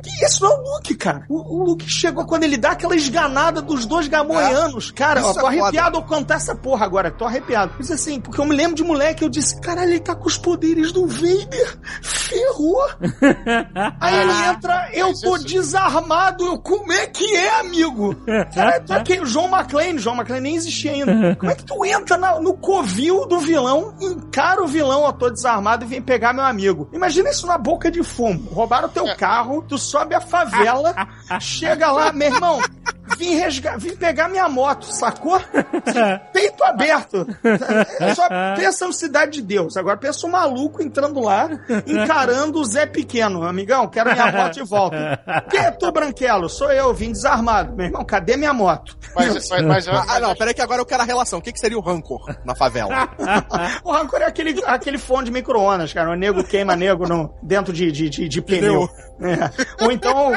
Speaker 4: que isso não é o Luke, cara. O, o Luke chegou quando ele dá aquela esganada dos dois gamoianos. cara,
Speaker 2: Isso
Speaker 4: ó, tô
Speaker 2: é
Speaker 4: arrepiado ao contar essa porra agora. Tô arrepiado. Mas assim, porque eu me lembro de moleque, eu disse, caralho, ele tá com os poderes do Vader. Ferrou. Aí ele entra, eu tô desarmado. Eu, como é que é, amigo? Tu é aquele João McClane. João McClane nem existia ainda. Como é que tu entra na- no covil do vilão, encara o vilão, ó, tô desarmado e vem pegar meu amigo? Imagina isso na boca de fumo. Roubaram teu carro, tu sobe a favela, chega lá, meu irmão. Vim, resga- vim pegar minha moto, sacou? Peito aberto. Só pensa no Cidade de Deus. Agora pensa um maluco entrando lá, encarando o Zé Pequeno. Amigão, quero minha moto de volta. Quem é tu, Branquelo? Sou eu, vim desarmado. Meu irmão, cadê minha moto?
Speaker 3: Mas, mas, mas,
Speaker 2: Ah, ah, não, peraí que agora eu quero a relação. O que, que seria o rancor na favela?
Speaker 4: O rancor é aquele, aquele fone de micro-ondas, cara. O nego queima nego no, dentro de, de, de, de pneu. É. Ou então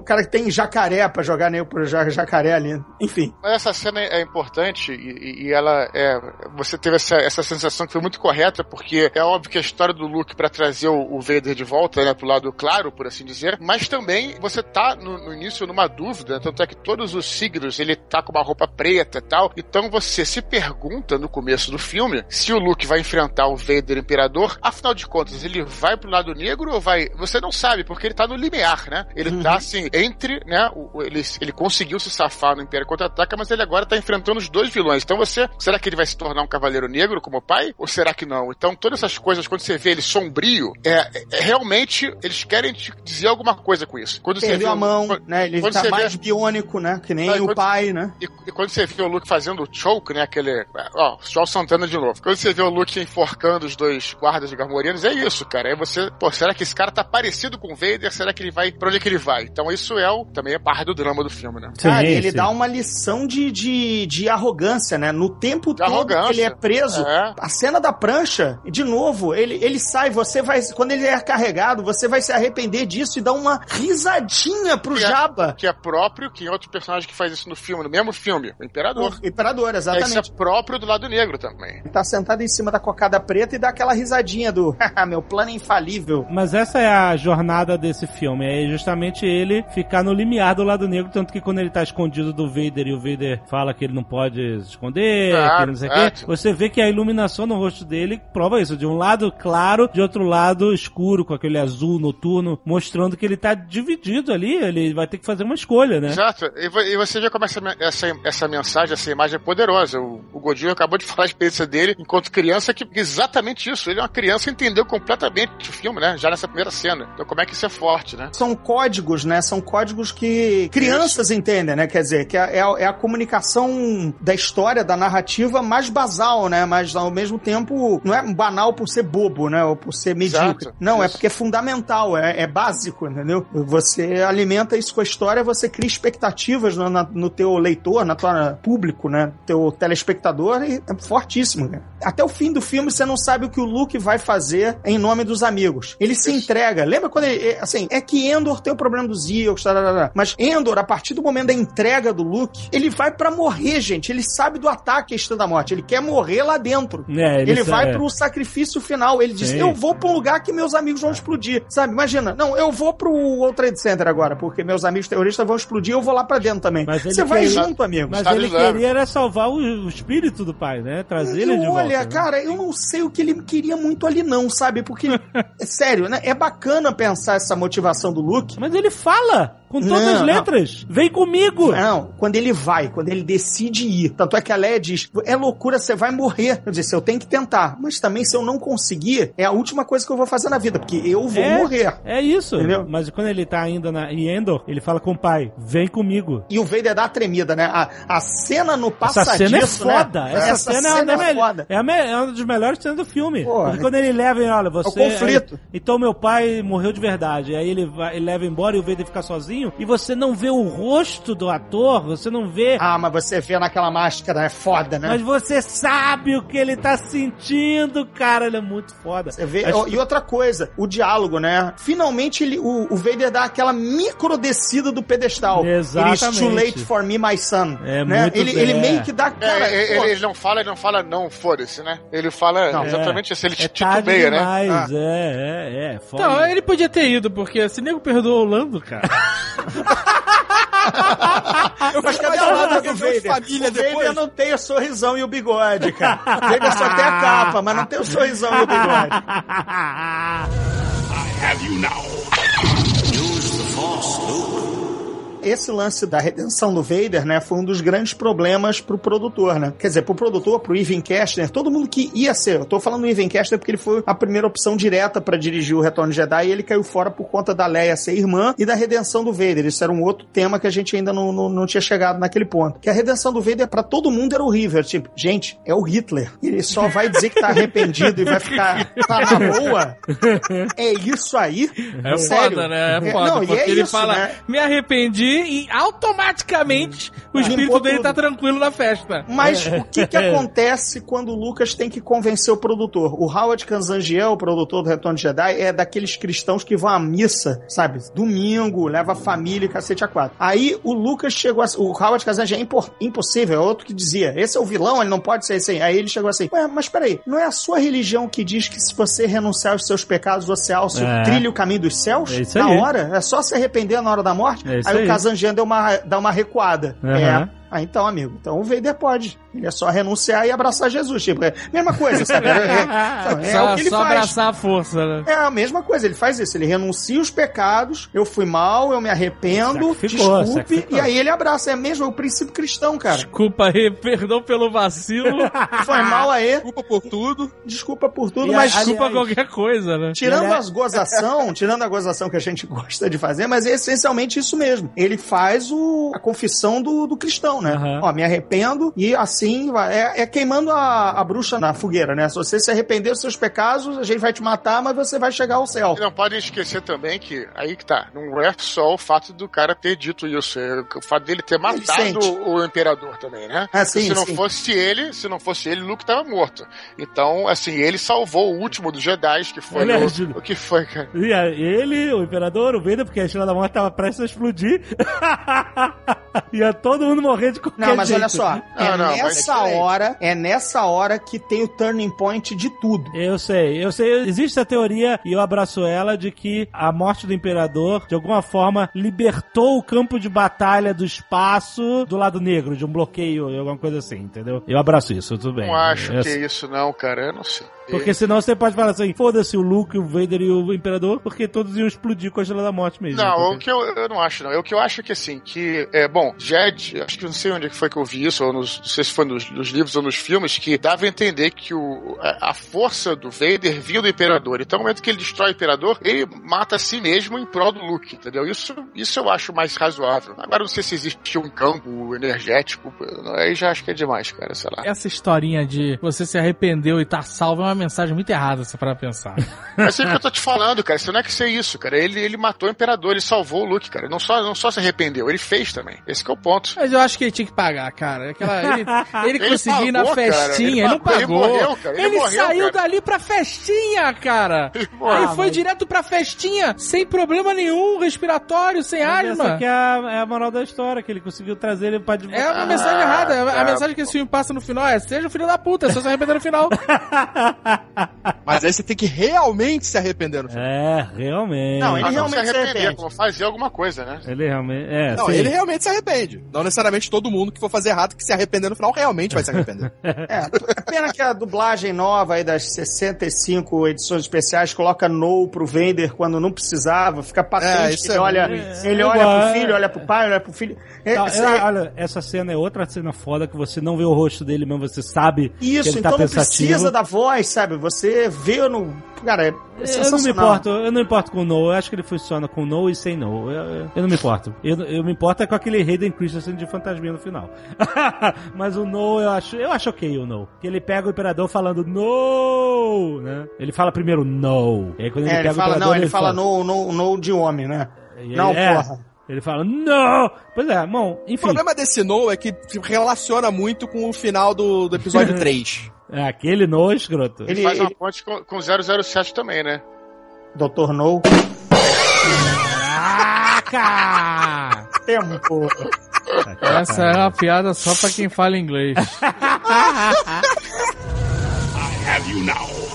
Speaker 4: o, cara que tem jacaré pra jogar nego pro ja- jacaré ali. Enfim.
Speaker 3: Mas essa cena é importante e, e- ela é. Você teve essa, essa sensação que foi muito correta, porque é óbvio que a história do Luke pra trazer o, o Vader de volta, né, pro lado claro, por assim dizer, mas também você tá no, no início numa dúvida, tanto é que todos os signos ele tá com uma roupa preta e tal, então você se pergunta no começo do filme se o Luke vai enfrentar o Vader Imperador, afinal de contas, ele vai pro lado negro ou vai. Você não sabe, porque ele tá no limiar, né? Ele tá assim, entre, né? o- o- ele, ele conseguiu se safar no Império Contra-Ataca, mas ele agora tá enfrentando os dois vilões. Então você. Será que ele vai se tornar um Cavaleiro Negro como o pai? Ou será que não? Então todas essas coisas, quando você vê ele sombrio, é, é- realmente eles querem te dizer alguma coisa com isso. Quando você
Speaker 4: Perdeu
Speaker 3: vê
Speaker 4: a
Speaker 3: o-
Speaker 4: mão,
Speaker 3: quando-
Speaker 4: né? Ele tá
Speaker 3: você
Speaker 4: mais
Speaker 3: vê-
Speaker 4: biônico, né? Que nem
Speaker 3: e
Speaker 4: o
Speaker 3: quando-
Speaker 4: pai, né?
Speaker 3: E, e quando você vê o Luke fazendo o choke, né? Aquele. Ó, Joel Santana de novo. Quando você vê o Luke enforcando os dois guardas de Garmorianos, é isso, cara. Aí você. Pô, será que esse cara tá parecido com o Vader? Será que ele vai. Pra onde é que ele vai? Então isso é o, também é parte do drama do filme, né?
Speaker 4: Cara,
Speaker 1: Sim,
Speaker 4: ele
Speaker 1: sim.
Speaker 4: dá uma lição de, de, de arrogância, né? No tempo todo
Speaker 3: arrogância.
Speaker 4: que ele é preso,
Speaker 3: É.
Speaker 4: a cena da prancha, de novo, ele, ele sai, você vai. Quando ele é carregado, você vai se arrepender disso e dar uma risadinha pro
Speaker 3: Que é-
Speaker 4: Jabba.
Speaker 3: Que é próprio, que em outro personagem que faz isso no filme, no mesmo filme, o Imperador.
Speaker 4: O Imperador,
Speaker 3: Isso
Speaker 4: exatamente.
Speaker 3: é próprio do lado negro também.
Speaker 4: Ele tá sentado em cima da cocada preta e dá aquela risadinha do "Haha, meu plano é infalível.
Speaker 1: Mas essa é a jornada desse filme, é justamente ele ficar no limiar do lado negro, tanto que quando ele tá escondido do Vader e o Vader fala que ele não pode se esconder,
Speaker 3: Claro,
Speaker 1: que não sei o
Speaker 3: claro.
Speaker 1: quê, você vê que a iluminação no rosto dele prova isso, de um lado claro, de outro lado escuro, com aquele azul noturno, mostrando que ele tá dividido ali, ele vai ter que fazer uma escolha, né?
Speaker 3: Exato. E, vo- e você vê como essa, essa, essa mensagem, essa imagem é poderosa. O, o Godinho acabou de falar a experiência dele enquanto criança, que exatamente isso. Ele é uma criança e entendeu completamente o filme, né? Já nessa primeira cena. Então como é que isso é forte, né?
Speaker 4: São códigos, né? São códigos que crianças entendem, né? Quer dizer, que é, é a- é a comunicação da história, da narrativa mais basal, né? Mas ao mesmo tempo não é banal por ser bobo, né? Ou por ser medíocre.
Speaker 3: Exato.
Speaker 4: Não, é
Speaker 3: Isso.
Speaker 4: porque é fundamental, é, é básico, entendeu? Você alimenta isso com a história, você cria expectativas no, na- no teu leitor, na tua público, né? Teu telespectador, e é fortíssimo, cara. Até o fim do filme você não sabe o que o Luke vai fazer em nome dos amigos. Ele se entrega. Lembra quando ele. é, Assim, é que Endor tem o problema dos Ewoks, tararara. mas Endor, a partir do momento da entrega do Luke, ele vai pra morrer, gente. Ele sabe do ataque à Estrela da Morte. Ele quer morrer lá dentro.
Speaker 1: É,
Speaker 4: Ele,
Speaker 1: sa-
Speaker 4: vai
Speaker 1: é.
Speaker 4: pro sacrifício final. Ele diz:
Speaker 1: Sim.
Speaker 4: Eu vou pra um lugar que meus amigos vão explodir. Sabe? Imagina, não, eu vou pro World Trade Center agora, porque meus amigos terroristas vão explodir, eu vou lá pra dentro também.
Speaker 1: Mas ele
Speaker 4: Você vai
Speaker 1: queria-
Speaker 4: junto, amigo.
Speaker 1: Mas
Speaker 3: Estado
Speaker 1: ele queria era salvar o, o espírito do pai, né? Trazer ele de volta.
Speaker 4: Olha,
Speaker 1: né?
Speaker 4: cara, eu não sei o que ele queria muito ali, não, sabe? Porque, é sério, né? É bacana pensar essa motivação do Luke.
Speaker 1: Mas ele fala com todas
Speaker 4: Não,
Speaker 1: as
Speaker 4: não.
Speaker 1: letras. Vem comigo.
Speaker 4: Não, quando ele vai, quando ele decide ir. Tanto é que a Leia diz: é loucura, você vai morrer. Eu disse: eu tenho que tentar. Mas também, se eu não conseguir, é a última coisa que eu vou fazer na vida, porque eu vou
Speaker 1: É.
Speaker 4: morrer.
Speaker 1: É isso.
Speaker 4: Entendeu?
Speaker 1: Mas quando ele tá ainda na, em Endor, ele fala com o pai: vem comigo.
Speaker 4: E o Vader dá a tremida, né? A, a cena no
Speaker 1: Essa
Speaker 4: passadiço,
Speaker 1: cena é foda.
Speaker 4: Né?
Speaker 1: Essa, cena, é, uma das
Speaker 4: é
Speaker 1: mel-
Speaker 4: foda.
Speaker 1: é, a me- é uma das melhores cenas do filme. Porque quando ele leva, ele, olha, você.
Speaker 4: conflito.
Speaker 1: aí- então meu pai morreu de verdade. Aí ele, vai, ele leva embora e o Vader fica sozinho. E você não vê o rosto do ator, você não vê.
Speaker 4: Ah, mas você vê naquela máscara, é foda, né?
Speaker 1: Mas você sabe o que ele tá sentindo, cara. Ele é muito foda.
Speaker 4: Você vê,
Speaker 1: Acho-
Speaker 4: e outra coisa, o diálogo, né? Finalmente ele, o, o Vader dá aquela micro descida do pedestal.
Speaker 1: Exatamente.
Speaker 4: Ele is too late for me, my son.
Speaker 1: É
Speaker 4: né?
Speaker 1: muito
Speaker 4: ele,
Speaker 1: bem.
Speaker 4: ele meio que dá.
Speaker 3: É,
Speaker 4: Cara,
Speaker 3: ele,
Speaker 4: pô,
Speaker 3: ele não fala, ele não fala não, foda-se, né? Ele fala
Speaker 4: Não,
Speaker 3: exatamente isso, ele
Speaker 1: É
Speaker 3: titubeia, né?
Speaker 1: demais,
Speaker 4: Ah.
Speaker 1: é, é, é. Foda.
Speaker 6: Então, ele podia ter ido, porque se nego perdoou o Lando, cara.
Speaker 4: Mas cadê a
Speaker 2: Mas
Speaker 4: lata
Speaker 2: eu
Speaker 4: do
Speaker 2: vejo
Speaker 4: Vader?
Speaker 2: família
Speaker 4: o Vader
Speaker 2: depois.
Speaker 4: não tem o sorrisão e o bigode, cara. O Vader só tem a capa, mas não tem o sorrisão e o bigode.
Speaker 8: Have you now?
Speaker 4: Esse lance da redenção do Vader, né, foi um dos grandes problemas pro produtor, né? Quer dizer, pro produtor, pro Ivan Kestner, todo mundo que ia ser. Eu tô falando do Ivan Kestner porque ele foi a primeira opção direta pra dirigir o Retorno de Jedi e ele caiu fora por conta da Leia ser irmã e da redenção do Vader. Isso era um outro tema que a gente ainda não, não, não tinha chegado naquele ponto. Que a redenção do Vader pra todo mundo era horrível. Tipo, gente, é o Hitler. Ele só vai dizer que tá arrependido e vai ficar tá na boa. É isso aí?
Speaker 6: É
Speaker 4: Sério?
Speaker 6: foda, né? É
Speaker 4: É,
Speaker 6: foda.
Speaker 4: não, e
Speaker 6: porque
Speaker 4: é
Speaker 6: ele
Speaker 4: isso,
Speaker 6: fala,
Speaker 4: né?
Speaker 6: me arrependi e automaticamente o espírito dele tá tranquilo na festa.
Speaker 4: Mas o que que acontece quando o Lucas tem que convencer o produtor? O Howard Kanzangiel, o produtor do Retorno de Jedi, é daqueles cristãos que vão à missa, sabe? Domingo, leva a família e cacete a quatro. Aí o Lucas chegou assim, o Howard Kanzangiel é impor- impossível, é outro que dizia, esse é o vilão, ele não pode ser esse aí. Aí ele chegou assim, ué, mas peraí, não é a sua religião que diz que se você renunciar aos seus pecados, você alça,
Speaker 1: É.
Speaker 4: trilha o caminho dos céus?
Speaker 1: É isso
Speaker 4: na
Speaker 1: aí.
Speaker 4: hora? É só se arrepender na hora da morte?
Speaker 1: É isso
Speaker 4: aí,
Speaker 1: aí.
Speaker 4: o Kazanjian deu uma, dá uma recuada.
Speaker 1: Aham.
Speaker 4: É. Ah, então, amigo, então o Vader pode. Ele é só renunciar e abraçar Jesus. Tipo, é a mesma coisa, sabe? É, é- é
Speaker 6: só
Speaker 4: o que ele
Speaker 6: só
Speaker 4: faz.
Speaker 6: abraçar a força, né?
Speaker 4: É a mesma coisa, ele faz isso. Ele renuncia os pecados, eu fui mal, eu me arrependo,
Speaker 1: Sacrificou,
Speaker 4: desculpe,
Speaker 1: sacrificou.
Speaker 4: e aí ele abraça. É mesmo, é o princípio cristão, cara.
Speaker 6: Desculpa aí, perdão pelo vacilo.
Speaker 4: Foi mal aí,
Speaker 2: Desculpa por tudo.
Speaker 4: desculpa por tudo,
Speaker 1: E
Speaker 4: mas
Speaker 1: a-
Speaker 6: Desculpa
Speaker 1: Aliás-
Speaker 6: qualquer coisa, né?
Speaker 4: Tirando as gozação, tirando a gozação que a gente gosta de fazer, mas é essencialmente isso mesmo. Ele faz o, a confissão do, do cristão, né?
Speaker 1: Aham.
Speaker 4: Ó, me arrependo e assim vai. É, é queimando a, a bruxa na fogueira, né? Se você se arrepender dos seus pecados, a gente vai te matar, mas você vai chegar ao céu.
Speaker 3: E não podem esquecer também que, aí que tá, não é só o fato do cara ter dito isso, é o fato dele ter matado o, imperador também, né?
Speaker 4: Ah, sim,
Speaker 3: se não
Speaker 4: sim.
Speaker 3: fosse ele, se não fosse ele, Luke tava morto. Então, assim, ele salvou o último dos Jedi, que foi
Speaker 1: Ele é
Speaker 3: o, o que foi, cara.
Speaker 1: E ele, o imperador, o Vader, porque a Estrela da Morte tava prestes a explodir. Ia todo mundo morrer de qualquer
Speaker 4: Não, mas
Speaker 1: jeito.
Speaker 4: olha só, é
Speaker 3: Não, não, mas é
Speaker 4: nessa
Speaker 3: diferente.
Speaker 4: hora, é nessa hora que tem o turning point de tudo.
Speaker 1: Eu sei, eu sei. Existe a teoria, e eu abraço ela, de que a morte do imperador, de alguma forma, libertou o campo de batalha do espaço do lado negro, de um bloqueio, alguma coisa assim, entendeu? Eu abraço isso, tudo bem.
Speaker 3: Não acho
Speaker 1: Eu
Speaker 3: que é isso, não, cara. Eu não sei.
Speaker 1: Porque senão você pode falar assim, foda-se o Luke, o Vader e o Imperador, porque todos iam explodir com a Estrela da Morte mesmo.
Speaker 3: Não, o
Speaker 1: Porque-
Speaker 3: que eu, eu não acho, não. O que eu acho é que, assim, que, é, bom, Jed, acho que não sei onde é que foi que eu vi isso, ou nos, não sei se foi nos, nos livros ou nos filmes, que dava a entender que o, a, a força do Vader vinha do Imperador. Então, no momento que ele destrói o Imperador, ele mata a si mesmo em prol do Luke, entendeu? Isso, isso eu acho mais razoável. Agora, não sei se existe um campo energético, aí já acho que é demais, cara, sei lá.
Speaker 6: Essa historinha de você se arrependeu e tá salvo é uma mensagem muito errada, se para pensar.
Speaker 3: É sempre que eu tô te falando, cara. Isso não é que ser isso, cara. Ele, ele matou o Imperador, ele salvou o Luke, cara. Não só, não só se arrependeu, ele fez também. Esse que é o ponto.
Speaker 6: Mas eu acho que ele tinha que pagar, cara. Aquela, ele ele,
Speaker 3: Ele
Speaker 6: conseguiu ir na
Speaker 3: pagou, cara.
Speaker 6: festinha,
Speaker 3: Ele
Speaker 6: ele não
Speaker 3: pagou, ele
Speaker 6: pagou.
Speaker 3: morreu, cara. Ele morreu,
Speaker 6: saiu
Speaker 3: cara.
Speaker 6: dali pra festinha, cara. Ele,
Speaker 3: morreu.
Speaker 6: foi direto pra festinha, sem problema nenhum, respiratório, sem
Speaker 1: Mas
Speaker 6: asma.
Speaker 1: essa aqui é a, é a moral da história, que ele conseguiu trazer ele pra...
Speaker 6: É uma mensagem errada. A- A
Speaker 3: tá.
Speaker 6: mensagem que esse filme passa no final é: seja o filho da puta, só se arrepender no final.
Speaker 2: Mas aí você tem que realmente se arrepender no final.
Speaker 1: É, realmente.
Speaker 4: Não, ele
Speaker 3: Ah, não
Speaker 4: realmente
Speaker 3: se
Speaker 4: se
Speaker 3: arrepender,
Speaker 4: arrepende.
Speaker 3: como fazer alguma coisa, né?
Speaker 1: Ele realmente... É,
Speaker 2: Não,
Speaker 1: sim.
Speaker 2: ele realmente se arrepende. Não necessariamente todo mundo que for fazer errado que se arrepender no final realmente vai se arrepender.
Speaker 4: É, é pena que a dublagem nova aí das 65 edições especiais coloca no pro Vader quando não precisava, fica
Speaker 2: É,
Speaker 4: patente. que ele
Speaker 2: é
Speaker 4: olha,
Speaker 1: ruim.
Speaker 4: ele olha pro filho, olha pro pai, olha pro filho. É,
Speaker 1: Não, é-
Speaker 4: é-
Speaker 1: olha, essa cena é outra cena foda que você não vê o rosto dele mesmo, você sabe que
Speaker 4: Isso,
Speaker 1: ele
Speaker 4: então
Speaker 1: tá
Speaker 4: não
Speaker 1: pensativo.
Speaker 4: precisa da voz, sabe? Você vê no. Cara, é
Speaker 1: Eu não me
Speaker 4: sensacional.
Speaker 1: importo, eu não me importo com o no, eu acho que ele funciona com no e sem no. Eu, eu- eu não me importo. Eu, eu me importo é com aquele Hayden Christensen de fantasminha no final. Mas o no eu acho, eu acho ok o no. Que ele pega o imperador falando no, né? Ele fala primeiro no. E aí quando ele
Speaker 4: É, ele
Speaker 1: pega o
Speaker 4: fala,
Speaker 1: imperador
Speaker 4: não, ele fala no, no, no de homem, né?
Speaker 1: E
Speaker 4: Não,
Speaker 1: é,
Speaker 4: porra.
Speaker 1: Ele fala, não! Pois é, bom,
Speaker 2: O
Speaker 1: enfim.
Speaker 2: problema desse No é que se relaciona muito com o final do, do episódio 3.
Speaker 1: É aquele no escroto.
Speaker 4: Ele,
Speaker 3: Faz uma
Speaker 4: ele
Speaker 3: ponte com, com 007 também, né?
Speaker 4: Dr. No.
Speaker 1: Caraca!
Speaker 4: Tempo.
Speaker 6: Essa é uma piada só pra quem fala inglês.
Speaker 8: Have you now?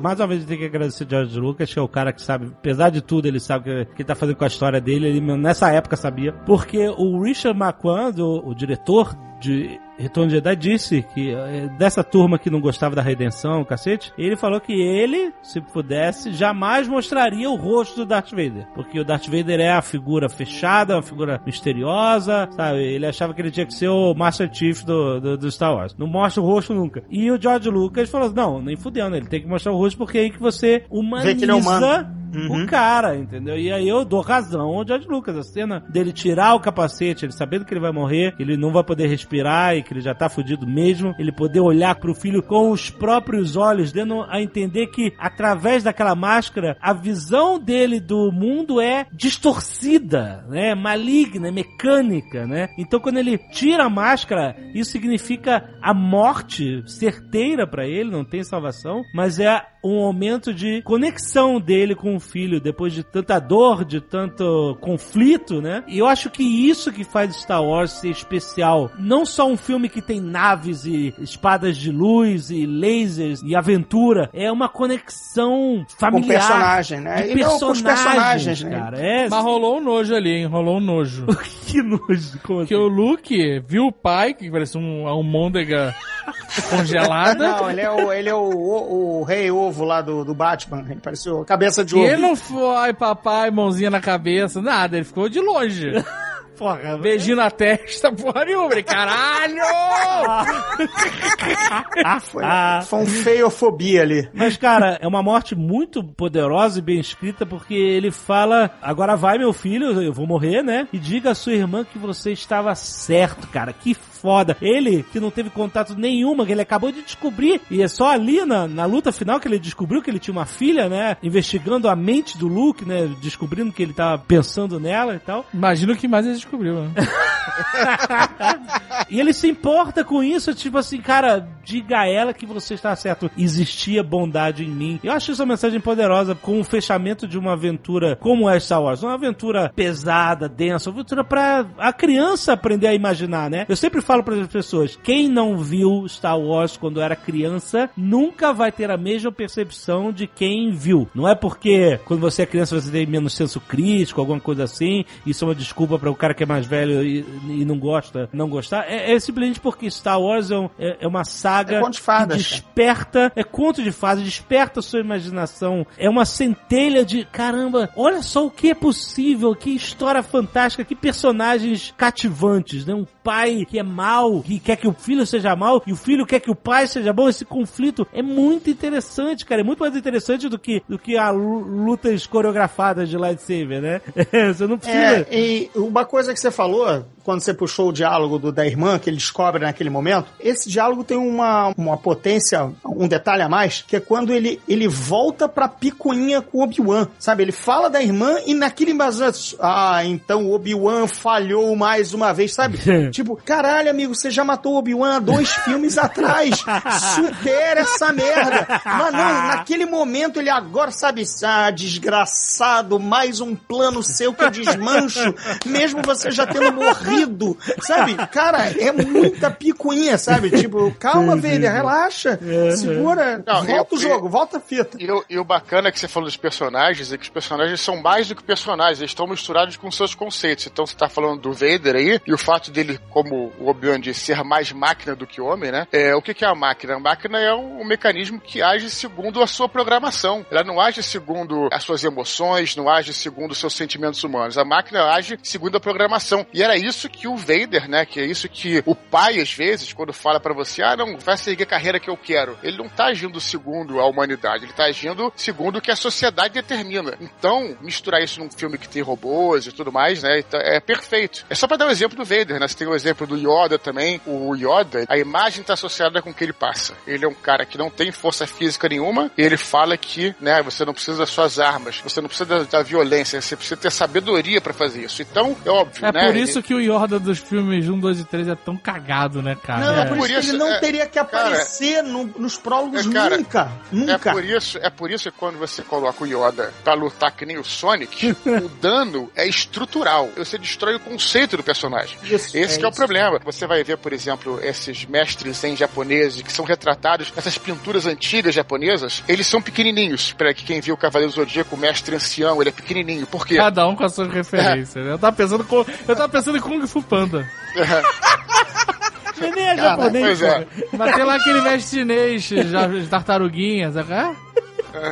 Speaker 1: Mais uma vez, a gente tem que agradecer o George Lucas, que é o cara que sabe, apesar de tudo, ele sabe o que, que ele tá fazendo com a história dele. Ele nessa época sabia. Porque o Richard Marquand, o, o diretor de Retorno de Jedi, disse que eh, dessa turma que não gostava da redenção, cacete, ele falou que ele, se pudesse, jamais mostraria o rosto do Darth Vader. Porque o Darth Vader é a figura fechada, uma figura misteriosa, sabe? Ele achava que ele tinha que ser o Master Chief do, do, do Star Wars. Não mostra o rosto nunca. E o George Lucas falou: não, nem fudendo, ele tem que mostrar o rosto porque é aí que você humaniza
Speaker 4: Vê que ele é humano.
Speaker 1: O cara, entendeu? E aí eu dou razão ao George Lucas. A cena dele tirar o capacete, ele sabendo que ele vai morrer, ele não vai poder respirar e que ele já tá fudido mesmo, ele poder olhar pro filho com os próprios olhos, dando a entender que através daquela máscara, a visão dele do mundo é distorcida, né? Maligna, mecânica, né? Então quando ele tira a máscara, isso significa a morte certeira pra ele, não tem salvação, mas é um momento de conexão dele com o filho depois de tanta dor, de tanto conflito, né? E eu acho que isso que faz Star Wars ser especial. Não só um filme que tem naves e espadas de luz e lasers e aventura, é uma conexão
Speaker 4: Com
Speaker 1: familiar.
Speaker 4: personagem, né?
Speaker 1: De
Speaker 4: E não, com os
Speaker 1: personagens,
Speaker 4: personagens, né?
Speaker 1: cara. É,
Speaker 6: Mas rolou um nojo ali, hein? Rolou um nojo.
Speaker 1: que nojo. Como
Speaker 6: Porque
Speaker 1: assim?
Speaker 6: o Luke viu o pai, que parece um almôndega congelada.
Speaker 4: Não, ele é o, ele é o, o, o rei ovo lá do, do Batman. Ele pareceu a cabeça de
Speaker 6: E
Speaker 4: ovo.
Speaker 6: ele não foi, papai, mãozinha na cabeça, nada, ele ficou de longe.
Speaker 1: Porra,
Speaker 6: Beijinho na testa, porra nenhuma. Caralho!
Speaker 4: Foi,
Speaker 1: Ah.
Speaker 4: foi um feiofobia ali.
Speaker 1: Mas, cara, é uma morte muito poderosa e bem escrita, porque ele fala: agora vai, meu filho, eu vou morrer, né? E diga à sua irmã que você estava certo, cara. Que foda. Ele, que não teve contato nenhuma, que ele acabou de descobrir, e é só ali na, na luta final que ele descobriu que ele tinha uma filha, né? Investigando a mente do Luke, né? Descobrindo que ele tava pensando nela e tal.
Speaker 6: Imagina o que mais ele descobriu, né?
Speaker 1: E ele se importa com isso, tipo assim, cara, diga a ela que você está certo. Existia bondade em mim. Eu acho isso uma mensagem poderosa com o fechamento de uma aventura como é Star Wars. Uma aventura pesada, densa, uma aventura pra a criança aprender a imaginar, né? Eu sempre falo para as pessoas, quem não viu Star Wars quando era criança, nunca vai ter a mesma percepção de quem viu. Não é porque quando você é criança você tem menos senso crítico, alguma coisa assim, isso é uma desculpa para o cara que é mais velho e, e não gosta, não gostar. É, é simplesmente porque Star Wars é, um- é- é uma saga
Speaker 4: É conto de
Speaker 1: que
Speaker 4: fadas,
Speaker 1: desperta, é conto de fadas, desperta a sua imaginação. É uma centelha de, caramba, olha só o que é possível, que história fantástica, que personagens cativantes, né? Um pai que é mal, que quer que o filho seja mal, e o filho quer que o pai seja bom. Esse conflito é muito interessante, cara. É muito mais interessante do que, do que a lu- lutas coreografadas de lightsaber, né? Você não precisa...
Speaker 4: É, e uma coisa que você falou, quando você puxou o diálogo do, da irmã, que ele descobre naquele momento, esse diálogo tem uma, uma potência, um detalhe a mais, que é quando ele, ele volta pra picuinha com o Obi-Wan, sabe? Ele fala da irmã e naquele embasamento, ah, então o Obi-Wan falhou mais uma vez, sabe? tipo, caralho, amigo, você já matou o Obi-Wan há dois filmes atrás, supera essa merda. Mas não, naquele momento ele agora, sabe, ah, desgraçado, mais um plano seu que eu desmancho, mesmo você já tendo morrido, sabe? Cara, é muita picuinha, sabe? Tipo, calma, velha, relaxa, segura,
Speaker 3: Não,
Speaker 4: volta
Speaker 3: eu-
Speaker 4: o jogo, volta a fita.
Speaker 3: E o, e o bacana que você falou dos personagens é que os personagens são mais do que personagens, eles estão misturados com seus conceitos. Então você tá falando do Vader aí, e o fato dele, como o Obi-Wan disse, ser mais máquina do que homem, né? É, o que, que é a máquina? A máquina é um, um mecanismo que age segundo a sua programação. Ela não age segundo as suas emoções, não age segundo os seus sentimentos humanos. A máquina age segundo a programação. E era isso que o Vader, né? Que é isso que o pai, às vezes, quando fala pra você, ah, não, vai seguir a carreira que eu quero, ele não tá agindo segundo a humanidade, ele tá agindo segundo o que a sociedade determina. Então, misturar isso num filme que tem robôs e tudo mais, né, então, é perfeito. É só pra dar o um exemplo do Vader, né? Você tem o exemplo do Yoda também. O Yoda, a imagem tá associada com o que ele passa. Ele é um cara que não tem força física nenhuma, e ele fala que, né, você não precisa das suas armas, você não precisa da, da violência, você precisa ter sabedoria pra fazer isso. Então, é óbvio,
Speaker 6: É
Speaker 3: né?
Speaker 6: por
Speaker 3: ele-
Speaker 6: isso que o Yoda dos filmes 1, 2 e 3 é tão cagado, né, cara?
Speaker 4: Não, é,
Speaker 6: É.
Speaker 4: por,
Speaker 3: por
Speaker 4: isso, que
Speaker 3: isso,
Speaker 4: ele não
Speaker 3: é,
Speaker 4: teria que
Speaker 3: cara,
Speaker 4: aparecer no- nos prólogos
Speaker 3: é, cara,
Speaker 4: nunca.
Speaker 3: É
Speaker 4: Nunca.
Speaker 3: por isso, é por isso que quando você coloca o Yoda pra lutar que nem o Sonic, o dano é estrutural. Você destrói o conceito do personagem.
Speaker 4: Isso,
Speaker 3: Esse
Speaker 4: é
Speaker 3: que é o problema. Você vai ver, por exemplo, esses mestres em japoneses que são retratados nessas pinturas antigas japonesas, eles são pequenininhos. Para que quem viu o Cavaleiro do Zodíaco, o mestre ancião, ele é pequenininho. Por quê?
Speaker 6: Cada um com as suas referências. né? Eu tava pensando com, eu tava pensando em Kung Fu Panda.
Speaker 1: É
Speaker 3: Cara,
Speaker 1: japonês,
Speaker 3: pois é.
Speaker 6: Mas tem lá aquele mestre chinês, já, tartaruguinhas, sabe? É?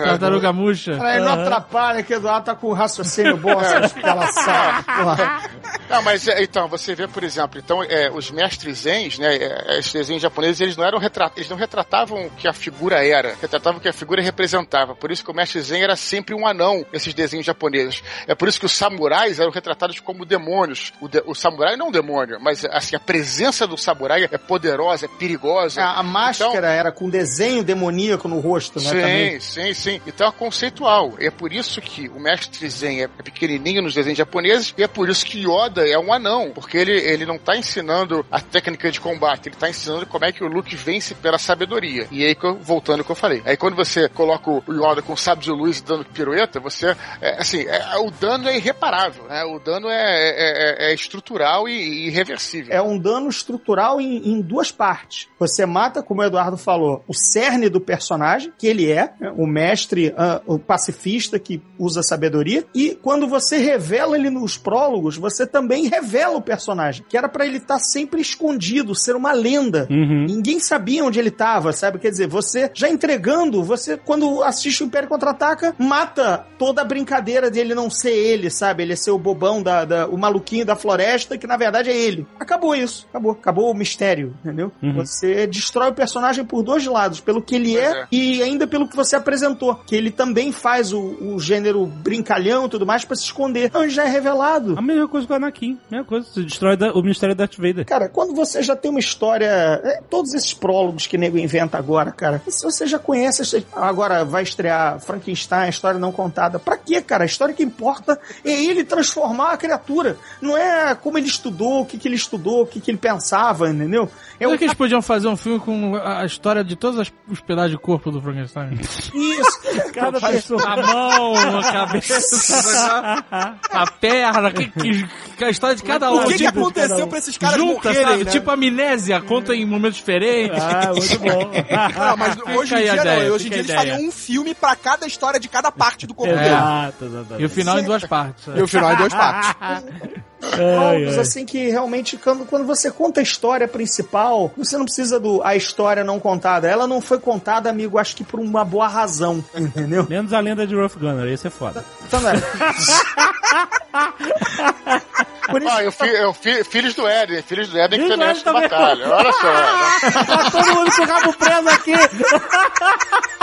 Speaker 6: Tartaruga murcha.
Speaker 4: Ele não atrapalha que o Eduardo tá com o raciocínio bom, essa escalação.
Speaker 3: Não, mas é, então, você vê, por exemplo, então, é, os mestres zens, né, é, esses desenhos japoneses, eles não eram retratados, eles não retratavam o que a figura era, retratavam o que a figura representava. Por isso que o mestre zen era sempre um anão nesses desenhos japoneses. É por isso que os samurais eram retratados como demônios. O, de- o samurai não é um demônio, mas assim, a presença do samurai é poderosa, é perigosa.
Speaker 4: A, a máscara
Speaker 3: Então-
Speaker 4: era com desenho demoníaco no rosto, né?
Speaker 3: Sim,
Speaker 4: também.
Speaker 3: sim, sim. Então é conceitual. É por isso que o mestre Zen é pequenininho nos desenhos japoneses e é por isso que Yoda é um anão, porque ele, ele não tá ensinando a técnica de combate, ele tá ensinando como é que o Luke vence pela sabedoria. E aí, voltando ao que eu falei. Aí quando você coloca o Yoda com sábio de luz dando pirueta, você, é, assim, é- o dano é irreparável, né? O dano é, é- é- é estrutural e, irreversível.
Speaker 4: É um dano estrutural em, em duas partes. Você mata, como o Eduardo falou, o cerne do personagem, que ele é, né, o mestre, ah, o pacifista que usa sabedoria, e quando você revela ele nos prólogos, você também revela o personagem, que era pra ele estar sempre escondido, ser uma lenda.
Speaker 1: Uhum.
Speaker 4: Ninguém sabia onde ele estava, sabe? Quer dizer, você já entregando, você, quando assiste o Império Contra-Ataca, mata toda a brincadeira dele não ser ele, sabe? Ele ser o bobão, da, da- o maluquinho da floresta, que na verdade é ele. Acabou isso, acabou. Acabou o mistério, entendeu?
Speaker 1: Uhum.
Speaker 4: Você destrói o personagem por dois lados, pelo que ele é,
Speaker 3: é.
Speaker 4: e ainda pelo que você apresentou, que ele também faz o, o gênero brincalhão e tudo mais pra se esconder. Ele já é revelado.
Speaker 1: A mesma coisa com o Anakin. A mesma coisa. Você destrói o mistério da Darth Vader.
Speaker 4: Cara, quando você já tem uma história. é, todos esses prólogos que nego inventa agora, cara. Se você já conhece. Agora vai estrear Frankenstein, a história não contada. Pra quê, cara? A história que importa é ele transformar a criatura. Não é como ele estudou, o que, que ele estudou, o que, que ele pensava, entendeu? É
Speaker 6: Será
Speaker 4: um
Speaker 6: que eles podiam fazer um filme com a história de todos as- os pedaços de corpo do Frankenstein?
Speaker 4: isso.
Speaker 1: Cada pessoa.
Speaker 6: A mão, a cabeça, a perna, que, que- que a história de cada um.
Speaker 2: O que, que
Speaker 6: tipo,
Speaker 2: aconteceu pra esses caras
Speaker 6: junta,
Speaker 2: morrerem,
Speaker 6: sabe?
Speaker 2: né?
Speaker 6: Tipo amnésia, conta em momentos diferentes.
Speaker 1: Ah, muito bom.
Speaker 2: Não, mas
Speaker 6: Fica
Speaker 2: hoje em dia
Speaker 6: ideia,
Speaker 2: não. Hoje em dia eles fariam um filme pra cada história de cada parte do corpo dele.
Speaker 1: Exato, exatamente.
Speaker 6: E o final em duas partes.
Speaker 2: E o final em duas partes.
Speaker 4: prólogos, assim, que realmente, quando, quando você conta a história principal, você não precisa do a história não contada. Ela não foi contada, amigo, acho que por uma boa razão, entendeu?
Speaker 1: Menos a lenda de Rough Gunner, esse é foda.
Speaker 4: Então, né? Por isso,
Speaker 3: Ah, eu fi, eu fi, filhos do Éden, filhos do Éden que
Speaker 1: também.
Speaker 3: batalha. Olha só. né?
Speaker 1: Tá todo mundo com o rabo preso aqui.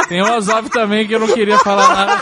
Speaker 6: Tem o Azov também que eu não queria falar nada.